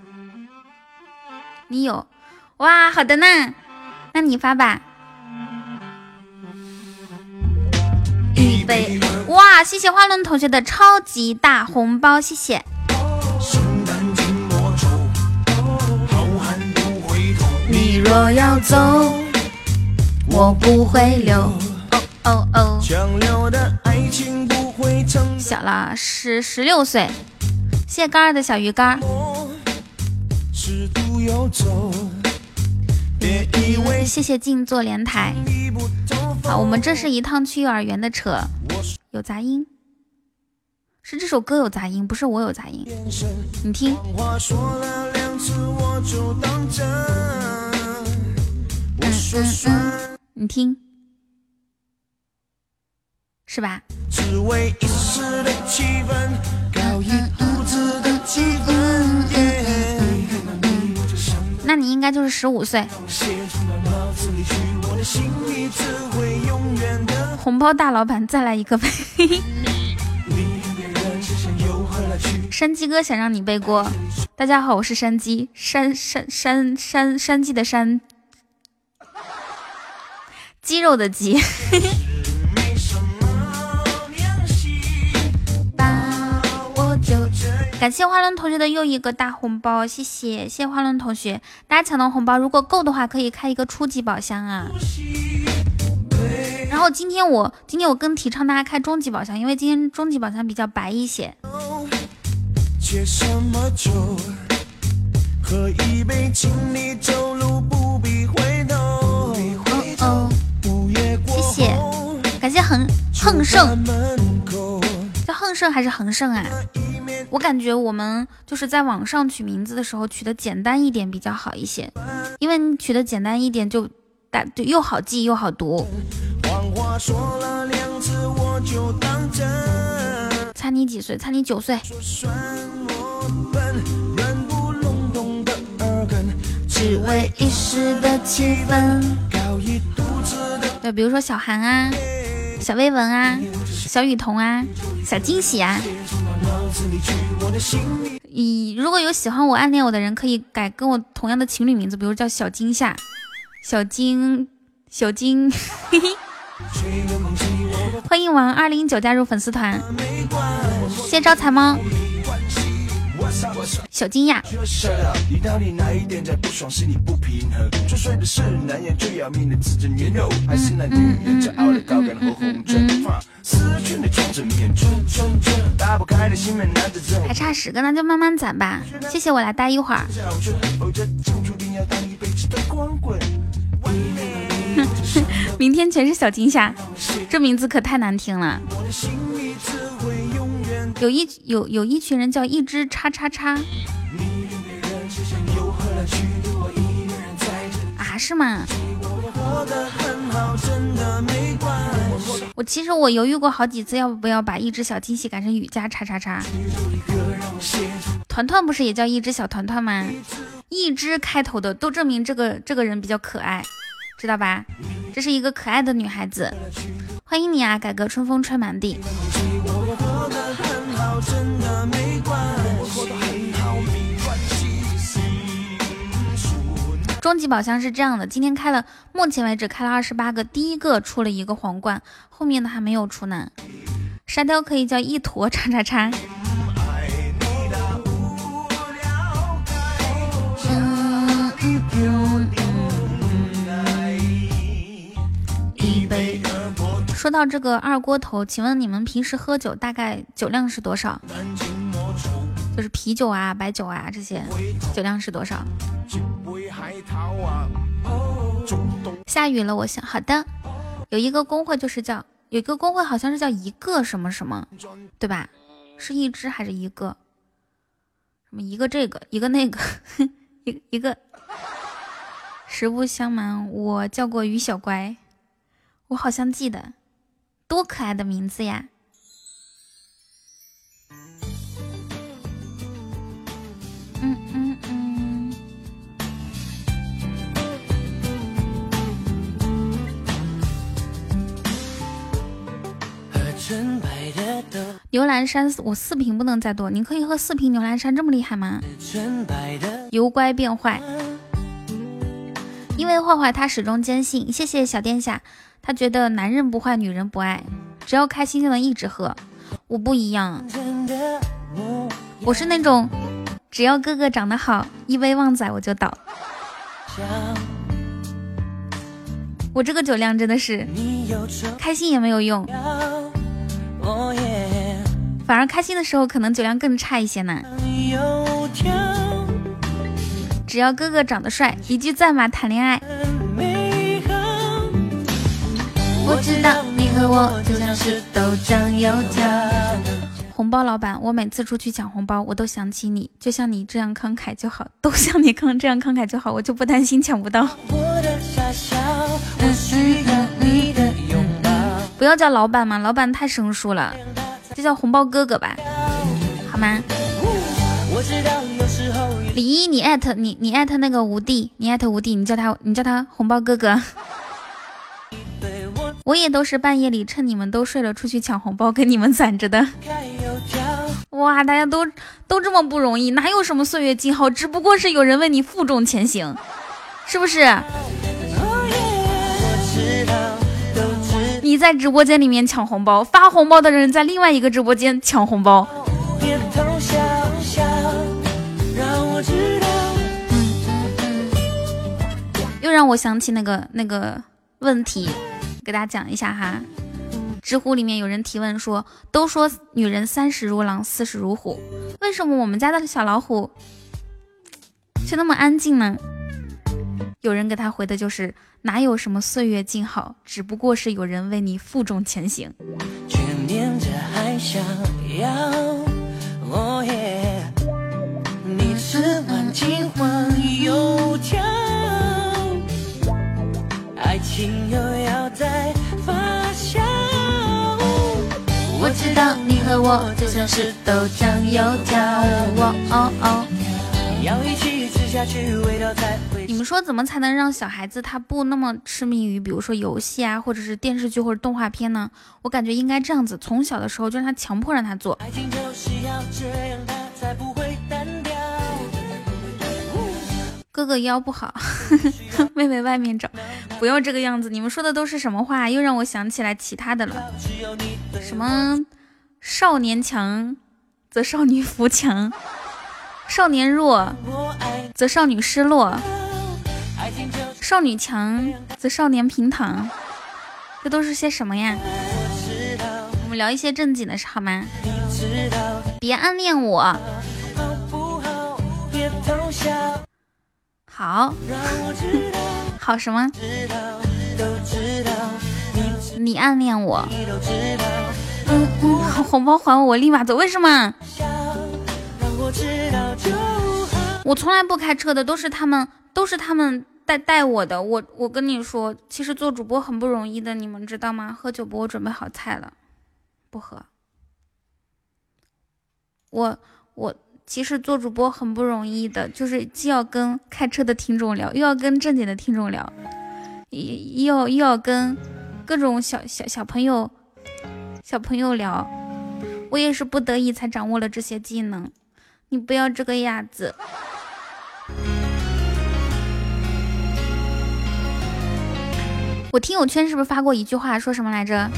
你有？哇，好的呢，那你发吧。预备，哇，谢谢花轮同学的超级大红包，谢谢。你若要走，我不会留。哦哦哦。小了十十六岁，谢谢干儿的小鱼干。谢谢静坐莲台。好，我们这是一趟去幼儿园的车，有杂音，是这首歌有杂音，不是我有杂音。你听，你听，是吧？那你应该就是十五岁。红包大老板，再来一个呗。山鸡哥想让你背锅。大家好，我是山鸡，山山山山山鸡的山，鸡肉的鸡。感谢花轮同学的又一个大红包，谢谢谢谢花轮同学，大家抢到红包，如果够的话可以开一个初级宝箱啊。然后今天我今天我更提倡大家开终极宝箱，因为今天终极宝箱比较白一些。谢谢，感谢恒恒盛，叫恒盛还是恒盛啊？我感觉我们就是在网上取名字的时候取的简单一点比较好一些，因为你取的简单一点就大就又好记又好读。猜你几岁？猜你九岁。只为一时的气氛。对，比如说小韩啊，小薇文啊，小雨桐啊，小惊喜啊。咦如果有喜欢我、暗恋我的人，可以改跟我同样的情侣名字，比如叫小惊夏、小金、小金。欢迎王二零九加入粉丝团，谢谢招财猫。小惊讶。还差十个，那就慢慢攒吧。谢谢，我来待一会儿。明天全是小惊吓，这名字可太难听了。有一有有一群人叫一只叉叉叉，啊是吗？我其实我犹豫过好几次，要不要把一只小惊喜改成雨加叉叉叉。团团不是也叫一只小团团吗？一只开头的都证明这个这个人比较可爱，知道吧？这是一个可爱的女孩子，欢迎你啊，改革春风吹满地。终极宝箱是这样的，今天开了，目前为止开了二十八个，第一个出了一个皇冠，后面的还没有出呢。沙雕可以叫一坨叉叉叉。说到这个二锅头，请问你们平时喝酒大概酒量是多少？就是啤酒啊、白酒啊这些酒量是多少？下雨了，我想好的，有一个工会就是叫有一个工会好像是叫一个什么什么，对吧？是一只还是一个？什么一个这个一个那个 一一个？实不相瞒，我叫过于小乖，我好像记得。多可爱的名字呀！嗯嗯嗯。牛栏山，我四瓶不能再多，你可以喝四瓶牛栏山，这么厉害吗？由乖变坏，因为坏坏他始终坚信。谢谢小殿下。他觉得男人不坏，女人不爱，只要开心就能一直喝。我不一样，我是那种只要哥哥长得好，一杯旺仔我就倒。我这个酒量真的是开心也没有用，反而开心的时候可能酒量更差一些呢。只要哥哥长得帅，一句在吗？谈恋爱。我知道你和我就像是豆浆油条。红包老板，我每次出去抢红包，我都想起你，就像你这样慷慨就好，都像你慷这样慷慨就好，我就不担心抢不到。不要叫老板嘛，老板太生疏了，就叫红包哥哥吧，好吗？李一，你艾特你你艾特那个无敌，你艾特无敌，你叫他你叫他红包哥哥。我也都是半夜里趁你们都睡了出去抢红包，跟你们攒着的。哇，大家都都这么不容易，哪有什么岁月静好，只不过是有人为你负重前行，是不是？你在直播间里面抢红包，发红包的人在另外一个直播间抢红包。又让我想起那个那个问题。给大家讲一下哈，知乎里面有人提问说，都说女人三十如狼，四十如虎，为什么我们家的小老虎却那么安静呢？有人给他回的就是，哪有什么岁月静好，只不过是有人为你负重前行。情又要再发酵。我知道你和我就像是豆浆油条，哦哦哦。要一起吃下去，味道才会。你们说怎么才能让小孩子他不那么痴迷于，比如说游戏啊，或者是电视剧或者动画片呢？我感觉应该这样子，从小的时候就让他强迫让他做。爱情就是要这样，哥哥腰不好，妹妹外面找，不要这个样子。你们说的都是什么话？又让我想起来其他的了。什么少年强则少女扶强，少年弱则少女失落，少女强则少年平躺。这都是些什么呀？我们聊一些正经的事好吗？别暗恋我。好，好什么？你暗恋我？嗯嗯，红包还我，我立马走。为什么？我从来不开车的，都是他们，都是他们带带我的。我我跟你说，其实做主播很不容易的，你们知道吗？喝酒不？我准备好菜了，不喝。我我。其实做主播很不容易的，就是既要跟开车的听众聊，又要跟正经的听众聊，又要又要跟各种小小小朋友小朋友聊。我也是不得已才掌握了这些技能。你不要这个样子。我听友圈是不是发过一句话，说什么来着？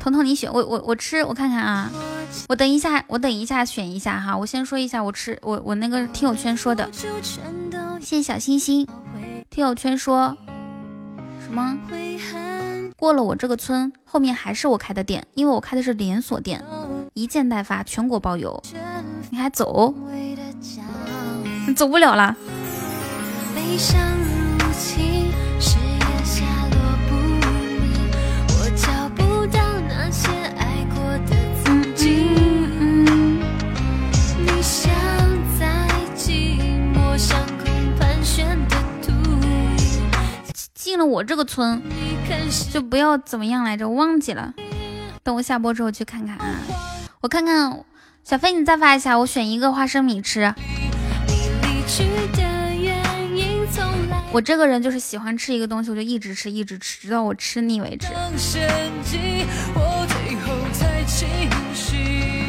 彤彤，你选我我我吃，我看看啊。我等一下，我等一下选一下哈。我先说一下，我吃我我那个听友圈说的，谢谢小星星。听友圈说什么？过了我这个村，后面还是我开的店，因为我开的是连锁店，一件代发，全国包邮。你还走？你 走不了了。进了我这个村，就不要怎么样来着，我忘记了。等我下播之后去看看啊，我看看小飞，你再发一下，我选一个花生米吃。我这个人就是喜欢吃一个东西，我就一直吃，一直吃，直到我吃腻为止。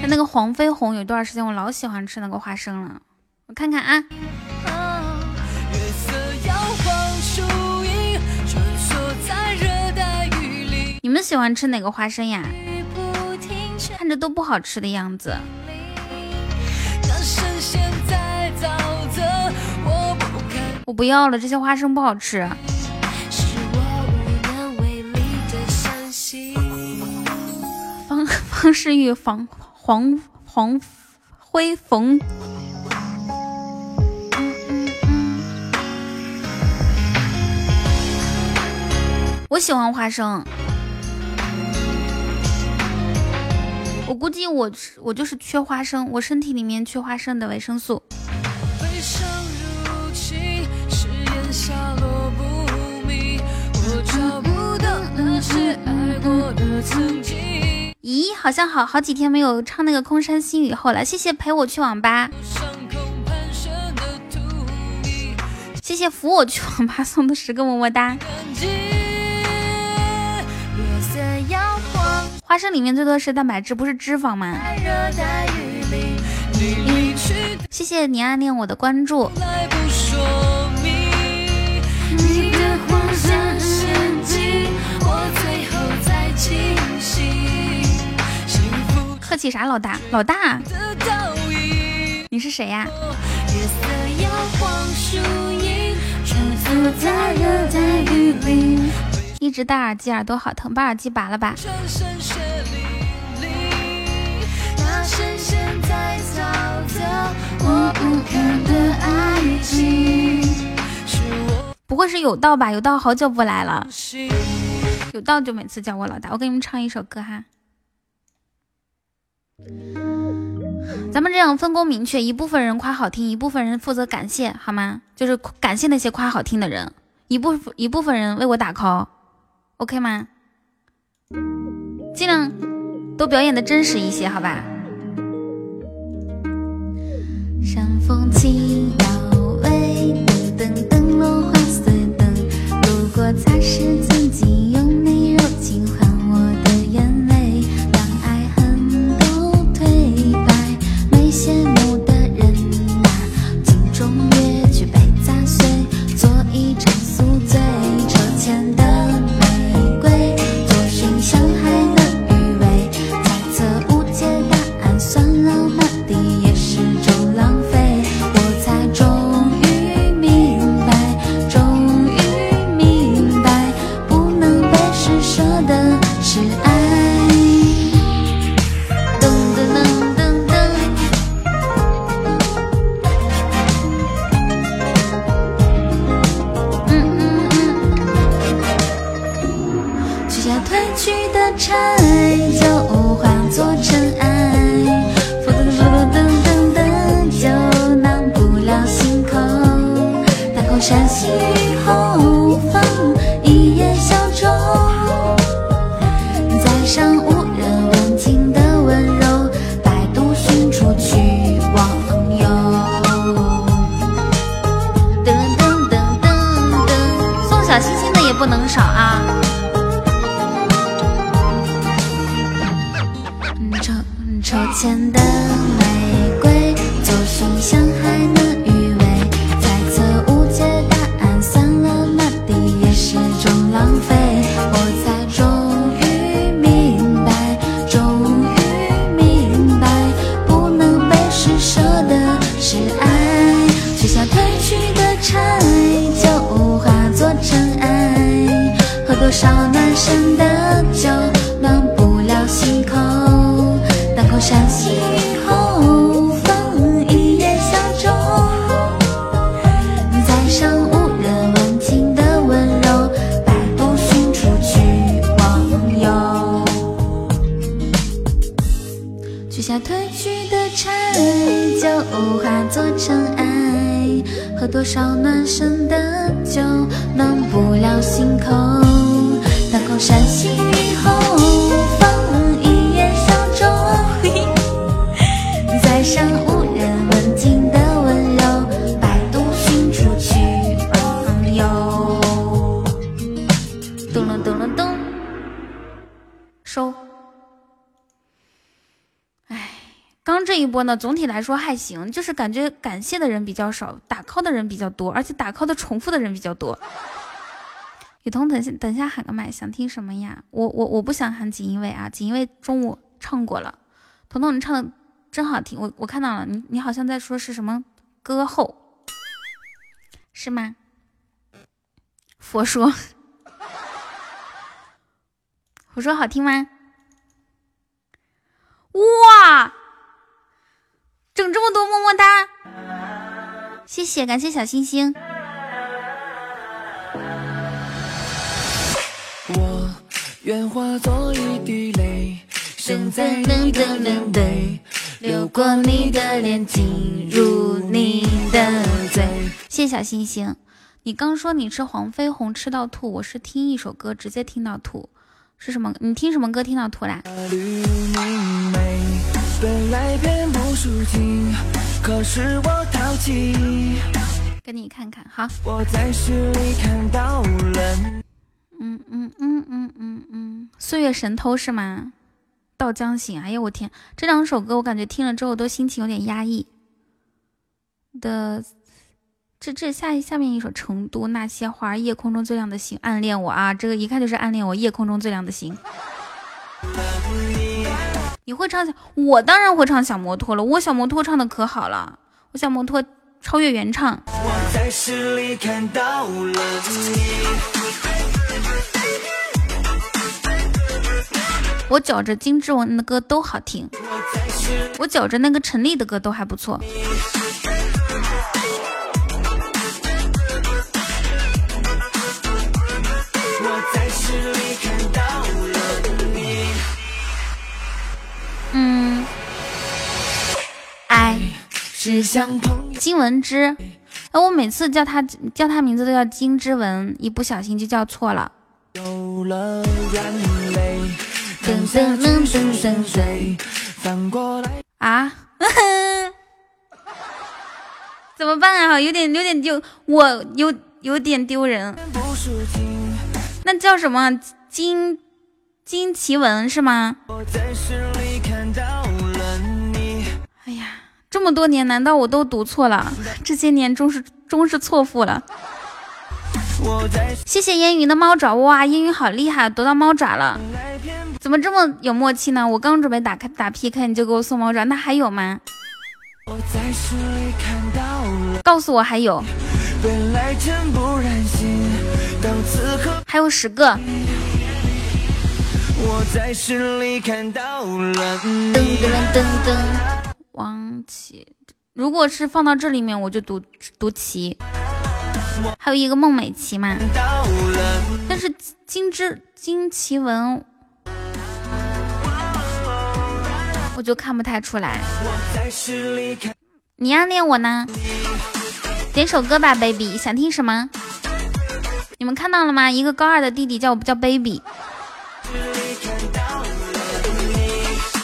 那个黄飞鸿有一段时间我老喜欢吃那个花生了，我看看啊。们喜欢吃哪个花生呀？看着都不好吃的样子。我不要了，这些花生不好吃。方方世玉，黄黄黄辉逢。我喜欢花生。我估计我我就是缺花生，我身体里面缺花生的维生素。咦，好像好好几天没有唱那个空山新雨后了，谢谢陪我去网吧。谢谢扶我去网吧送的十个么么哒。花生里面最多是蛋白质，不是脂肪吗？谢谢你暗恋我的关注。客气啥，老大，老大，你是谁呀？一直戴耳机，耳朵好疼，把耳机拔了吧。不会是有道吧？有道好久不来了，有道就每次叫我老大。我给你们唱一首歌哈。咱们这样分工明确，一部分人夸好听，一部分人负责感谢，好吗？就是感谢那些夸好听的人，一部一部分人为我打 call，OK 吗？尽量都表演的真实一些，好吧？山风起摇尾，等等等落花碎灯。如果才是曾经用你柔情换嗯抽签的玫瑰，左寻香还能余味，猜测误解答案，算了满地也是种浪费。我才终于明白，终于明白，不能被施舍的是爱。取下褪去的柴，就化作尘埃。喝多少暖身的酒，暖不了心口。山西雨后，放一叶小舟。载上无人问津的温柔，摆渡寻处去忘忧。取下褪去的柴，就化作尘埃。喝多少暖身的酒，暖不了心口。当口山西雨后，上无人问津的温柔，摆渡寻出去忘忧。咚了咚了咚，收。哎，刚这一波呢，总体来说还行，就是感觉感谢的人比较少，打 call 的人比较多，而且打 call 的重复的人比较多。雨桐，等下等下喊个麦，想听什么呀？我我我不想喊锦衣卫啊，锦衣卫中午唱过了。彤彤，你唱的真好听，我我看到了，你你好像在说是什么歌后，是吗？佛说，我说好听吗？哇，整这么多么么哒，谢谢，感谢小星星。我愿化作一滴泪，生在你的脸围，流过你的脸，进入你的嘴。谢谢小星星，你刚说你吃黄飞鸿吃到吐，我是听一首歌直接听到吐，是什么？你听什么歌听到吐啦？本来便不抒情，可是我淘气。给你看看，好。我在诗里看到了。嗯嗯嗯嗯嗯嗯，岁月神偷是吗？到江行，哎呀我天，这两首歌我感觉听了之后都心情有点压抑。的，这这下下面一首《成都那些花》，夜空中最亮的星，暗恋我啊，这个一看就是暗恋我，夜空中最亮的星。你会唱小？我当然会唱小摩托了，我小摩托唱的可好了，我小摩托。超越原唱。我觉着金志文的歌都好听，我觉着那个陈粒的歌都还不错。嗯，爱是相同。金文之，哎，我每次叫他叫他名字都叫金之文，一不小心就叫错了。啊？怎么办啊？有点有点丢，我有有点丢人。那叫什么？金金奇文是吗？哎呀。这么多年，难道我都读错了？这些年终是终是错付了。谢谢烟云的猫爪，哇，烟云好厉害，得到猫爪了，怎么这么有默契呢？我刚准备打开打 PK，你就给我送猫爪，那还有吗？告诉我还有，还有十个。噔噔噔噔王琦，如果是放到这里面，我就读读齐。还有一个孟美岐嘛，但是金枝金奇文，我就看不太出来。你暗恋我呢？点首歌吧，baby，想听什么？你们看到了吗？一个高二的弟弟叫我不叫 baby。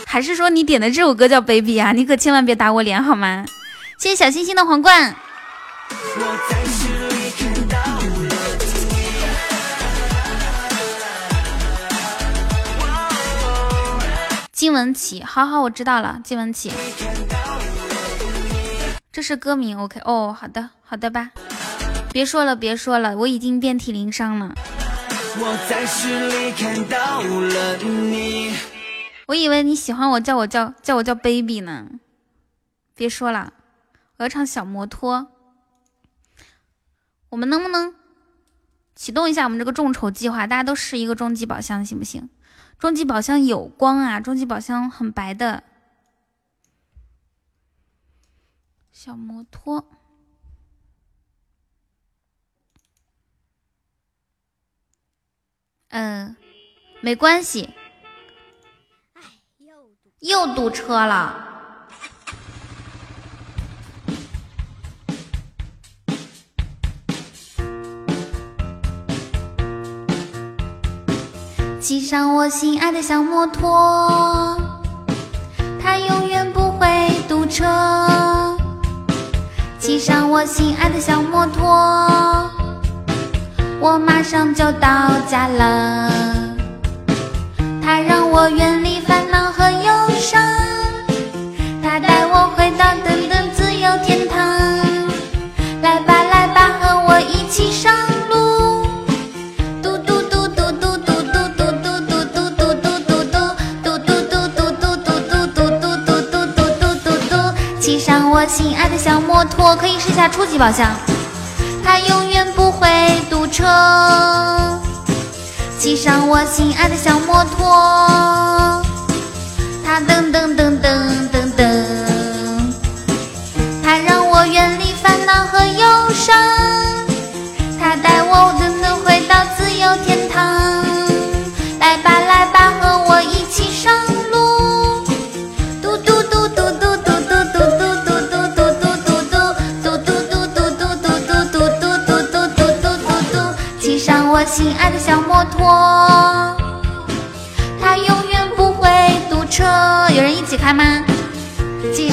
还是说你点的这首歌叫 Baby 啊？你可千万别打我脸好吗？谢谢小星星的皇冠。金文岐，好好，我知道了，金文岐，这是歌名。OK，哦，好的，好的吧。别说了，别说了，我已经遍体鳞伤了。我在诗里看到了你。我以为你喜欢我，叫我叫叫我叫 baby 呢。别说了，我要唱小摩托。我们能不能启动一下我们这个众筹计划？大家都试一个终极宝箱，行不行？终极宝箱有光啊，终极宝箱很白的。小摩托，嗯，没关系。又堵车了。骑上我心爱的小摩托，它永远不会堵车。骑上我心爱的小摩托，我马上就到家了。它让我远离烦恼和忧伤，它带我回到托，可以试下初级宝箱。它永远不会堵车。骑上我心爱的小摩托，它噔噔噔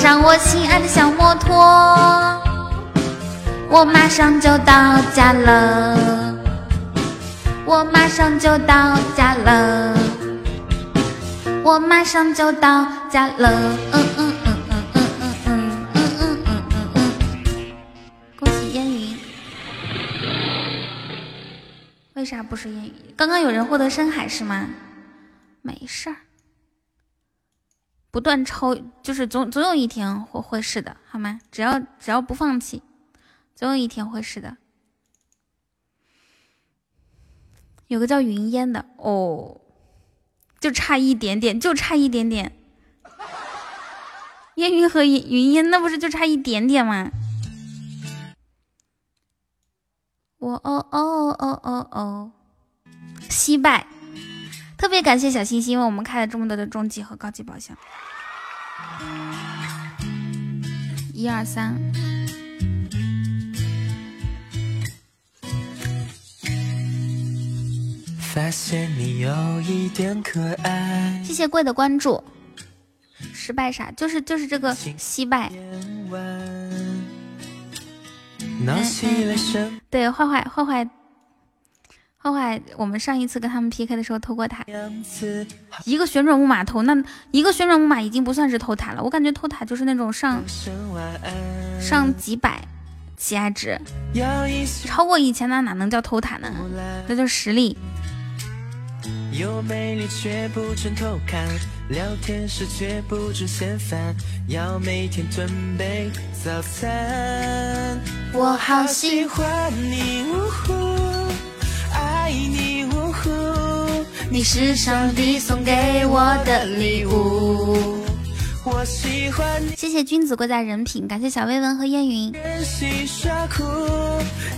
上我心爱的小摩托，我马上就到家了，我马上就到家了，我马上就到家了。嗯嗯嗯嗯嗯嗯嗯嗯嗯嗯。恭喜烟云，为啥不是烟云？刚刚有人获得深海是吗？没事儿，不断抽就是总总有一天会会是的，好吗？只要只要不放弃。总有一天会是的。有个叫云烟的哦，就差一点点，就差一点点。烟云和云云烟，那不是就差一点点吗？我哦哦哦哦哦哦，惜败。特别感谢小星星为我们开了这么多的中级和高级宝箱。一二三。发现你有一点可爱。谢谢贵的关注。失败啥？就是就是这个惜败。对，坏坏坏坏坏坏，我们上一次跟他们 PK 的时候偷过塔，一个旋转木马偷，那一个旋转木马已经不算是偷塔了。我感觉偷塔就是那种上上几百喜爱值，超过一千那哪能叫偷塔呢？那叫实力。有魅力却不准偷看，聊天时却不准嫌烦，要每天准备早餐。我好喜欢你，呜呼，爱你，呜呼，你是上帝送给我的礼物。我喜欢你。谢谢君子贵在人品，感谢小薇文和燕云。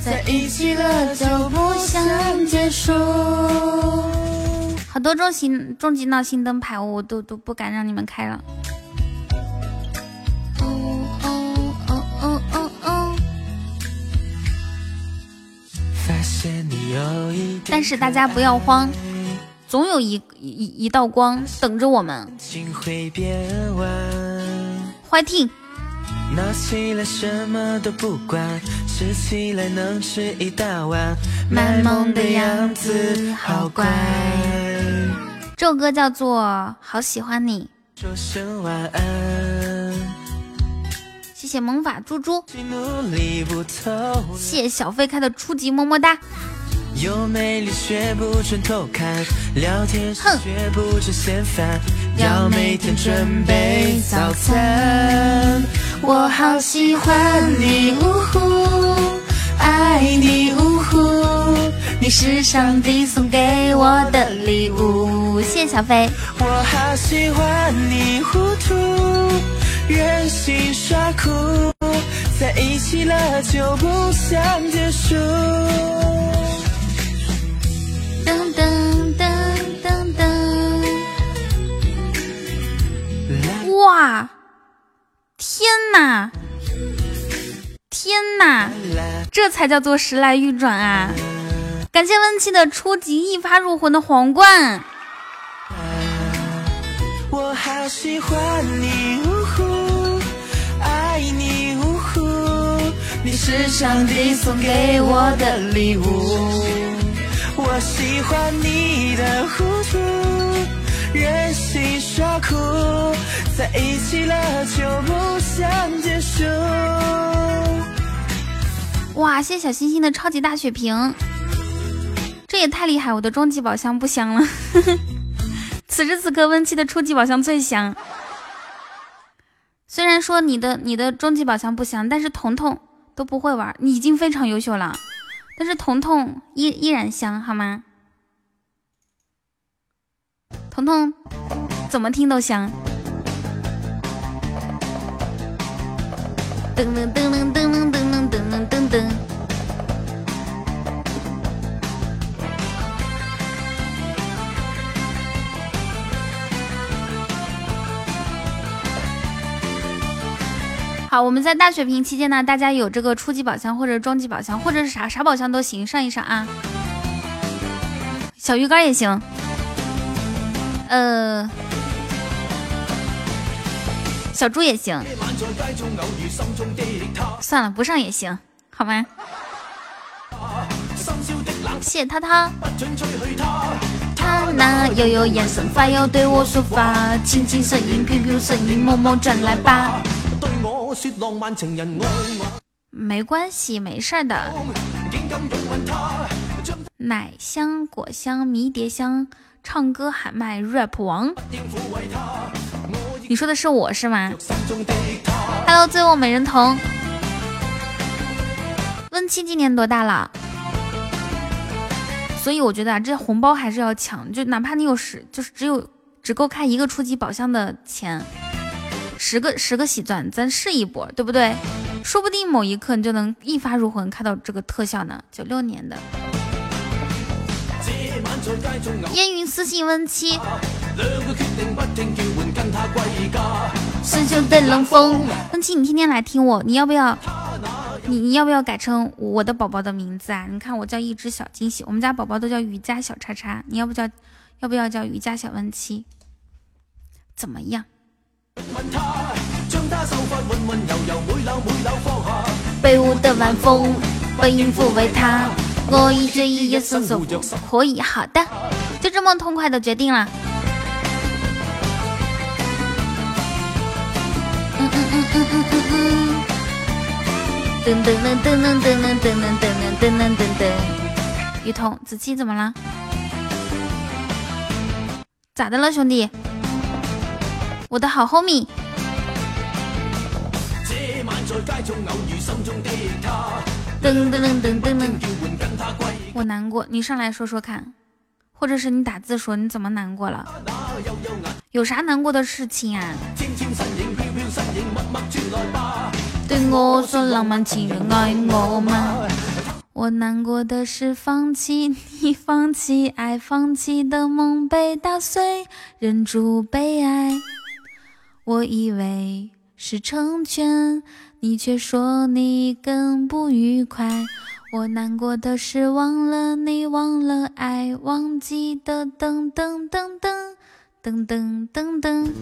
在一起了就不想结束。好多终极终极闹心灯牌，我都都不敢让你们开了。但是大家不要慌，总有一一一道光等着我们。欢迎。拿起来什么都不管，吃起来能吃一大碗，卖萌的样子好乖。这首歌叫做《好喜欢你》。说声晚安。谢谢萌法猪猪。谢谢小飞开的初级么么哒。有魅力学不准偷看，聊天时学不准嫌烦，要每天准备早餐。我好喜欢你，呜呼，爱你，呜呼，你是上帝送给我的礼物。谢谢小飞。我好喜欢你，糊涂，任性耍酷，在一起了就不想结束。噔噔噔噔噔！哇，天哪，天哪，这才叫做时来运转啊！感谢温七的初级一发入魂的皇冠。我好喜欢你，呜呼，爱你，呜呼，你是上帝送给我的礼物。我喜欢你的糊涂，任性耍酷，在一起了就不想结束。哇，谢谢小星星的超级大血瓶，这也太厉害！我的终极宝箱不香了。此时此刻，温七的初级宝箱最香。虽然说你的你的终极宝箱不香，但是彤彤都不会玩，你已经非常优秀了。但是彤彤依依然香，好吗？彤彤怎么听都香。噔噔噔噔噔噔噔噔噔噔。好，我们在大血瓶期间呢，大家有这个初级宝箱或者中级宝箱，或者是啥啥宝箱都行，上一上啊。小鱼干也行，呃，小猪也行。算了，不上也行。好吗？谢谢涛涛。他那悠悠眼神，发要对我说话，轻轻声音，Q Q 声音，默默转来吧。没关系，没事的。奶香、果香、迷迭香，唱歌喊麦，rap 王。你说的是我是吗？Hello，醉卧美人童。温七今年多大了？所以我觉得啊，这红包还是要抢，就哪怕你有十，就是只有只够开一个初级宝箱的钱，十个十个喜钻，咱试一波，对不对？说不定某一刻你就能一发入魂，开到这个特效呢。九六年的。烟云私信温七。师兄的冷风，温七，你天天来听我，你要不要？你你要不要改成我的宝宝的名字啊？你看我叫一只小惊喜，我们家宝宝都叫瑜伽小叉叉，你要不叫？要不要叫瑜伽小温七？怎么样？被雾的晚风，被音符为他，我一追一夜搜索，可以，好的，就这么痛快的决定了。嗯嗯嗯嗯嗯嗯嗯。噔噔噔噔噔噔噔噔噔噔噔噔噔。雨桐，子期怎么了？咋的了，兄弟？我的好 homie。噔噔噔噔噔噔，我难过，你上来说说看，或者是你打字说你怎么难过了？有啥难过的事情啊？对我说浪漫情人爱我吗？我难过的是放弃你，放弃爱，放弃的梦被打碎，忍住悲哀。我以为是成全。你却说你更不愉快，我难过的是忘了你，忘了爱，忘记的噔噔噔噔噔噔噔噔。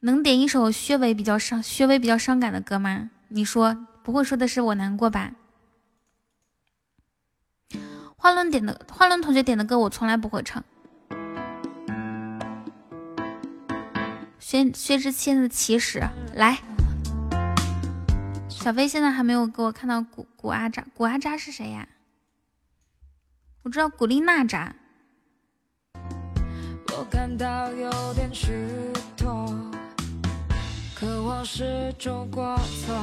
能点一首薛伟比较伤、薛伟比较伤感的歌吗？你说不会说的是我难过吧？花轮点的花轮同学点的歌我从来不会唱。薛薛之谦的起始来，小飞现在还没有给我看到古古阿扎，古阿扎是谁呀？我知道古力娜扎。我感到有点虚脱，可我始终过错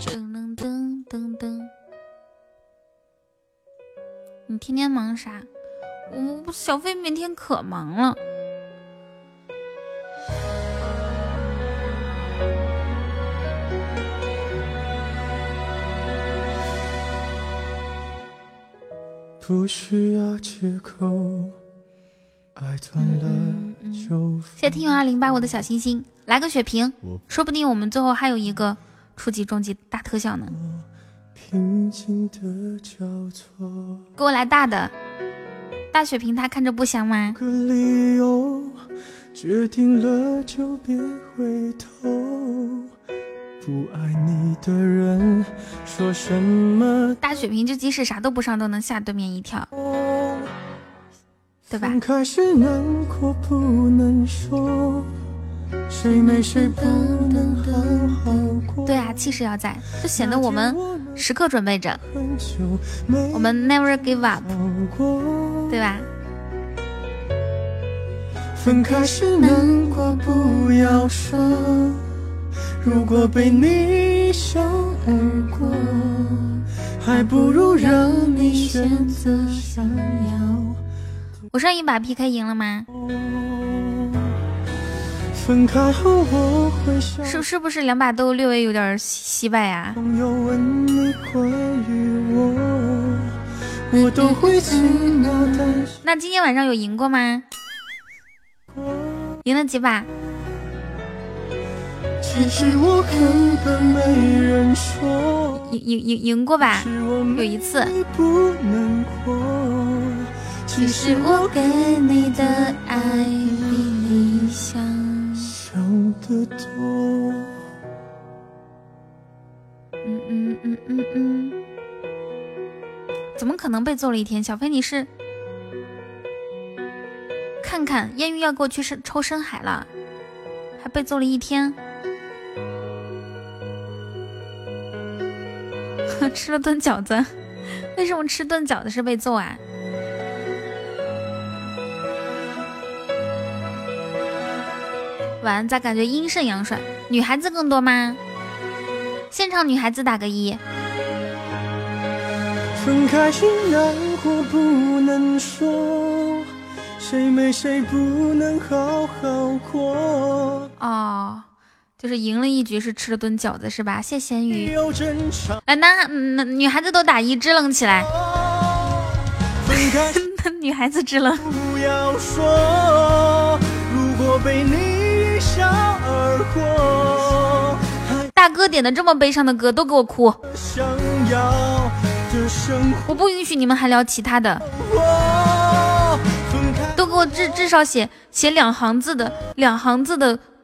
噔噔噔噔，你天天忙啥？我小飞每天可忙了。不需要借口，爱断了就。谢谢听友二零八我的小心心，来个血瓶，说不定我们最后还有一个初级、中级大特效呢。平静的交错给我来大的，大血瓶，它看着不香吗？决定了就别回头。不爱你的人说什么？大血瓶就即使啥都不上都能吓对面一跳，对吧？对啊，气势要在，就显得我们时刻准备着，我们 never give up，对吧？分开时难过，不要说。如果被你笑而过，还不如让你选择想要。我上一把 PK 赢了吗？分开后我会是是不是两把都略微有点惜败啊？那今天晚上有赢过吗？赢了几把？其实我根本没人说。赢赢赢赢过吧？有一次。其实我给你的爱比你想多。嗯嗯嗯嗯嗯。怎么可能被揍了一天？小飞，你是？看看，艳遇要给我去抽深海了，还被揍了一天。吃了顿饺子。为什么吃顿饺子是被揍啊？完，咋感觉阴盛阳衰？女孩子更多吗？现场女孩子打个一。分开心难过不能说，谁没谁不能好好过。哦，就是赢了一局是吃了顿饺子是吧？谢咸鱼。来，男那女孩子都打一，支棱起来。女孩子支棱。不要说，如果被你一笑而过。大哥点的这么悲伤的歌，都给我哭。想要我不允许你们还聊其他的，都给我至至少写写两行字的两行字的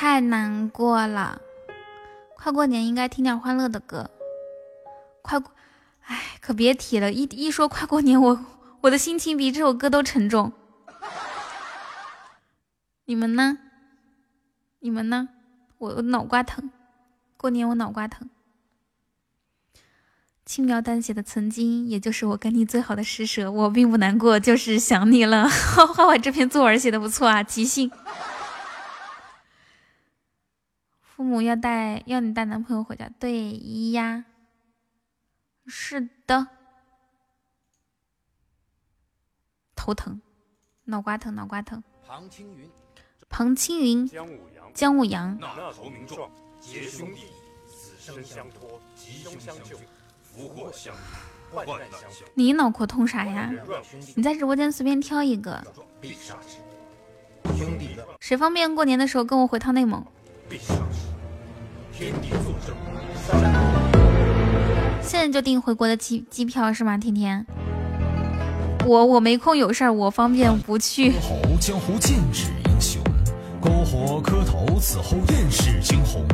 太难过了，快过年应该听点欢乐的歌。快过，哎，可别提了，一一说快过年，我我的心情比这首歌都沉重。你们呢？你们呢？我我脑瓜疼，过年我脑瓜疼。轻描淡写的曾经，也就是我跟你最好的施舍，我并不难过，就是想你了。花花这篇作文写的不错啊，即兴。父母要带要你带男朋友回家，对呀，是的。头疼，脑瓜疼，脑瓜疼。庞青云，庞青云，江武阳，江武阳。那头名状，结兄弟，此生相托，吉凶相救。你脑壳痛啥呀？你在直播间随便挑一个。谁方便过年的时候跟我回趟内蒙？现在就订回国的机机票是吗？天天，我我没空有事儿，我方便不去。江湖剑指英雄，篝火磕头，此后艳世惊鸿。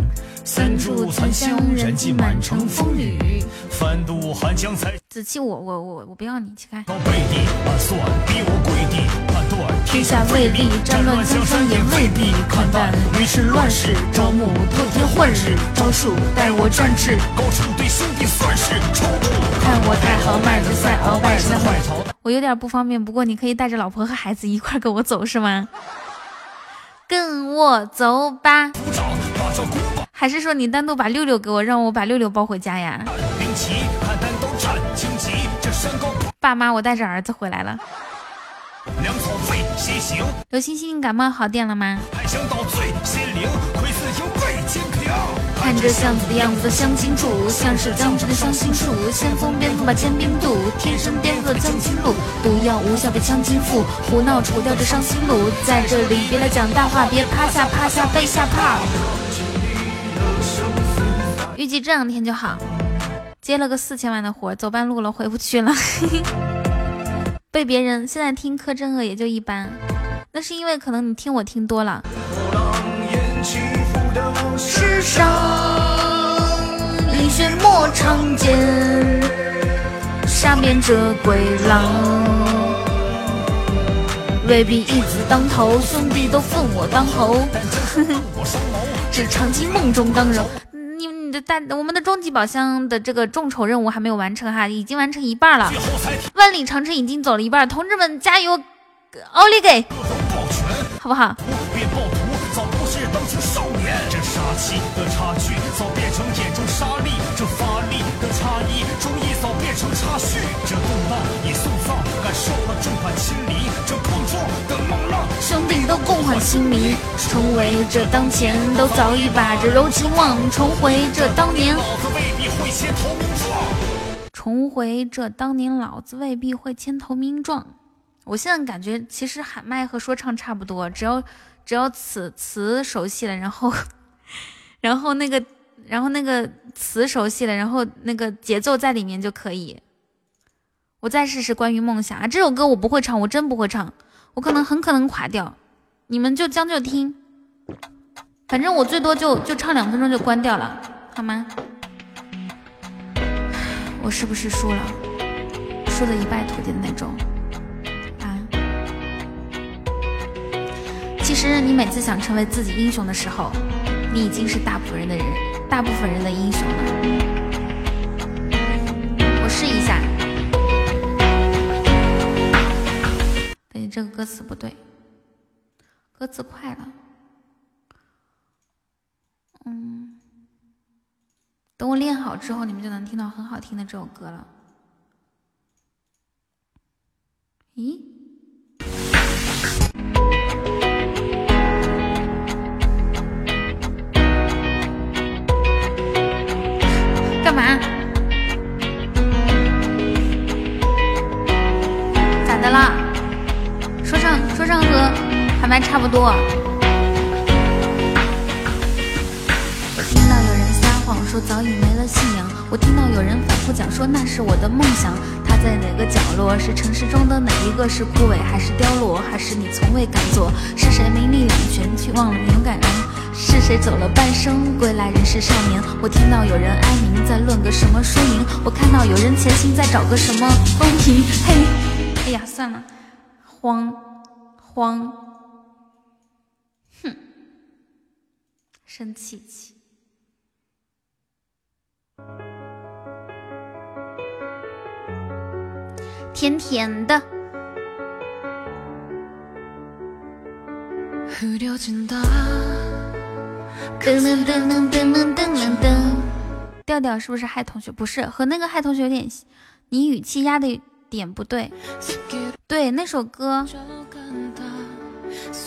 三炷残香，燃尽满城风雨。翻渡寒江才。子期，我我我我不要你，起开。天下未立，战乱江山也未必。看淡于是乱世，招募透天换日，招数待我战至。高处对兄弟算是冲突。看我太豪迈，在鳌拜山外头。我有点不方便，不过你可以带着老婆和孩子一块跟我走，是吗？跟我走吧。还是说你单独把六六给我，让我把六六抱回家呀？爸妈，我带着儿子回来了。刘星星感冒好点了吗？看这巷子的样子像清楚，像是将军的伤心树。先锋边锋把坚冰渡，天生边河将军路。毒药无效被枪金缚，胡闹除掉这伤心路。在这里别来讲大话，别趴下趴下被吓怕。预计这两天就好，接了个四千万的活，走半路了，回不去了。被别人现在听柯震恶也就一般，那是因为可能你听我听多了。世上英雄莫常见，下面这鬼狼未必义字当头，兄弟都奉我当侯，只常记梦中当人。大我们的终极宝箱的这个众筹任务还没有完成哈，已经完成一半了。万里长城已经走了一半，同志们加油，奥利给，好不好？这动荡也送葬，感受了众叛亲离，这碰撞的兄弟都共换姓名，重回这当前，都早已把这柔情忘，重回这当年。重回这当年，老子未必会牵头名状。我现在感觉，其实喊麦和说唱差不多，只要只要词词熟悉了，然后 然后那个然后那个词熟悉了，然后那个节奏在里面就可以。我再试试关于梦想啊，这首歌我不会唱，我真不会唱，我可能很可能垮掉，你们就将就听，反正我最多就就唱两分钟就关掉了，好吗？我是不是输了？输的一败涂地的那种啊！其实你每次想成为自己英雄的时候，你已经是大部分人的人，大部分人的英雄了。这个歌词不对，歌词快了。嗯。等我练好之后，你们就能听到很好听的这首歌了。咦？干嘛？咋的啦？说唱说唱和喊麦差不多。说早已没了信仰，我听到有人反复讲说那是我的梦想。它在哪个角落？是城市中的哪一个？是枯萎还是凋落？还是你从未敢做？是谁没力两全却忘了勇敢人？是谁走了半生归来仍是少年？我听到有人哀鸣在论个什么输赢，我看到有人前行在找个什么公平。嘿，哎呀，算了，慌慌，哼，生气气，甜甜的。噔噔噔噔噔噔噔，调调是不是害同学？不是，和那个害同学有点，你语气压的点不对。对，那首歌。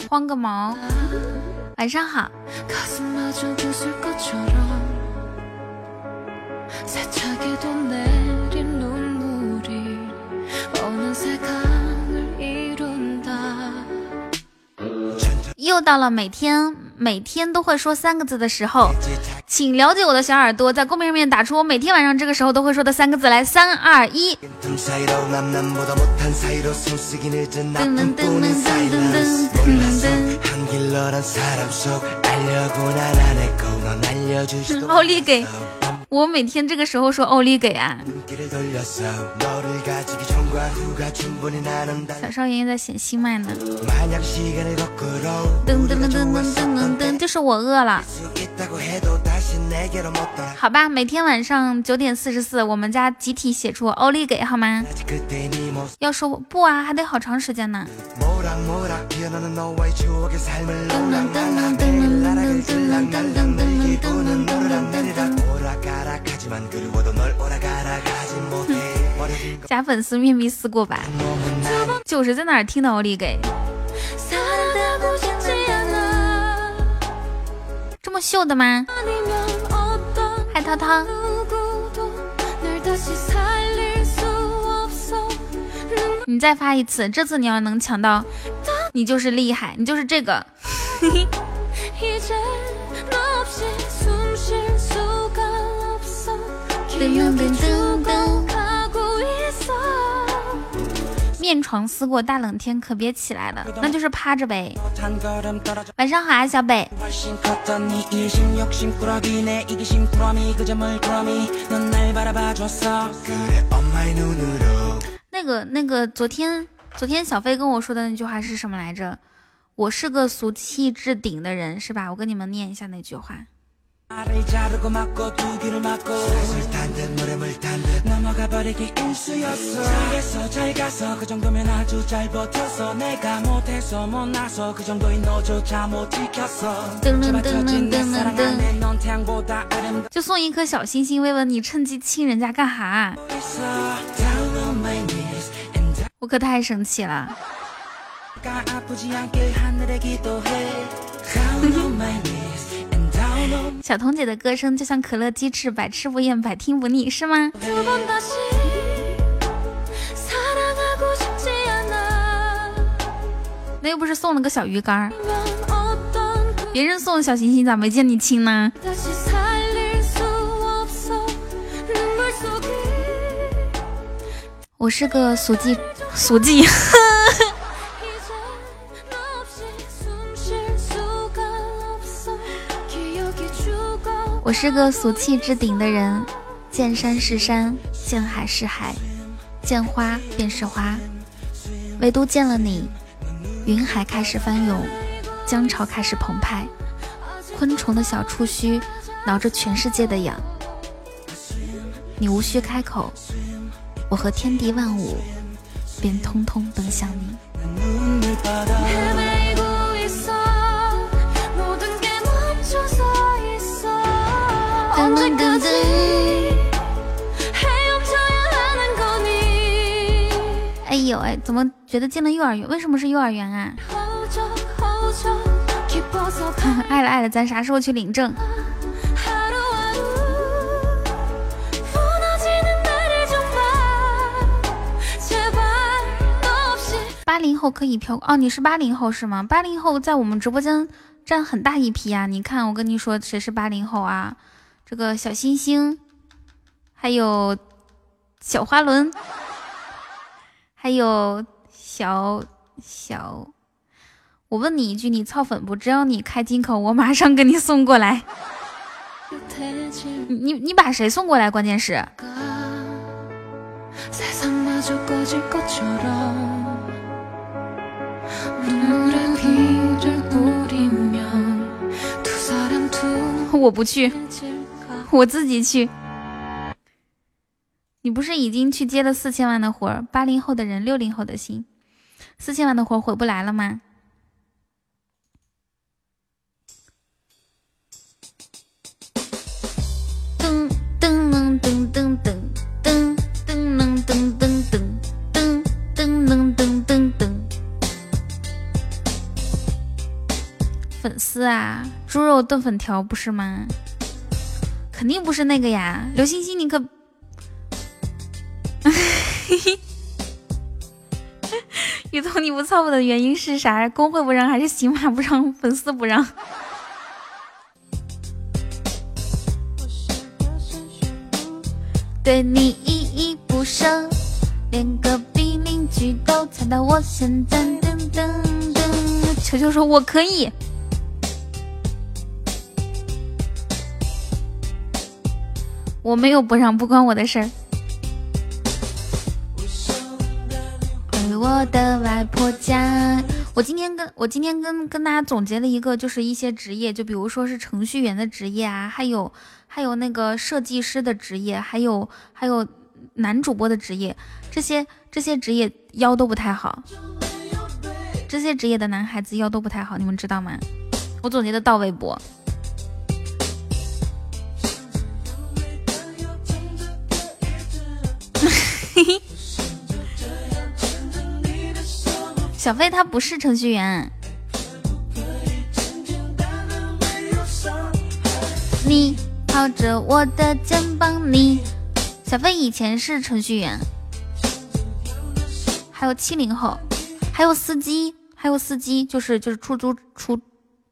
慌个毛。晚上好。又到了每天每天都会说三个字的时候，请了解我的小耳朵，在公屏上面打出我每天晚上这个时候都会说的三个字来，三二一。奥利给！我每天这个时候说奥利给啊，小少爷爷在显新麦呢。噔噔噔噔噔噔噔，就是我饿了。好吧，每天晚上九点四十四，我们家集体写出奥利给好吗？要说不啊，还得好长时间呢。加粉丝面壁思过吧，就是在哪儿听到奥利给，这么秀的吗？嗨涛涛，你再发一次，这次你要能抢到，你就是厉害，你就是这个。面床思过大冷天，可别起来了，那就是趴着呗。晚上好啊，小北。那个那个，昨天昨天小飞跟我说的那句话是什么来着？我是个俗气至顶的人，是吧？我跟你们念一下那句话。就送一颗小星星慰问你，趁机亲人家干哈？我可太生气了！小彤姐的歌声就像可乐鸡翅，百吃不厌，百听不腻，是吗？那又不是送了个小鱼干别人送的小星星咋没见你亲呢？我是个俗记，俗记。我是个俗气之顶的人，见山是山，见海是海，见花便是花，唯独见了你，云海开始翻涌，江潮开始澎湃，昆虫的小触须挠着全世界的痒，你无需开口。我和天地万物便通通奔向你。有哎，怎么觉得进了幼儿园？为什么是幼儿园啊？爱了爱了，咱啥时候去领证？八零后可以飘哦，你是八零后是吗？八零后在我们直播间占很大一批啊！你看，我跟你说，谁是八零后啊？这个小星星，还有小花轮，还有小小……我问你一句，你操粉不？只要你开金口，我马上给你送过来。你你把谁送过来？关键是。我不去，我自己去。你不是已经去接了四千万的活儿？八零后的人，六零后的心，四千万的活儿回不来了吗？噔噔噔噔噔噔噔噔噔噔噔。噔噔噔噔，粉丝啊，猪肉炖粉条不是吗？肯定不是那个呀，刘星星，你可，雨桐你不操我的原因是啥？公会不让还是喜马不让？粉丝不让？对你依依不舍，连个。举都猜到我现在，噔噔噔！球球说我可以，我没有不让，不关我的事儿。我的外婆家，我今天跟我今天跟跟大家总结了一个，就是一些职业，就比如说是程序员的职业啊，还有还有那个设计师的职业，还有还有男主播的职业，这些这些职业。腰都不太好，这些职业的男孩子腰都不太好，你们知道吗？我总结的到位不？嘿 嘿小飞他不是程序员，你靠着我的肩膀，你小飞以前是程序员。还有七零后，还有司机，还有司机，就是就是出租出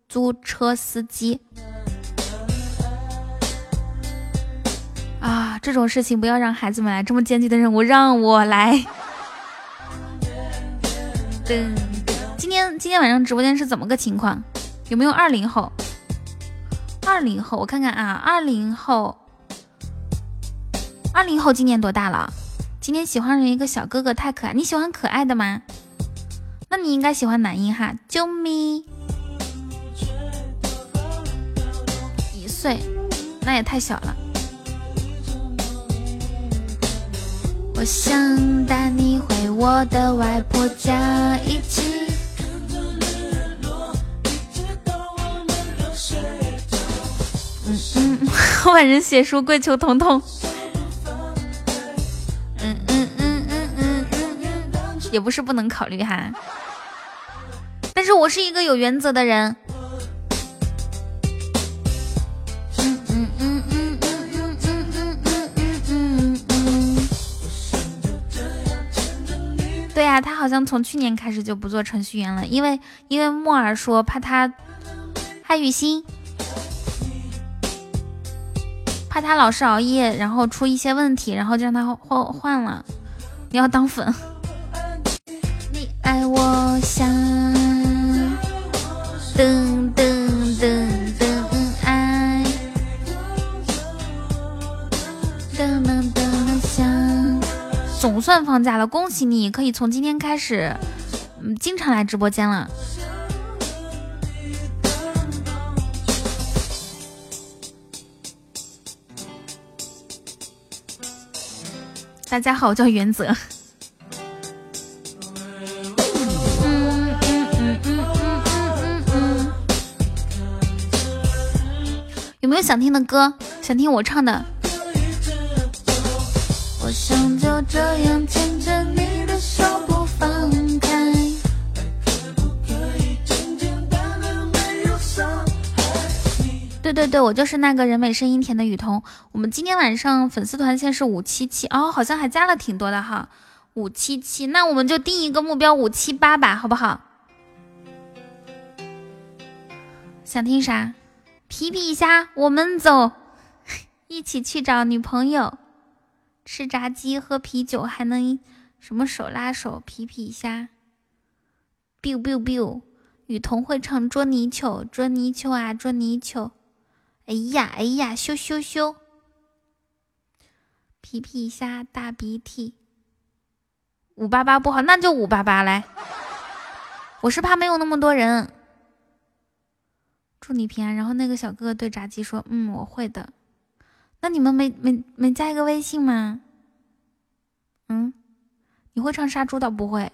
租车司机啊！这种事情不要让孩子们来，这么艰巨的任务让我来。噔，今天今天晚上直播间是怎么个情况？有没有二零后？二零后，我看看啊，二零后，二零后今年多大了？今天喜欢上一个小哥哥，太可爱。你喜欢可爱的吗？那你应该喜欢男音哈。啾咪，一岁，那也太小了。想带你回我的外婆家，一起。嗯嗯，万人写书跪求彤彤。也不是不能考虑哈。但是我是一个有原则的人。他好像从去年开始就不做程序员了，因为因为木耳说怕他，嗨雨欣，怕他老是熬夜，然后出一些问题，然后就让他换换了。你要当粉？你爱我想噔噔噔噔总算放假了，恭喜你！可以从今天开始，嗯，经常来直播间了。大家好，我叫原则。有没有想听的歌？想听我唱的？就这样牵着你的手不放开。对对对，我就是那个人美声音甜的雨桐。我们今天晚上粉丝团现在是五七七哦，好像还加了挺多的哈，五七七。那我们就定一个目标五七八吧，好不好？想听啥？皮皮虾，我们走，一起去找女朋友。吃炸鸡喝啤酒还能什么手拉手皮皮虾，biu biu biu，雨桐会唱捉泥鳅捉泥鳅啊捉泥鳅，哎呀哎呀咻咻咻，皮皮虾大鼻涕，五八八不好那就五八八来，我是怕没有那么多人，祝你平安。然后那个小哥哥对炸鸡说，嗯我会的。那你们没没没加一个微信吗？嗯，你会唱杀猪的不会？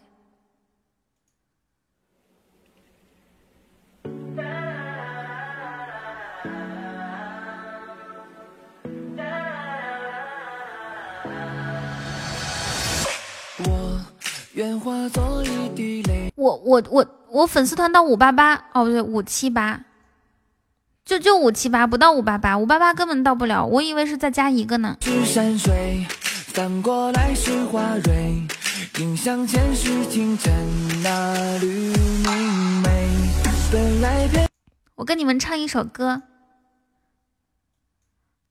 我我我我粉丝团到五八八哦不对五七八。就就五七八不到五八八，五八八根本到不了，我以为是再加一个呢。我跟你们唱一首歌，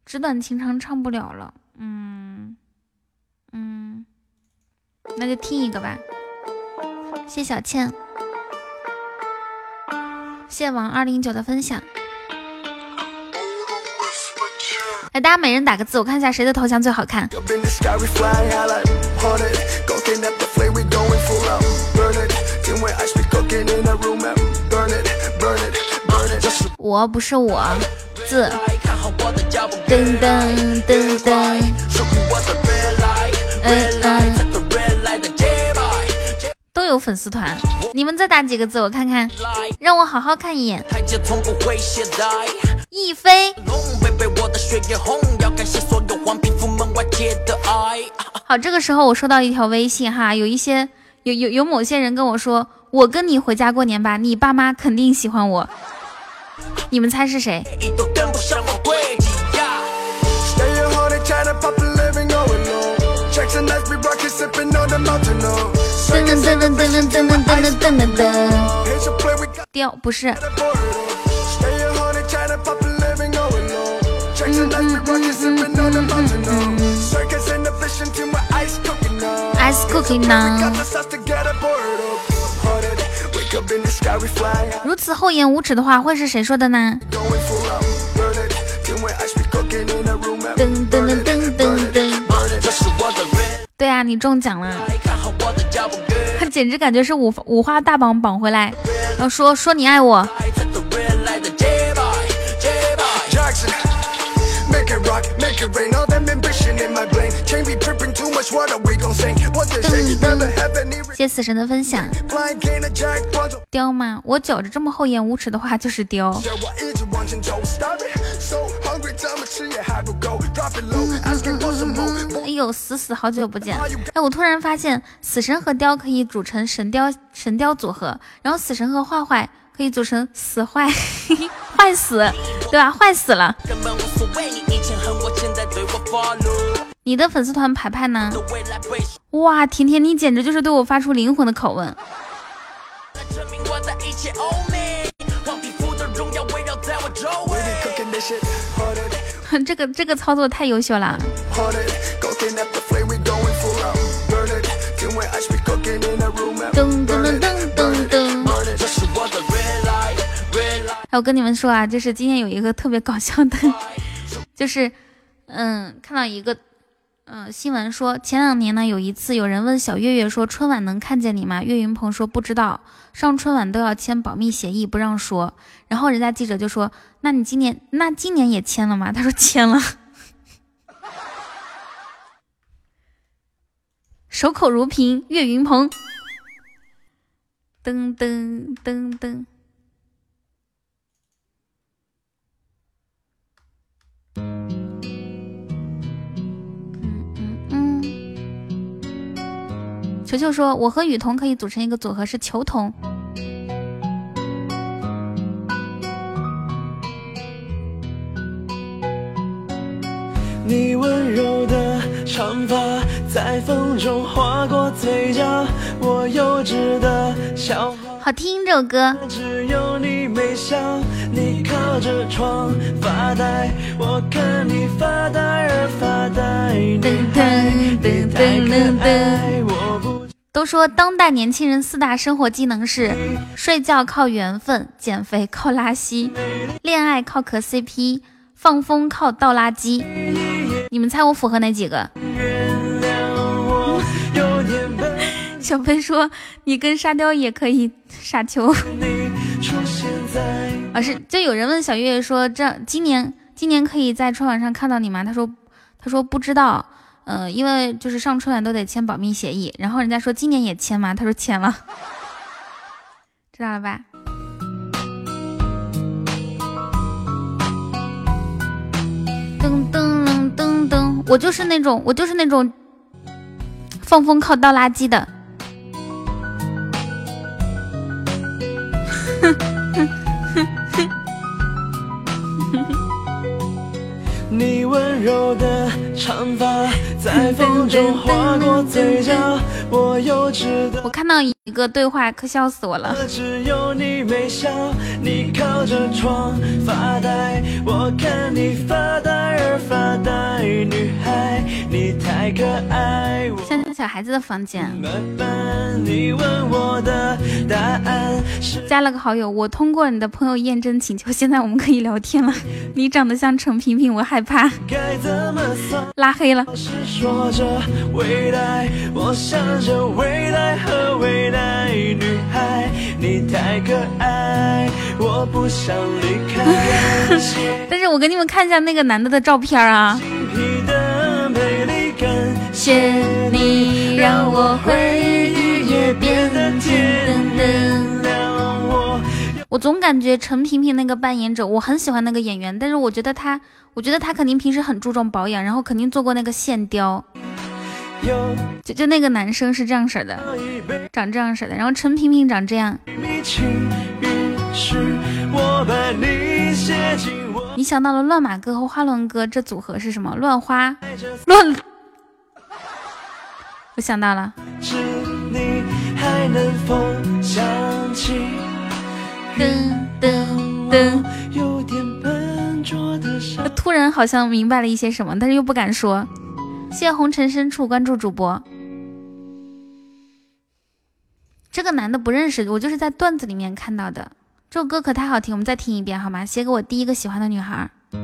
纸短情长唱不了了，嗯嗯，那就听一个吧。谢小倩，谢王二零九的分享。来，大家每人打个字，我看一下谁的头像最好看。我不是我字，噔噔噔噔，嗯嗯。都有粉丝团，你们再打几个字我看看，让我好好看一眼。一飞，好，这个时候我收到一条微信哈，有一些，有有有某些人跟我说，我跟你回家过年吧，你爸妈肯定喜欢我。你们猜是谁？掉，不是。Ice cooking 呢？如此厚颜无耻的话，会是谁说的呢？噔噔噔噔噔噔。对啊，你中奖了。他 简直感觉是五五花大绑绑回来，然后说说你爱我。谢死神的分享。雕吗？我觉着这么厚颜无耻的话就是雕。哎呦，死死好久不见。哎，我突然发现死神和雕可以组成神雕神雕组合，然后死神和坏坏可以组成死坏 坏死，对吧？坏死了。你的粉丝团牌牌呢？哇，甜甜，你简直就是对我发出灵魂的拷问。这个这个操作太优秀了。我跟你们说啊，就是今天有一个特别搞笑的，就是嗯，看到一个。嗯，新闻说前两年呢，有一次有人问小月月说春晚能看见你吗？岳云鹏说不知道，上春晚都要签保密协议，不让说。然后人家记者就说，那你今年那今年也签了吗？他说签了，守口如瓶。岳云鹏，噔噔噔噔。球球说：“我和雨桐可以组成一个组合，是球童。”你温柔的长发在风中划过嘴角，我幼稚的笑。好听这首歌。只有你没笑，你靠着窗发呆，我看你发呆而发呆。噔噔噔噔噔噔。都说当代年轻人四大生活技能是：睡觉靠缘分，减肥靠拉稀，恋爱靠磕 CP，放风靠倒垃圾。你们猜我符合哪几个？小飞说你跟沙雕也可以傻球。啊是，就有人问小月月说，这今年今年可以在春晚上看到你吗？他说他说不知道。嗯，因为就是上春晚都得签保密协议，然后人家说今年也签吗？他说签了，知道了吧？噔噔噔噔噔，我就是那种，我就是那种放风靠倒垃圾的。你温柔的长发在风中划过嘴角，我幼稚的。我看到一个对话，可笑死我了。只有你微笑，你靠着窗发呆，我看你发呆而发呆，女孩你太可爱。像小孩子的房间。加了个好友，我通过你的朋友验证请求，现在我们可以聊天了。你长得像陈萍萍，我害怕。拉黑了。但是，我给你们看一下那个男的的照片啊。谢你让我回忆也变得甜。我总感觉陈萍萍那个扮演者，我很喜欢那个演员，但是我觉得他，我觉得他肯定平时很注重保养，然后肯定做过那个线雕。就就那个男生是这样式的，长这样式的，然后陈萍萍长这样。你想到了乱马哥和花轮哥这组合是什么？乱花乱。我想到了。噔噔噔！他突然好像明白了一些什么，但是又不敢说。谢谢红尘深处关注主播。这个男的不认识，我就是在段子里面看到的。这首歌可太好听，我们再听一遍好吗？写给我第一个喜欢的女孩。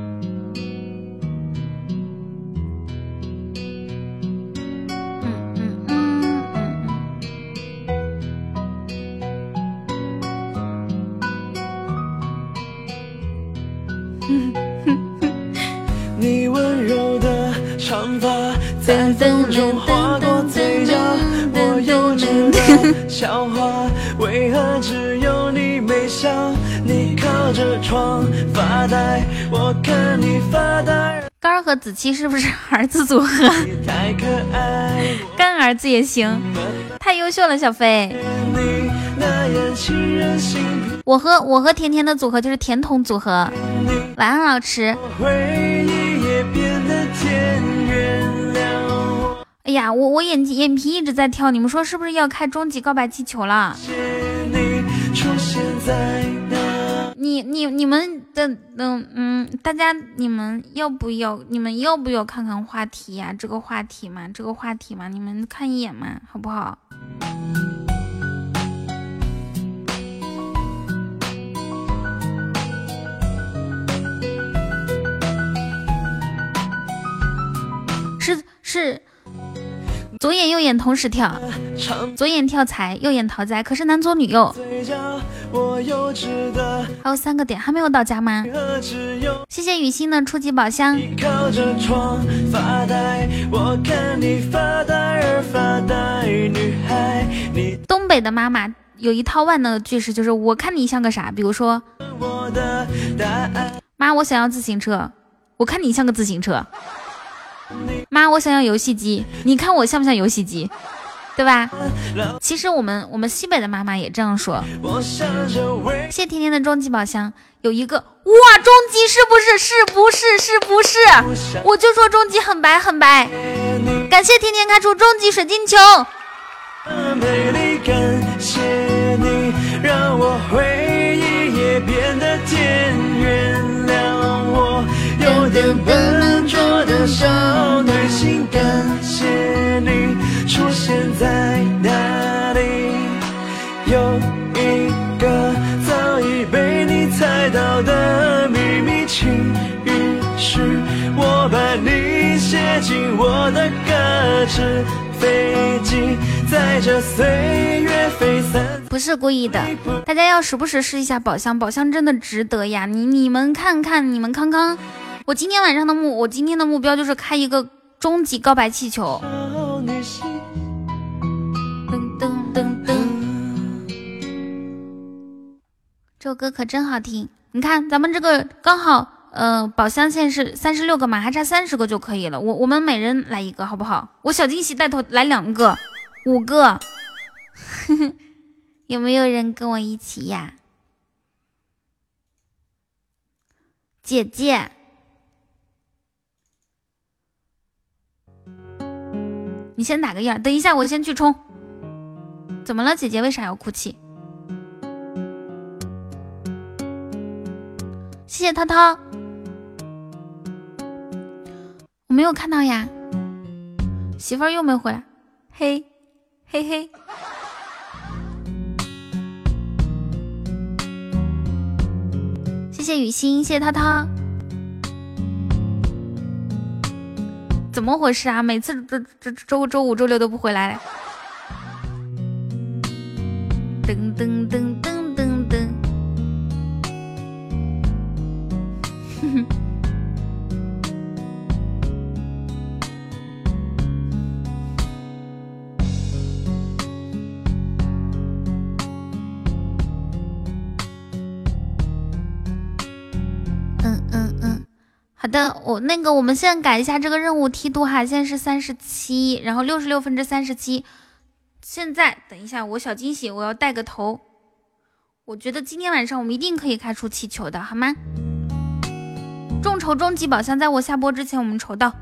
你温柔的长发在风中划过嘴角，我幼稚的笑话，为何只有你没笑？你靠着窗发呆，我看你发呆。干儿和子期是不是 儿子组合？干儿子也行，太优秀了，小飞。我和我和甜甜的组合就是甜筒组合。晚安，老池。哎呀，我我眼睛眼皮一直在跳，你们说是不是要开终极告白气球了？你你你们的嗯嗯，大家你们要不要？你们要不要看看话题呀？这个话题嘛，这个话题嘛，你们看一眼嘛，好不好？是是。左眼右眼同时跳，左眼跳财，右眼逃灾，可是男左女右。还有三个点还没有到家吗？谢谢雨欣的初级宝箱。东北的妈妈有一套万能的句式，就是我看你像个啥？比如说，妈，我想要自行车，我看你像个自行车。妈，我想要游戏机，你看我像不像游戏机，对吧？其实我们我们西北的妈妈也这样说。谢天天的终极宝箱有一个哇，终极是不是？是不是？是不是？我就说终极很白很白。感谢天天开出终极水晶球。有点笨拙的少女心，感谢你出现在哪里。有一个早已被你猜到的秘密，请允许我把你写进我的歌词。飞机在这岁月飞散。不是故意的，大家要时不时试一下宝箱，宝箱真的值得呀！你你们看看，你们康康。我今天晚上的目，我今天的目标就是开一个终极告白气球。噔噔噔噔，这首歌可真好听。你看，咱们这个刚好，呃，宝箱现在是三十六个嘛，还差三十个就可以了。我我们每人来一个，好不好？我小惊喜带头来两个，五个。有没有人跟我一起呀？姐姐。你先打个样，等一下我先去冲。怎么了，姐姐？为啥要哭泣？谢谢涛涛，我没有看到呀，媳妇儿又没回来，嘿，嘿嘿。谢谢雨欣，谢谢涛涛。怎么回事啊？每次周周周周五、周六都不回来。噔噔噔我那个我们现在改一下这个任务梯度哈，现在是三十七，然后六十六分之三十七。现在等一下，我小惊喜，我要带个头。我觉得今天晚上我们一定可以开出气球的，好吗？众筹终极宝箱，在我下播之前我们筹到。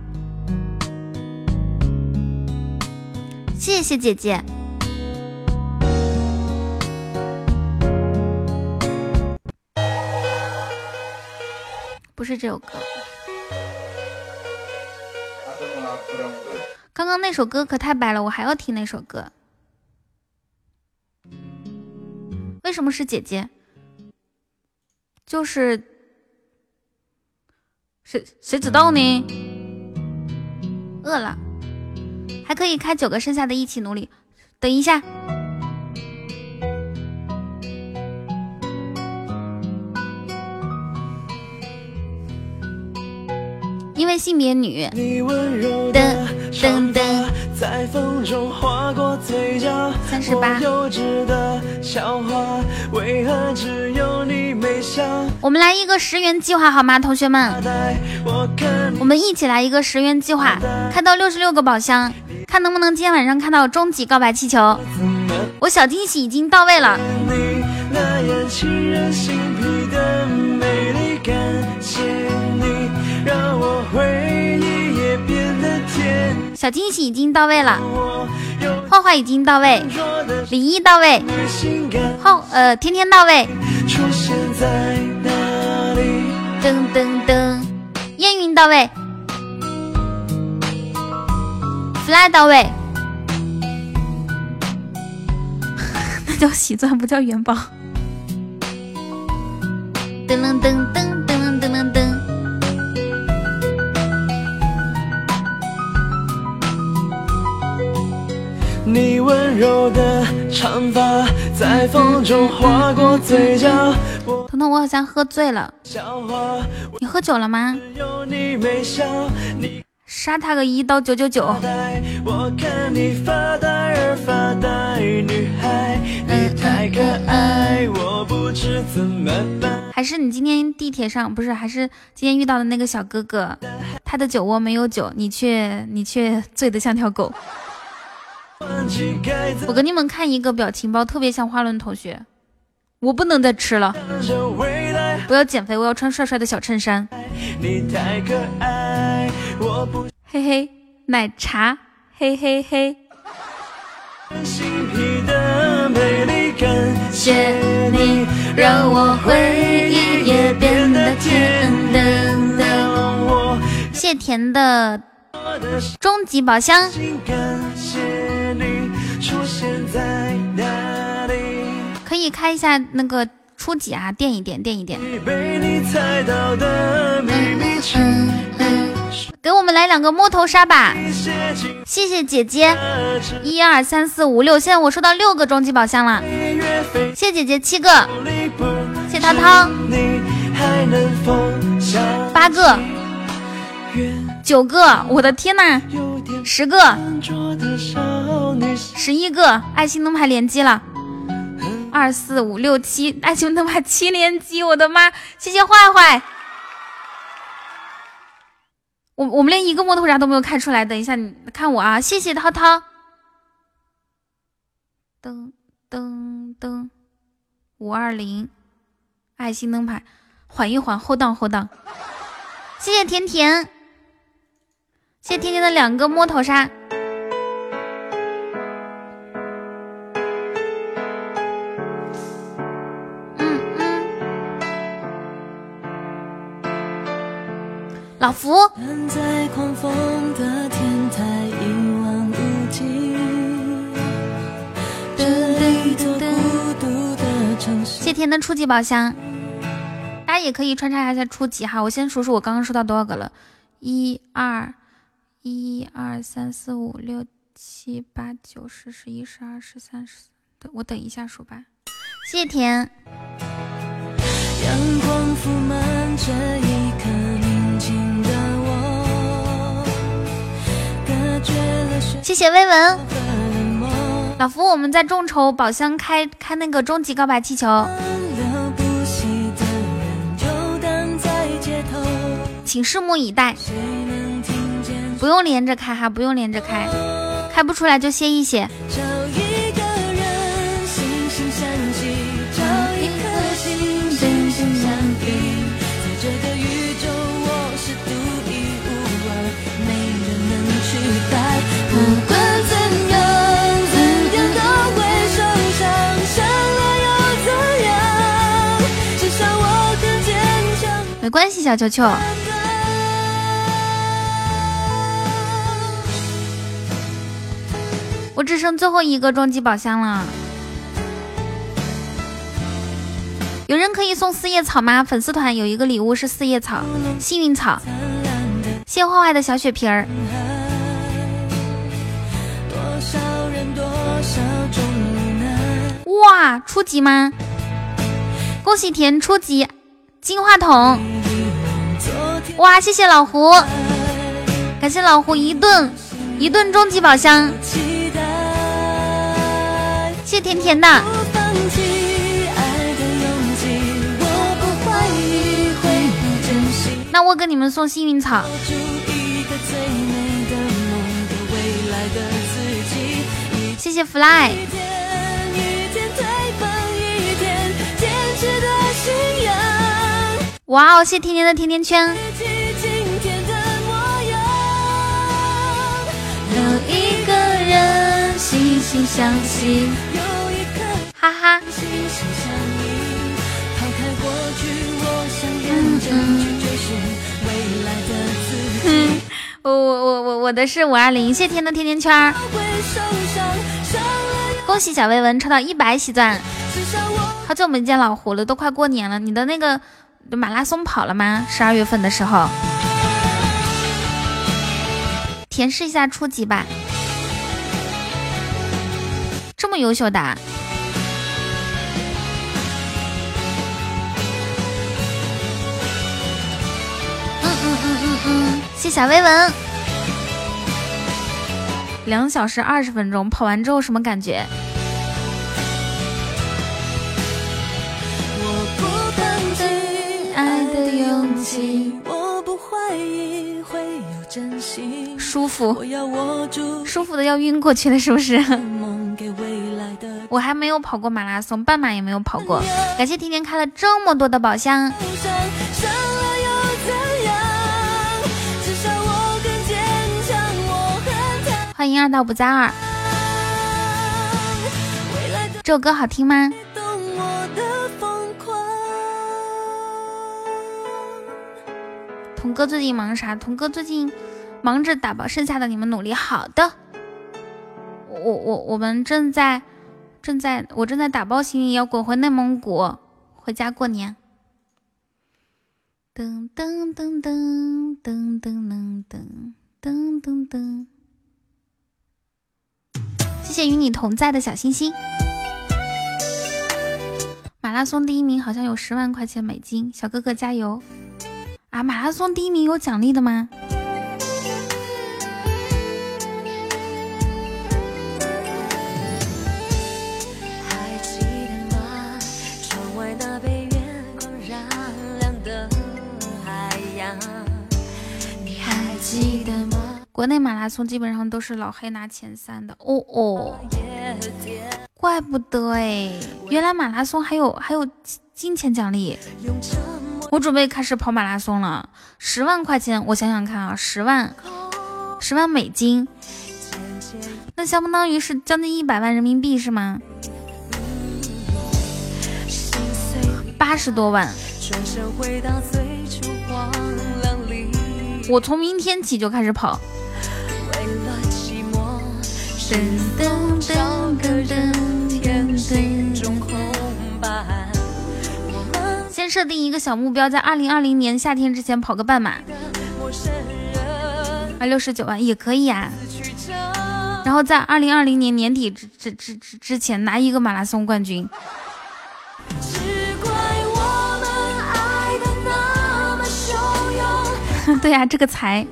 谢谢姐姐。不是这首歌。刚刚那首歌可太白了，我还要听那首歌。为什么是姐姐？就是谁谁知道呢？饿了，还可以开九个，剩下的一起努力。等一下。因为性别女，噔噔噔三十八。我们来一个十元计划好吗，同学们？我们一起来一个十元计划，开到六十六个宝箱，看能不能今天晚上看到终极告白气球。我小惊喜已经到位了。小惊喜已经到位了，画画已经到位，礼仪到位，后呃天天到位，噔噔噔，烟云到位，fly 到位，那叫喜钻不叫元宝，噔噔噔噔你温柔的长发在风中划过嘴角。彤彤，我好像喝醉了。你喝酒了吗？杀他个一刀九九九。还是你今天地铁上不是？还是今天遇到的那个小哥哥，他的酒窝没有酒，你却你却醉得像条狗。我给你们看一个表情包，特别像花轮同学。我不能再吃了，我要减肥，我要穿帅帅的小衬衫。嘿嘿，奶茶，嘿嘿嘿。谢你让我回忆也变得甜。谢甜的终极宝箱。可以开一下那个初级啊，垫一垫，垫一垫。给我们来两个摸头杀吧，谢谢姐姐。一二三四五六，现在我收到六个终极宝箱了，谢谢姐姐七个，谢涛涛八个，九个，我的天呐！十个，十一个，爱心灯牌连击了。二四五六七，爱心灯牌七连击，我的妈！谢谢坏坏。我我们连一个摸头杀都没有开出来，等一下你看我啊！谢谢涛涛。噔噔噔，五二零，爱心灯牌，缓一缓，后档后档。谢谢甜甜。谢谢甜甜的两个摸头杀，老福。谢甜的初级宝箱，大家也可以穿插一下初级哈。我先数数我刚刚收到多少个了，一二。一二三四五六七八九十十一十二十三十四，等我等一下数吧。谢谢甜。谢谢薇文。老福，我们在众筹宝箱开开那个终极告白气球，请拭目以待。不用连着开哈，不用连着开，开不出来就歇一歇。关系，小球球。我只剩最后一个终极宝箱了，有人可以送四叶草吗？粉丝团有一个礼物是四叶草，幸运草。谢坏坏的小雪瓶儿。哇，初级吗？恭喜田初级金话筒。哇，谢谢老胡，感谢老胡一顿一顿终极宝箱，谢甜甜的。那我给你们送幸运草。谢谢 Fly。哇哦，谢甜甜的甜甜圈。哈哈。嗯，我我我我我的是五二零，谢天的甜甜圈。恭喜小薇文抽到一百喜钻。好久没见老胡了，都快过年了，你的那个马拉松跑了吗？十二月份的时候，填示一下初级吧。这么优秀的，嗯嗯嗯嗯嗯，谢小薇文，两小时二十分钟跑完之后什么感觉？舒服，舒服的要晕过去了，是不是？我还没有跑过马拉松，半马也没有跑过。感谢天天开了这么多的宝箱，欢迎二道不在二。这首歌好听吗？童哥最近忙啥？童哥最近忙着打包，剩下的你们努力。好的，我我我们正在。正在我正在打包行李，要滚回内蒙古，回家过年。噔噔噔噔噔噔噔噔噔噔，谢谢与你同在的小星星。马拉松第一名好像有十万块钱美金，小哥哥加油！啊，马拉松第一名有奖励的吗？国内马拉松基本上都是老黑拿前三的哦哦，怪不得哎，原来马拉松还有还有金钱奖励。我准备开始跑马拉松了，十万块钱，我想想看啊，十万，十万美金，那相当于是将近一百万人民币是吗？八十多万。我从明天起就开始跑。先设定一个小目标，在二零二零年夏天之前跑个半马，啊，六十九万也可以啊。然后在二零二零年年底之之之之之前拿一个马拉松冠军。对呀，这个财，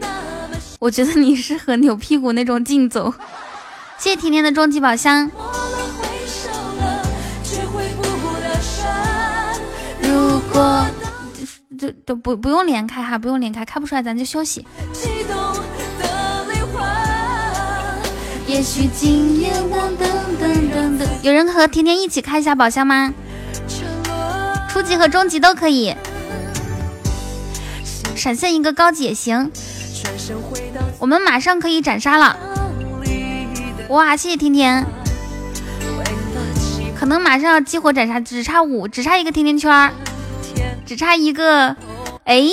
我觉得你适合扭屁股那种竞走。谢谢甜甜的终极宝箱。如果就都不不用连开哈，不用连开，开不出来咱就休息。有人和甜甜一起开一下宝箱吗？初级和中级都可以。闪现一个高级也行，我们马上可以斩杀了！哇，谢谢甜甜，可能马上要激活斩杀，只差五，只差一个甜甜圈，只差一个，哎！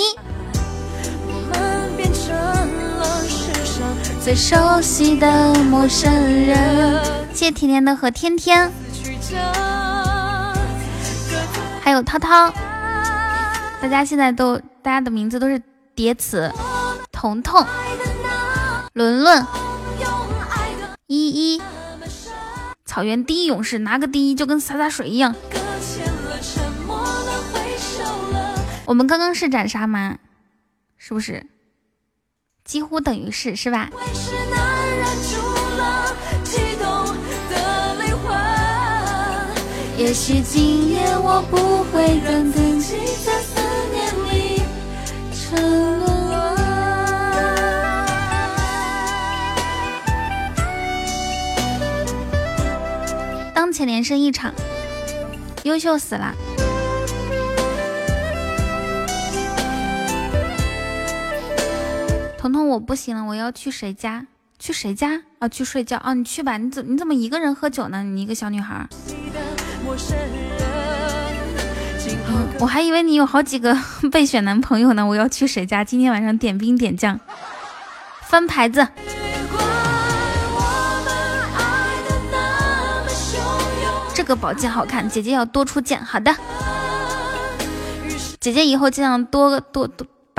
最熟悉的陌生人，谢谢甜甜的和天天，还有涛涛，大家现在都。大家的名字都是叠词，彤彤、伦伦、依依，草原第一勇士，拿个第一就跟洒洒水一样。我们刚刚是斩杀吗？是不是？几乎等于是，是吧？也许今夜我不会让自己在思念里沉沦。当前连胜一场，优秀死了。彤彤，我不行了，我要去谁家？去谁家？啊，去睡觉啊！你去吧，你怎你怎么一个人喝酒呢？你一个小女孩。我还以为你有好几个 备选男朋友呢。我要去谁家？今天晚上点兵点将，翻牌子。这个宝剑好看，姐姐要多出剑。好的，姐姐以后尽量多多多。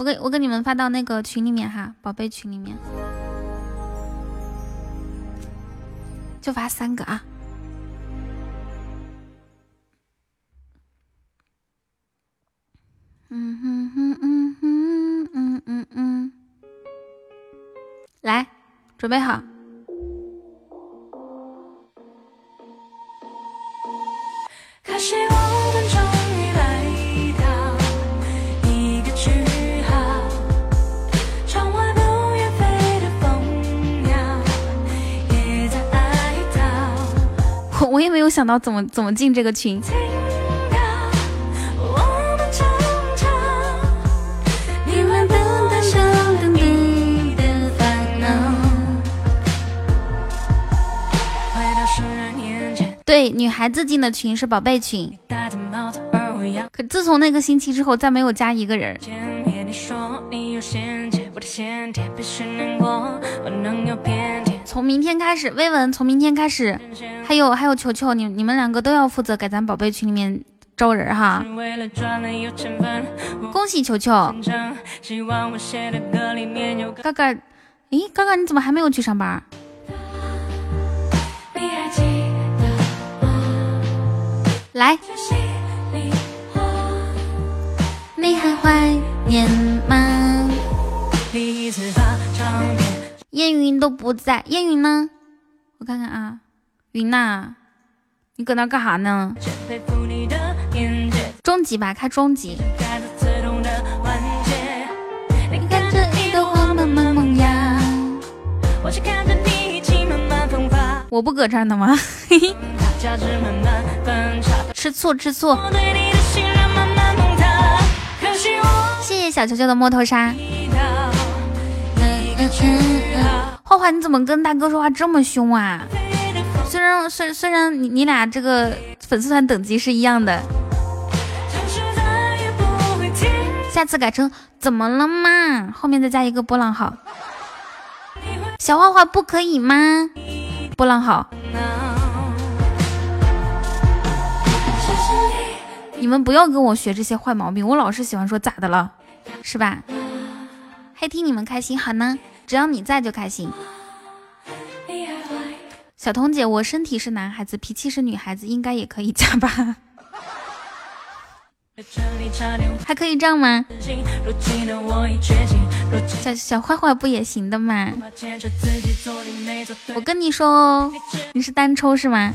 我给我给你们发到那个群里面哈，宝贝群里面，就发三个啊。嗯哼哼嗯哼嗯嗯嗯，来，准备好。我我也没有想到怎么怎么进这个群。对，女孩子进的群是宝贝群。可自从那个星期之后，再没有加一个人。从明天开始，薇文从明天开始，还有还有球球，你你们两个都要负责给咱宝贝群里面招人哈。恭喜球球，哥哥，咦，哥哥你怎么还没有去上班？来，你还怀念吗？烟云都不在，烟云呢？我看看啊，云呐，你搁那干啥呢？终极吧，开终极。我不搁这儿呢吗？吃醋吃醋。谢谢小球球的摸头杀。花花，你怎么跟大哥说话这么凶啊？虽然虽虽然你你俩这个粉丝团等级是一样的，下次改成怎么了嘛？后面再加一个波浪号。小花花不可以吗？波浪号。你们不要跟我学这些坏毛病，我老是喜欢说咋的了，是吧？还替你们开心，好呢。只要你在就开心。小彤姐，我身体是男孩子，脾气是女孩子，应该也可以加吧？还可以这样吗？小小坏坏不也行的吗？我跟你说哦，你是单抽是吗？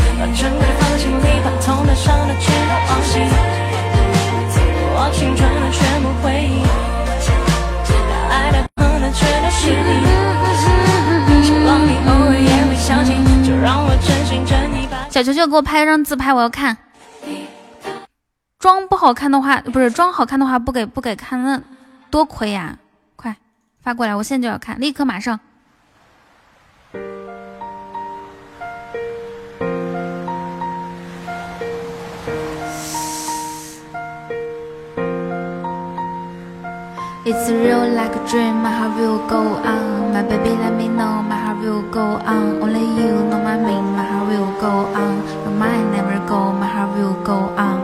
小球球给我拍张自拍，我要看。妆不好看的话，不是妆好看的话，不给不给看，那多亏呀！快发过来，我现在就要看，立刻马上。It's real like a dream, my heart will go on. My baby let me know, my heart will go on. Only you know my name, my heart will go on. Your mind never go, my heart will go on.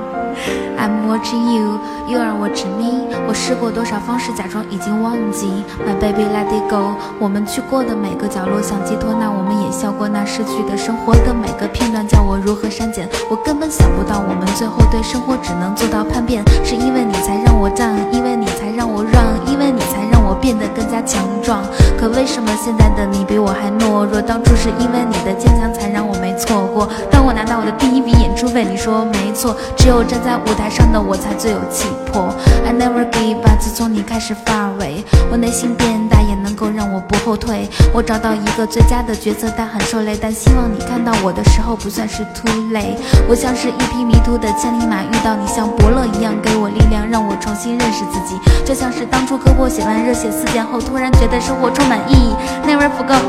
I'm watching you, you are watching me。我试过多少方式假装已经忘记。My baby let it go。我们去过的每个角落想寄托，那我们也笑过那逝去的生活的每个片段，叫我如何删减？我根本想不到，我们最后对生活只能做到叛变。是因为你才让我站，因为你才让我 run，，因为你才我变得更加强壮。可为什么现在的你比我还懦弱？当初是因为你的坚强才让我没错过。当我拿到我的第一笔演出费，你说没错，只有站在舞台上的。我才最有气魄。I never give up，自从你开始发尾，我内心变大也能够让我不后退。我找到一个最佳的角色，但很受累。但希望你看到我的时候不算是 too late。我像是一匹迷途的千里马，遇到你像伯乐一样给我力量，让我重新认识自己。就像是当初胳膊写完热写四剑后，突然觉得生活充满意义。Never forget,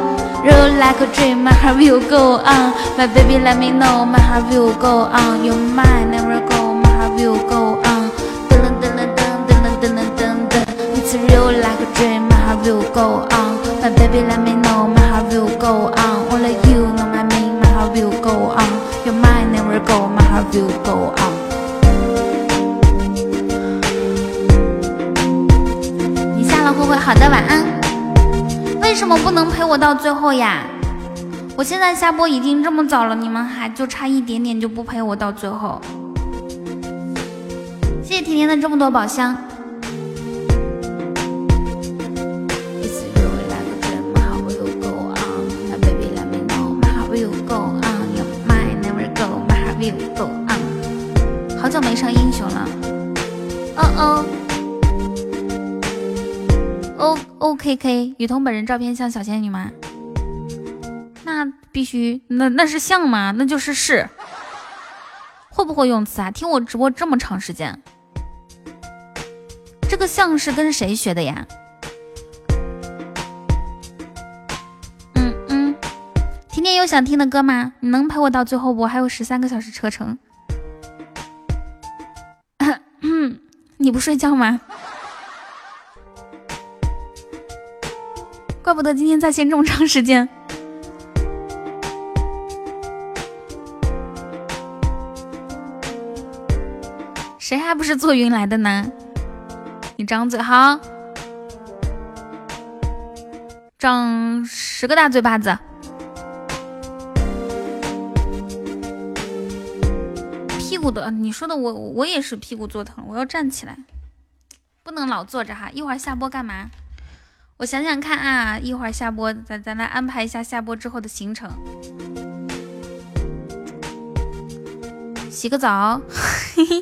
roll like a dream, my heart will go on. My baby, let me know, my heart will go on。your mine, never go, my heart will go on. Dun dun dun dun dun dun dun dun. It's real like a dream. My heart will go on. My baby, let me know. My heart will go on. Only you know my name. My heart will go on. Your mind never go. My heart will go on. 好的，晚安。为什么不能陪我到最后呀？我现在下播已经这么早了，你们还就差一点点就不陪我到最后。谢谢甜甜的这么多宝箱。好久没上英雄了。哦哦。O.K.K. 雨桐本人照片像小仙女吗？那必须，那那是像吗？那就是是。会不会用词啊？听我直播这么长时间。这个像是跟谁学的呀？嗯嗯，甜甜有想听的歌吗？你能陪我到最后不？还有十三个小时车程。你不睡觉吗？怪不得今天在线这么长时间。谁还不是坐云来的呢？你张嘴哈，长十个大嘴巴子。屁股的，你说的我我也是屁股坐疼，我要站起来，不能老坐着哈。一会儿下播干嘛？我想想看啊，一会儿下播，咱咱来安排一下下播之后的行程。洗个澡，嘿嘿，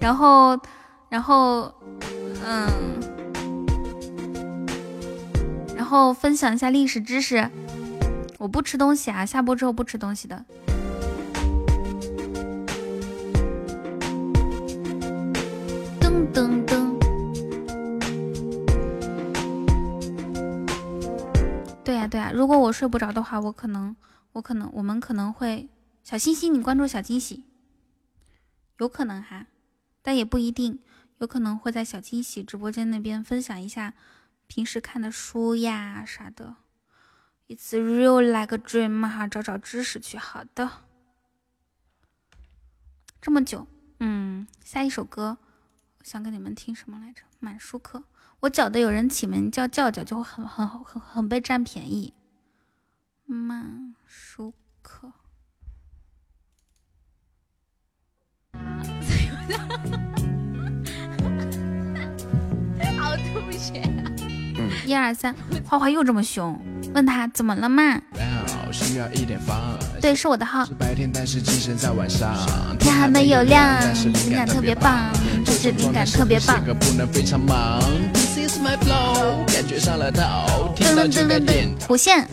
然后。然后，嗯，然后分享一下历史知识。我不吃东西啊，下播之后不吃东西的。如果我睡不着的话，我可能，我可能，我们可能会小星星，你关注小惊喜，有可能哈，但也不一定。有可能会在小惊喜直播间那边分享一下平时看的书呀啥的。It's real like a dream 哈，找找知识去。好的，这么久，嗯，下一首歌，想给你们听什么来着？满书课。我觉得有人起名叫叫叫，就会很很很很被占便宜。满书课。一二三，花花又这么凶，问他怎么了嘛？对，是我的号。天还没有亮，灵感特别棒，这是灵感特别棒。弧线，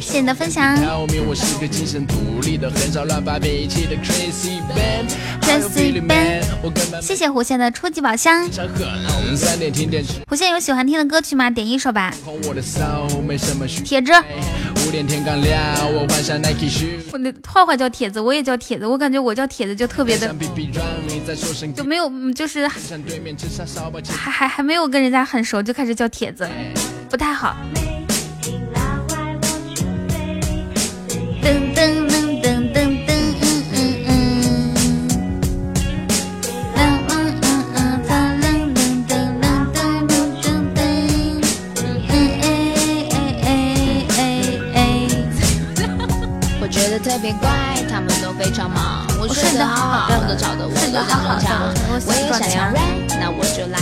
谢谢你的分享。谢谢弧线的初级宝箱。胡线有喜欢听的歌曲吗？点一首吧。铁子。我的坏坏叫铁子，我也叫铁子，我感觉我叫铁子就特别的，就没有就是还还还没有跟人家很熟就开始叫铁子，不太好。噔噔噔噔噔。特别乖，他们都非常忙。我睡得好好，都吵得我有点撞墙。我也想要 rap，那我就来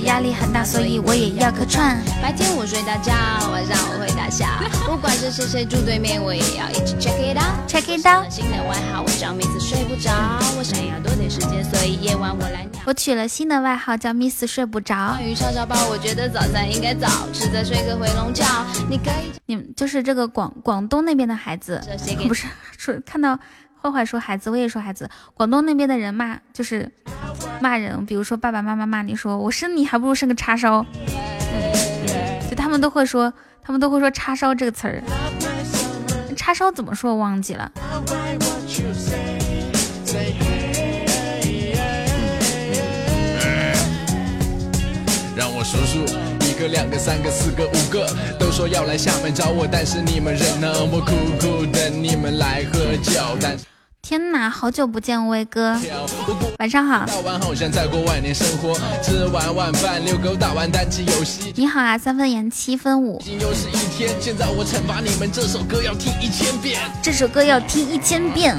压力很大，所以我也要客串。白天我睡大觉，晚上我会大笑。不管是谁谁住对面，我也要一起 check it out，check it out。新的外号我叫 Miss 睡不着，我想要多点时间，所以夜晚我来。我取了新的外号叫 Miss 睡不着。关于小小包，我觉得早餐应该早吃，再睡个回笼觉。你可以，你们就是这个广广东那边的孩子，不是说看到。坏坏说孩子，我也说孩子。广东那边的人骂就是骂人，比如说爸爸妈妈骂你说我生你还不如生个叉烧，就他们都会说，他们都会说叉烧这个词儿。叉烧怎么说？我忘记了。让我数数，一个、两个、三个、四个、五个，都说要来厦门找我，但是你们人那么苦苦，等你们来喝酒。但是天哪，好久不见，威哥，晚上好。你好啊，三分盐七分五。这首歌要听一千遍。这首歌要听一千遍。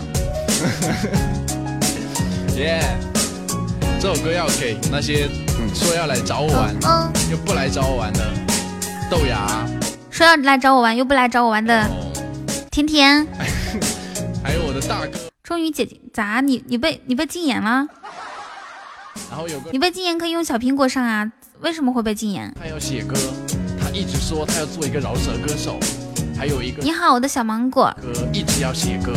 耶，这首歌要给那些说要来找我玩又不来找我玩的豆芽，说要来找我玩又不来找我玩的。甜甜，还有我的大哥。终于姐姐咋你你被你被禁言了？然后有个你被禁言可以用小苹果上啊？为什么会被禁言？他要写歌，他一直说他要做一个饶舌歌手。还有一个你好，我的小芒果。歌一直要写歌，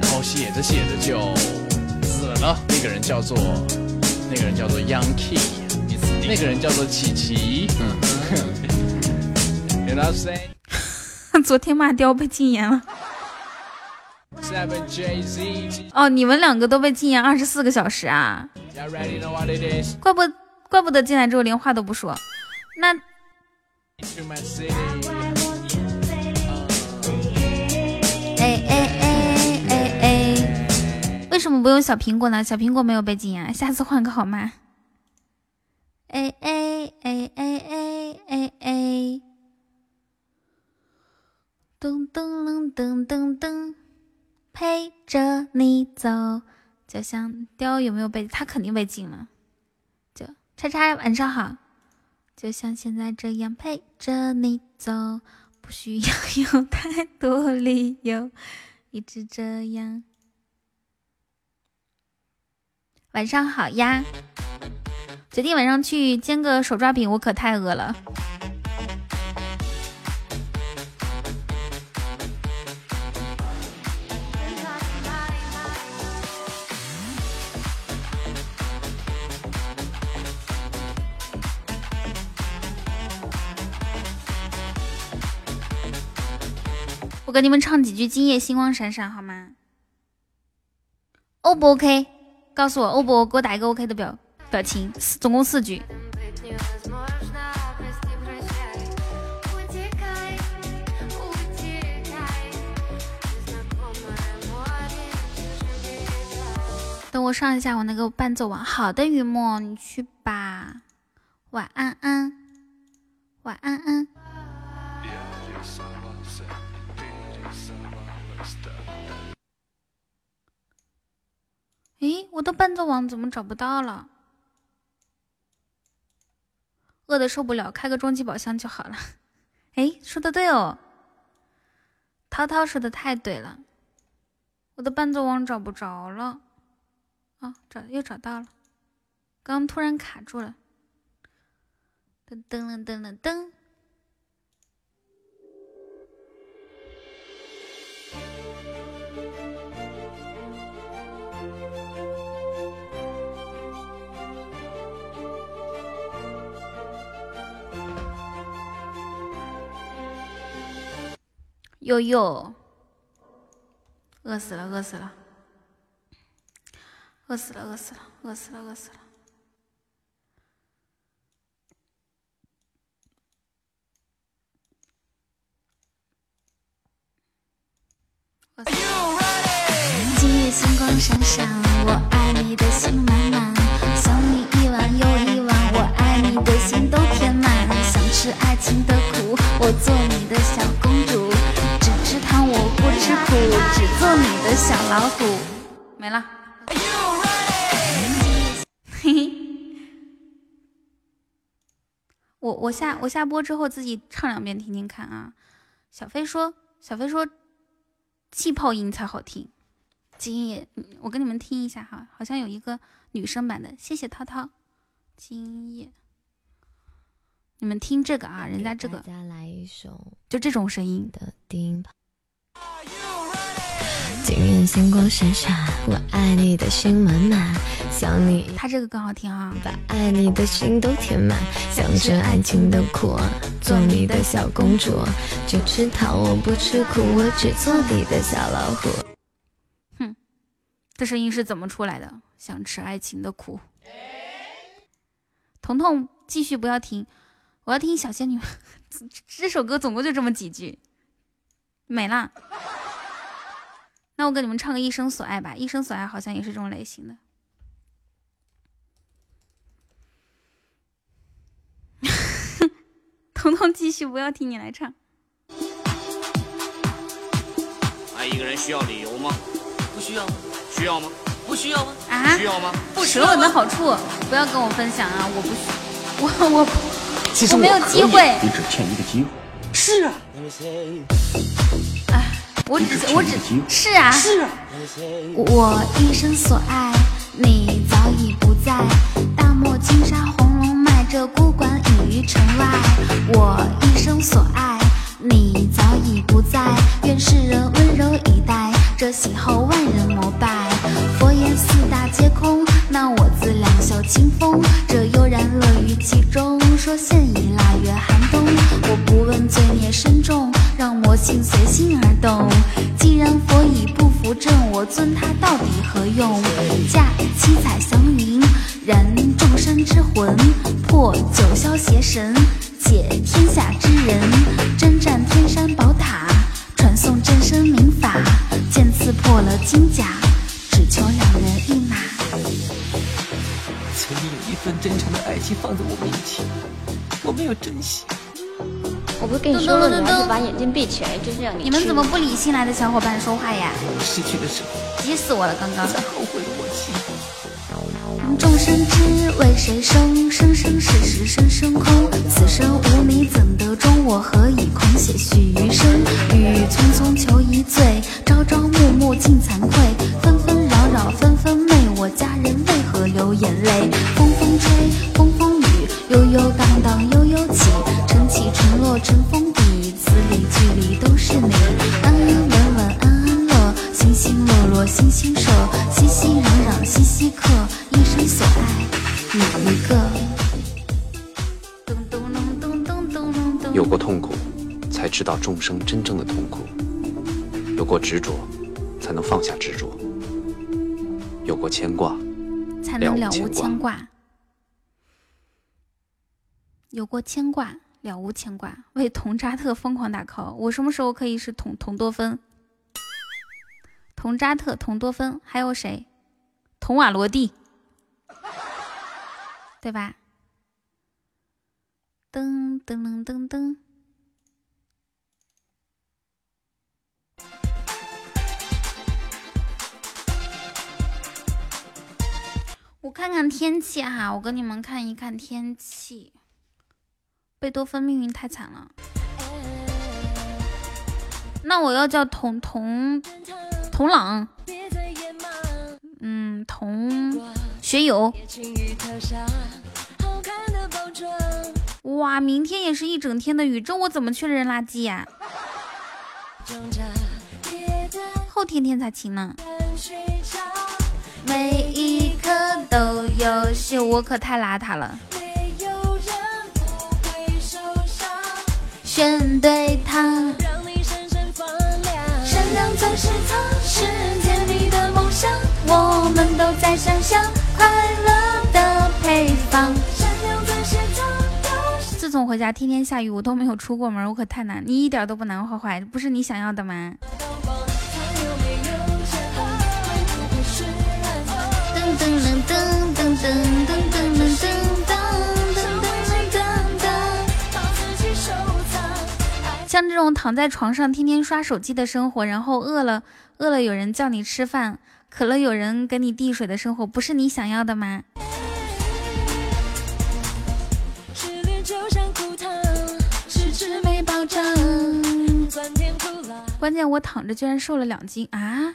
然后写着写着就死了。那个人叫做那个人叫做 Young Key，那个人叫做琪琪嗯。昨天骂雕被禁言了。哦，你们两个都被禁言二十四个小时啊！怪不怪不得进来之后连话都不说。那，哎哎哎哎哎，为什么不用小苹果呢？小苹果没有被禁言，下次换个好吗？哎哎哎哎哎哎哎，噔噔噔噔噔。陪着你走，就像雕有没有被他肯定被禁了。就叉叉晚上好，就像现在这样陪着你走，不需要有太多理由，一直这样。晚上好呀，决定晚上去煎个手抓饼，我可太饿了。给你们唱几句《今夜星光闪闪》好吗？O 不 OK？告诉我 O 不 O，？给我打一个 OK 的表表情，总共四句。等我上一下我那个伴奏网。好的，雨墨，你去吧。晚安安，晚安安。诶，我的伴奏网怎么找不到了？饿的受不了，开个终极宝箱就好了。哎，说的对哦，涛涛说的太对了，我的伴奏网找不着了，啊，找又找到了，刚突然卡住了，噔噔噔噔噔。悠悠，饿死了，饿死了，饿死了，饿死了，饿死了，饿死了。今夜星光闪闪，我爱你的心满满，想你一晚又一晚，我爱你的心都填满，想吃爱情的苦，我做你的小公。吃苦，只做你的小老虎。没了。嘿嘿。我我下我下播之后自己唱两遍听听看啊。小飞说，小飞说，气泡音才好听。今夜，我跟你们听一下哈，好像有一个女生版的。谢谢涛涛。今夜，你们听这个啊，人家这个，就这种声音的低音炮。今夜星光闪闪，我爱你的心满满，想你。他这个更好听啊！把爱你的心都填满，想吃爱情的苦，做你的小公主。只吃糖，我不吃苦，我只做你的小老虎。哼，这声音是怎么出来的？想吃爱情的苦。彤彤，继续不要停，我要听小仙女。这首歌总共就这么几句。没了，那我给你们唱个《一生所爱》吧，《一生所爱》好像也是这种类型的。彤彤继续，不要听你来唱。爱一个人需要理由吗？不需要。需要吗？不需要吗？啊？需要吗？舌吻的好处，不要跟我分享啊！我不需，我我其实我没有机会，你只欠一个机会。是啊。哎，我只我只是啊，是啊。我一生所爱，你早已不在。大漠金沙，红龙脉，这孤馆隐于城外。我一生所爱，你早已不在。愿世人温柔以待，这喜后万人膜拜。佛言四大皆空，那我自两袖清风。这悠然乐于其中，说现已腊月寒冬。我不问罪孽深重。让魔性随心而动。既然佛已不扶正，我尊他到底何用？驾七彩祥云，燃众生之魂，破九霄邪神，解天下之人。征战天山宝塔，传颂真身名法。剑刺破了金甲，只求两人一马。曾经有一份真诚的爱情放在我面前，我没有珍惜。我不是跟你说了，你还是把眼睛闭起来，就是让你。你们怎么不理新来的小伙伴说话呀？我失去的时候，急死我了！刚刚。才后悔莫及。众生只为谁生？生生世世生生空。此生无你怎得终？我何以空写续余生？雨匆匆求一醉，朝朝暮暮尽惭愧。纷纷扰扰纷纷媚，我佳人为流眼泪？风风吹，风风雨，悠悠荡荡悠悠起。晨起晨落尘封笔，字里句里都是你。安安稳稳安安乐，欣欣落落欣欣舍，熙熙攘攘熙熙客，一生所爱你一个。有过痛苦，才知道众生真正的痛苦；有过执着，才能放下执着；有过牵挂，才能了无牵挂；有过牵挂。了无牵挂，为童扎特疯狂打 call。我什么时候可以是童童多芬？童扎特、童多芬，还有谁？童瓦罗蒂，对吧？噔噔噔噔噔。我看看天气哈，我跟你们看一看天气。贝多芬命运太惨了。那我要叫童童童朗，嗯，童学友。哇，明天也是一整天的雨，这我怎么去扔垃圾呀？后天天才晴呢。每一刻都有秀，我可太邋遢了。选对他，让你闪闪发亮。闪亮钻石塔，世界你的梦想，我们都在想象快乐的配方。闪亮钻石塔。自从回家天天下雨，我都没有出过门，我可太难。你一点都不难，坏坏，不是你想要的吗？像这种躺在床上天天刷手机的生活，然后饿了饿了有人叫你吃饭，渴了有人给你递水的生活，不是你想要的吗？关键我躺着居然瘦了两斤啊！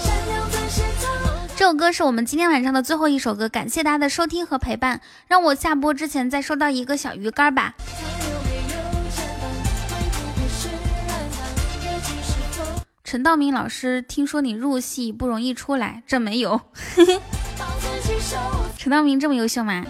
这首歌是我们今天晚上的最后一首歌，感谢大家的收听和陪伴。让我下播之前再收到一个小鱼干吧。陈道明老师，听说你入戏不容易出来，这没有。陈道明这么优秀吗？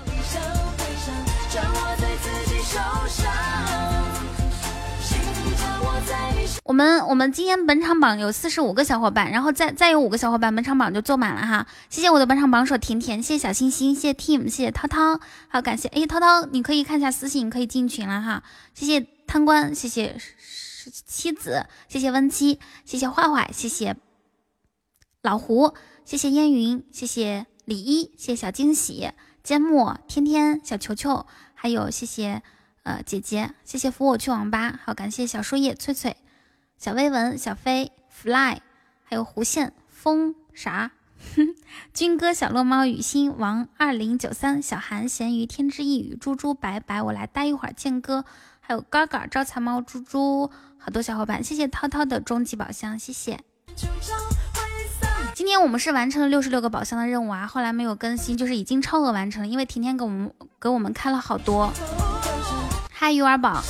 我们我们今天本场榜有四十五个小伙伴，然后再再有五个小伙伴，本场榜就坐满了哈。谢谢我的本场榜首甜甜，谢谢小星星，谢谢 Team，谢谢涛涛，好感谢哎涛涛，你可以看一下私信，可以进群了哈。谢谢贪官，谢谢妻子，谢谢温七，谢谢坏坏，谢谢老胡，谢谢烟云，谢谢。李一，谢谢小惊喜，缄默，天天，小球球，还有谢谢呃姐姐，谢谢扶我去网吧，好感谢小树叶翠翠，小薇文，小飞，fly，还有弧线风啥，军哥，小落猫，雨欣，王二零九三，小韩，咸鱼，天之一语，猪猪，白白，我来待一会儿，剑哥，还有嘎嘎，招财猫，猪猪，好多小伙伴，谢谢涛涛的终极宝箱，谢谢。今天我们是完成了六十六个宝箱的任务啊，后来没有更新，就是已经超额完成了，因为甜甜给我们给我们开了好多。嗨，鱼儿宝，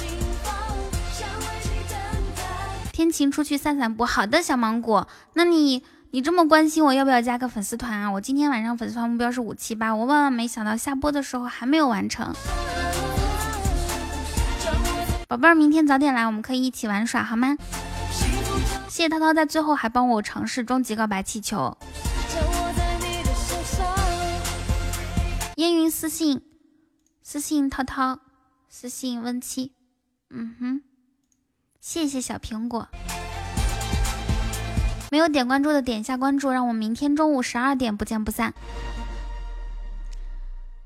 天晴出去散散步。好的，小芒果，那你你这么关心我，要不要加个粉丝团啊？我今天晚上粉丝团目标是五七八，我万万没想到下播的时候还没有完成。宝贝儿，明天早点来，我们可以一起玩耍，好吗？谢谢涛涛在最后还帮我尝试终极告白气球。烟云私信，私信涛涛，私信温七，嗯哼，谢谢小苹果。没有点关注的点一下关注，让我明天中午十二点不见不散。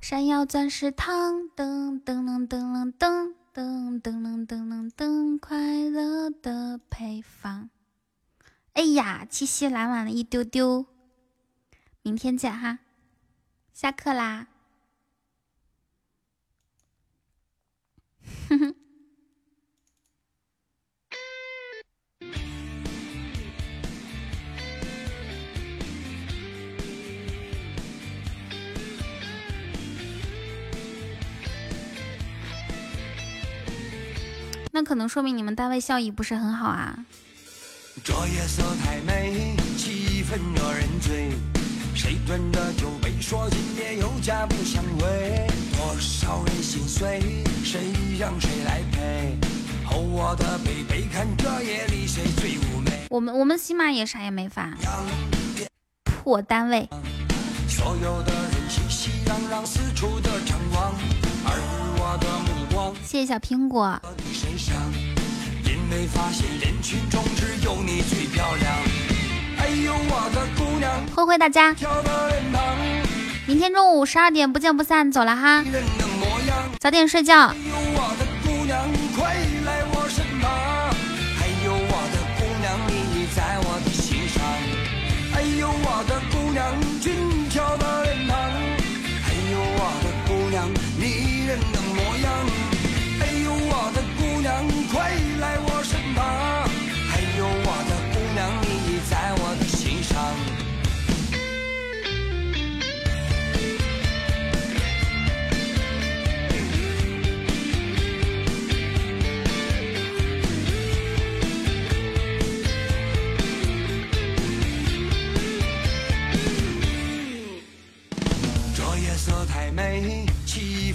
山药钻石糖，噔噔噔噔噔噔噔噔噔噔，快乐的配方。哎呀，七夕来晚了一丢丢，明天见哈，下课啦。哼哼。那可能说明你们单位效益不是很好啊。这夜色太美，气氛惹人醉。谁端着酒杯，说今夜有家不相回。多少人心碎，谁让谁来陪？厚我的看这夜里谁最妩媚。我们我们起码也啥也没发。破单位。所有的人熙熙攘攘，四处的张望。谢谢小苹果。没发现人群中只有你最漂亮。哎呦我的姑娘，灰灰大家，明天中午十二点不见不散，走了哈，早点睡觉。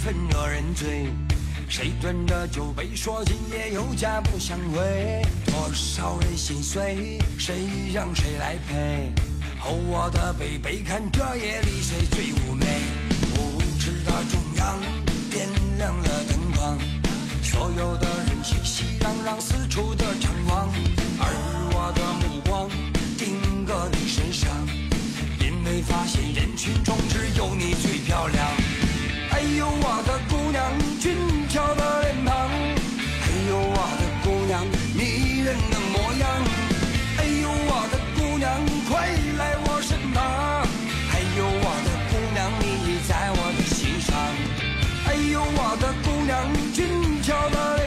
分惹人醉，谁端着酒杯说今夜有家不想回，多少人心碎，谁让谁来陪？哦，我的 baby 看这夜里谁最妩媚？舞池的中央点亮了灯光，所有的人熙熙攘攘，四处的张望，而我的目光定格你身上，因为发现人群中只有你最漂亮。哎呦，我的姑娘，俊俏的脸庞；哎呦，我的姑娘，迷人的模样；哎呦，我的姑娘，快来我身旁；哎呦，我的姑娘，你在我的心上；哎呦，我的姑娘，俊俏的。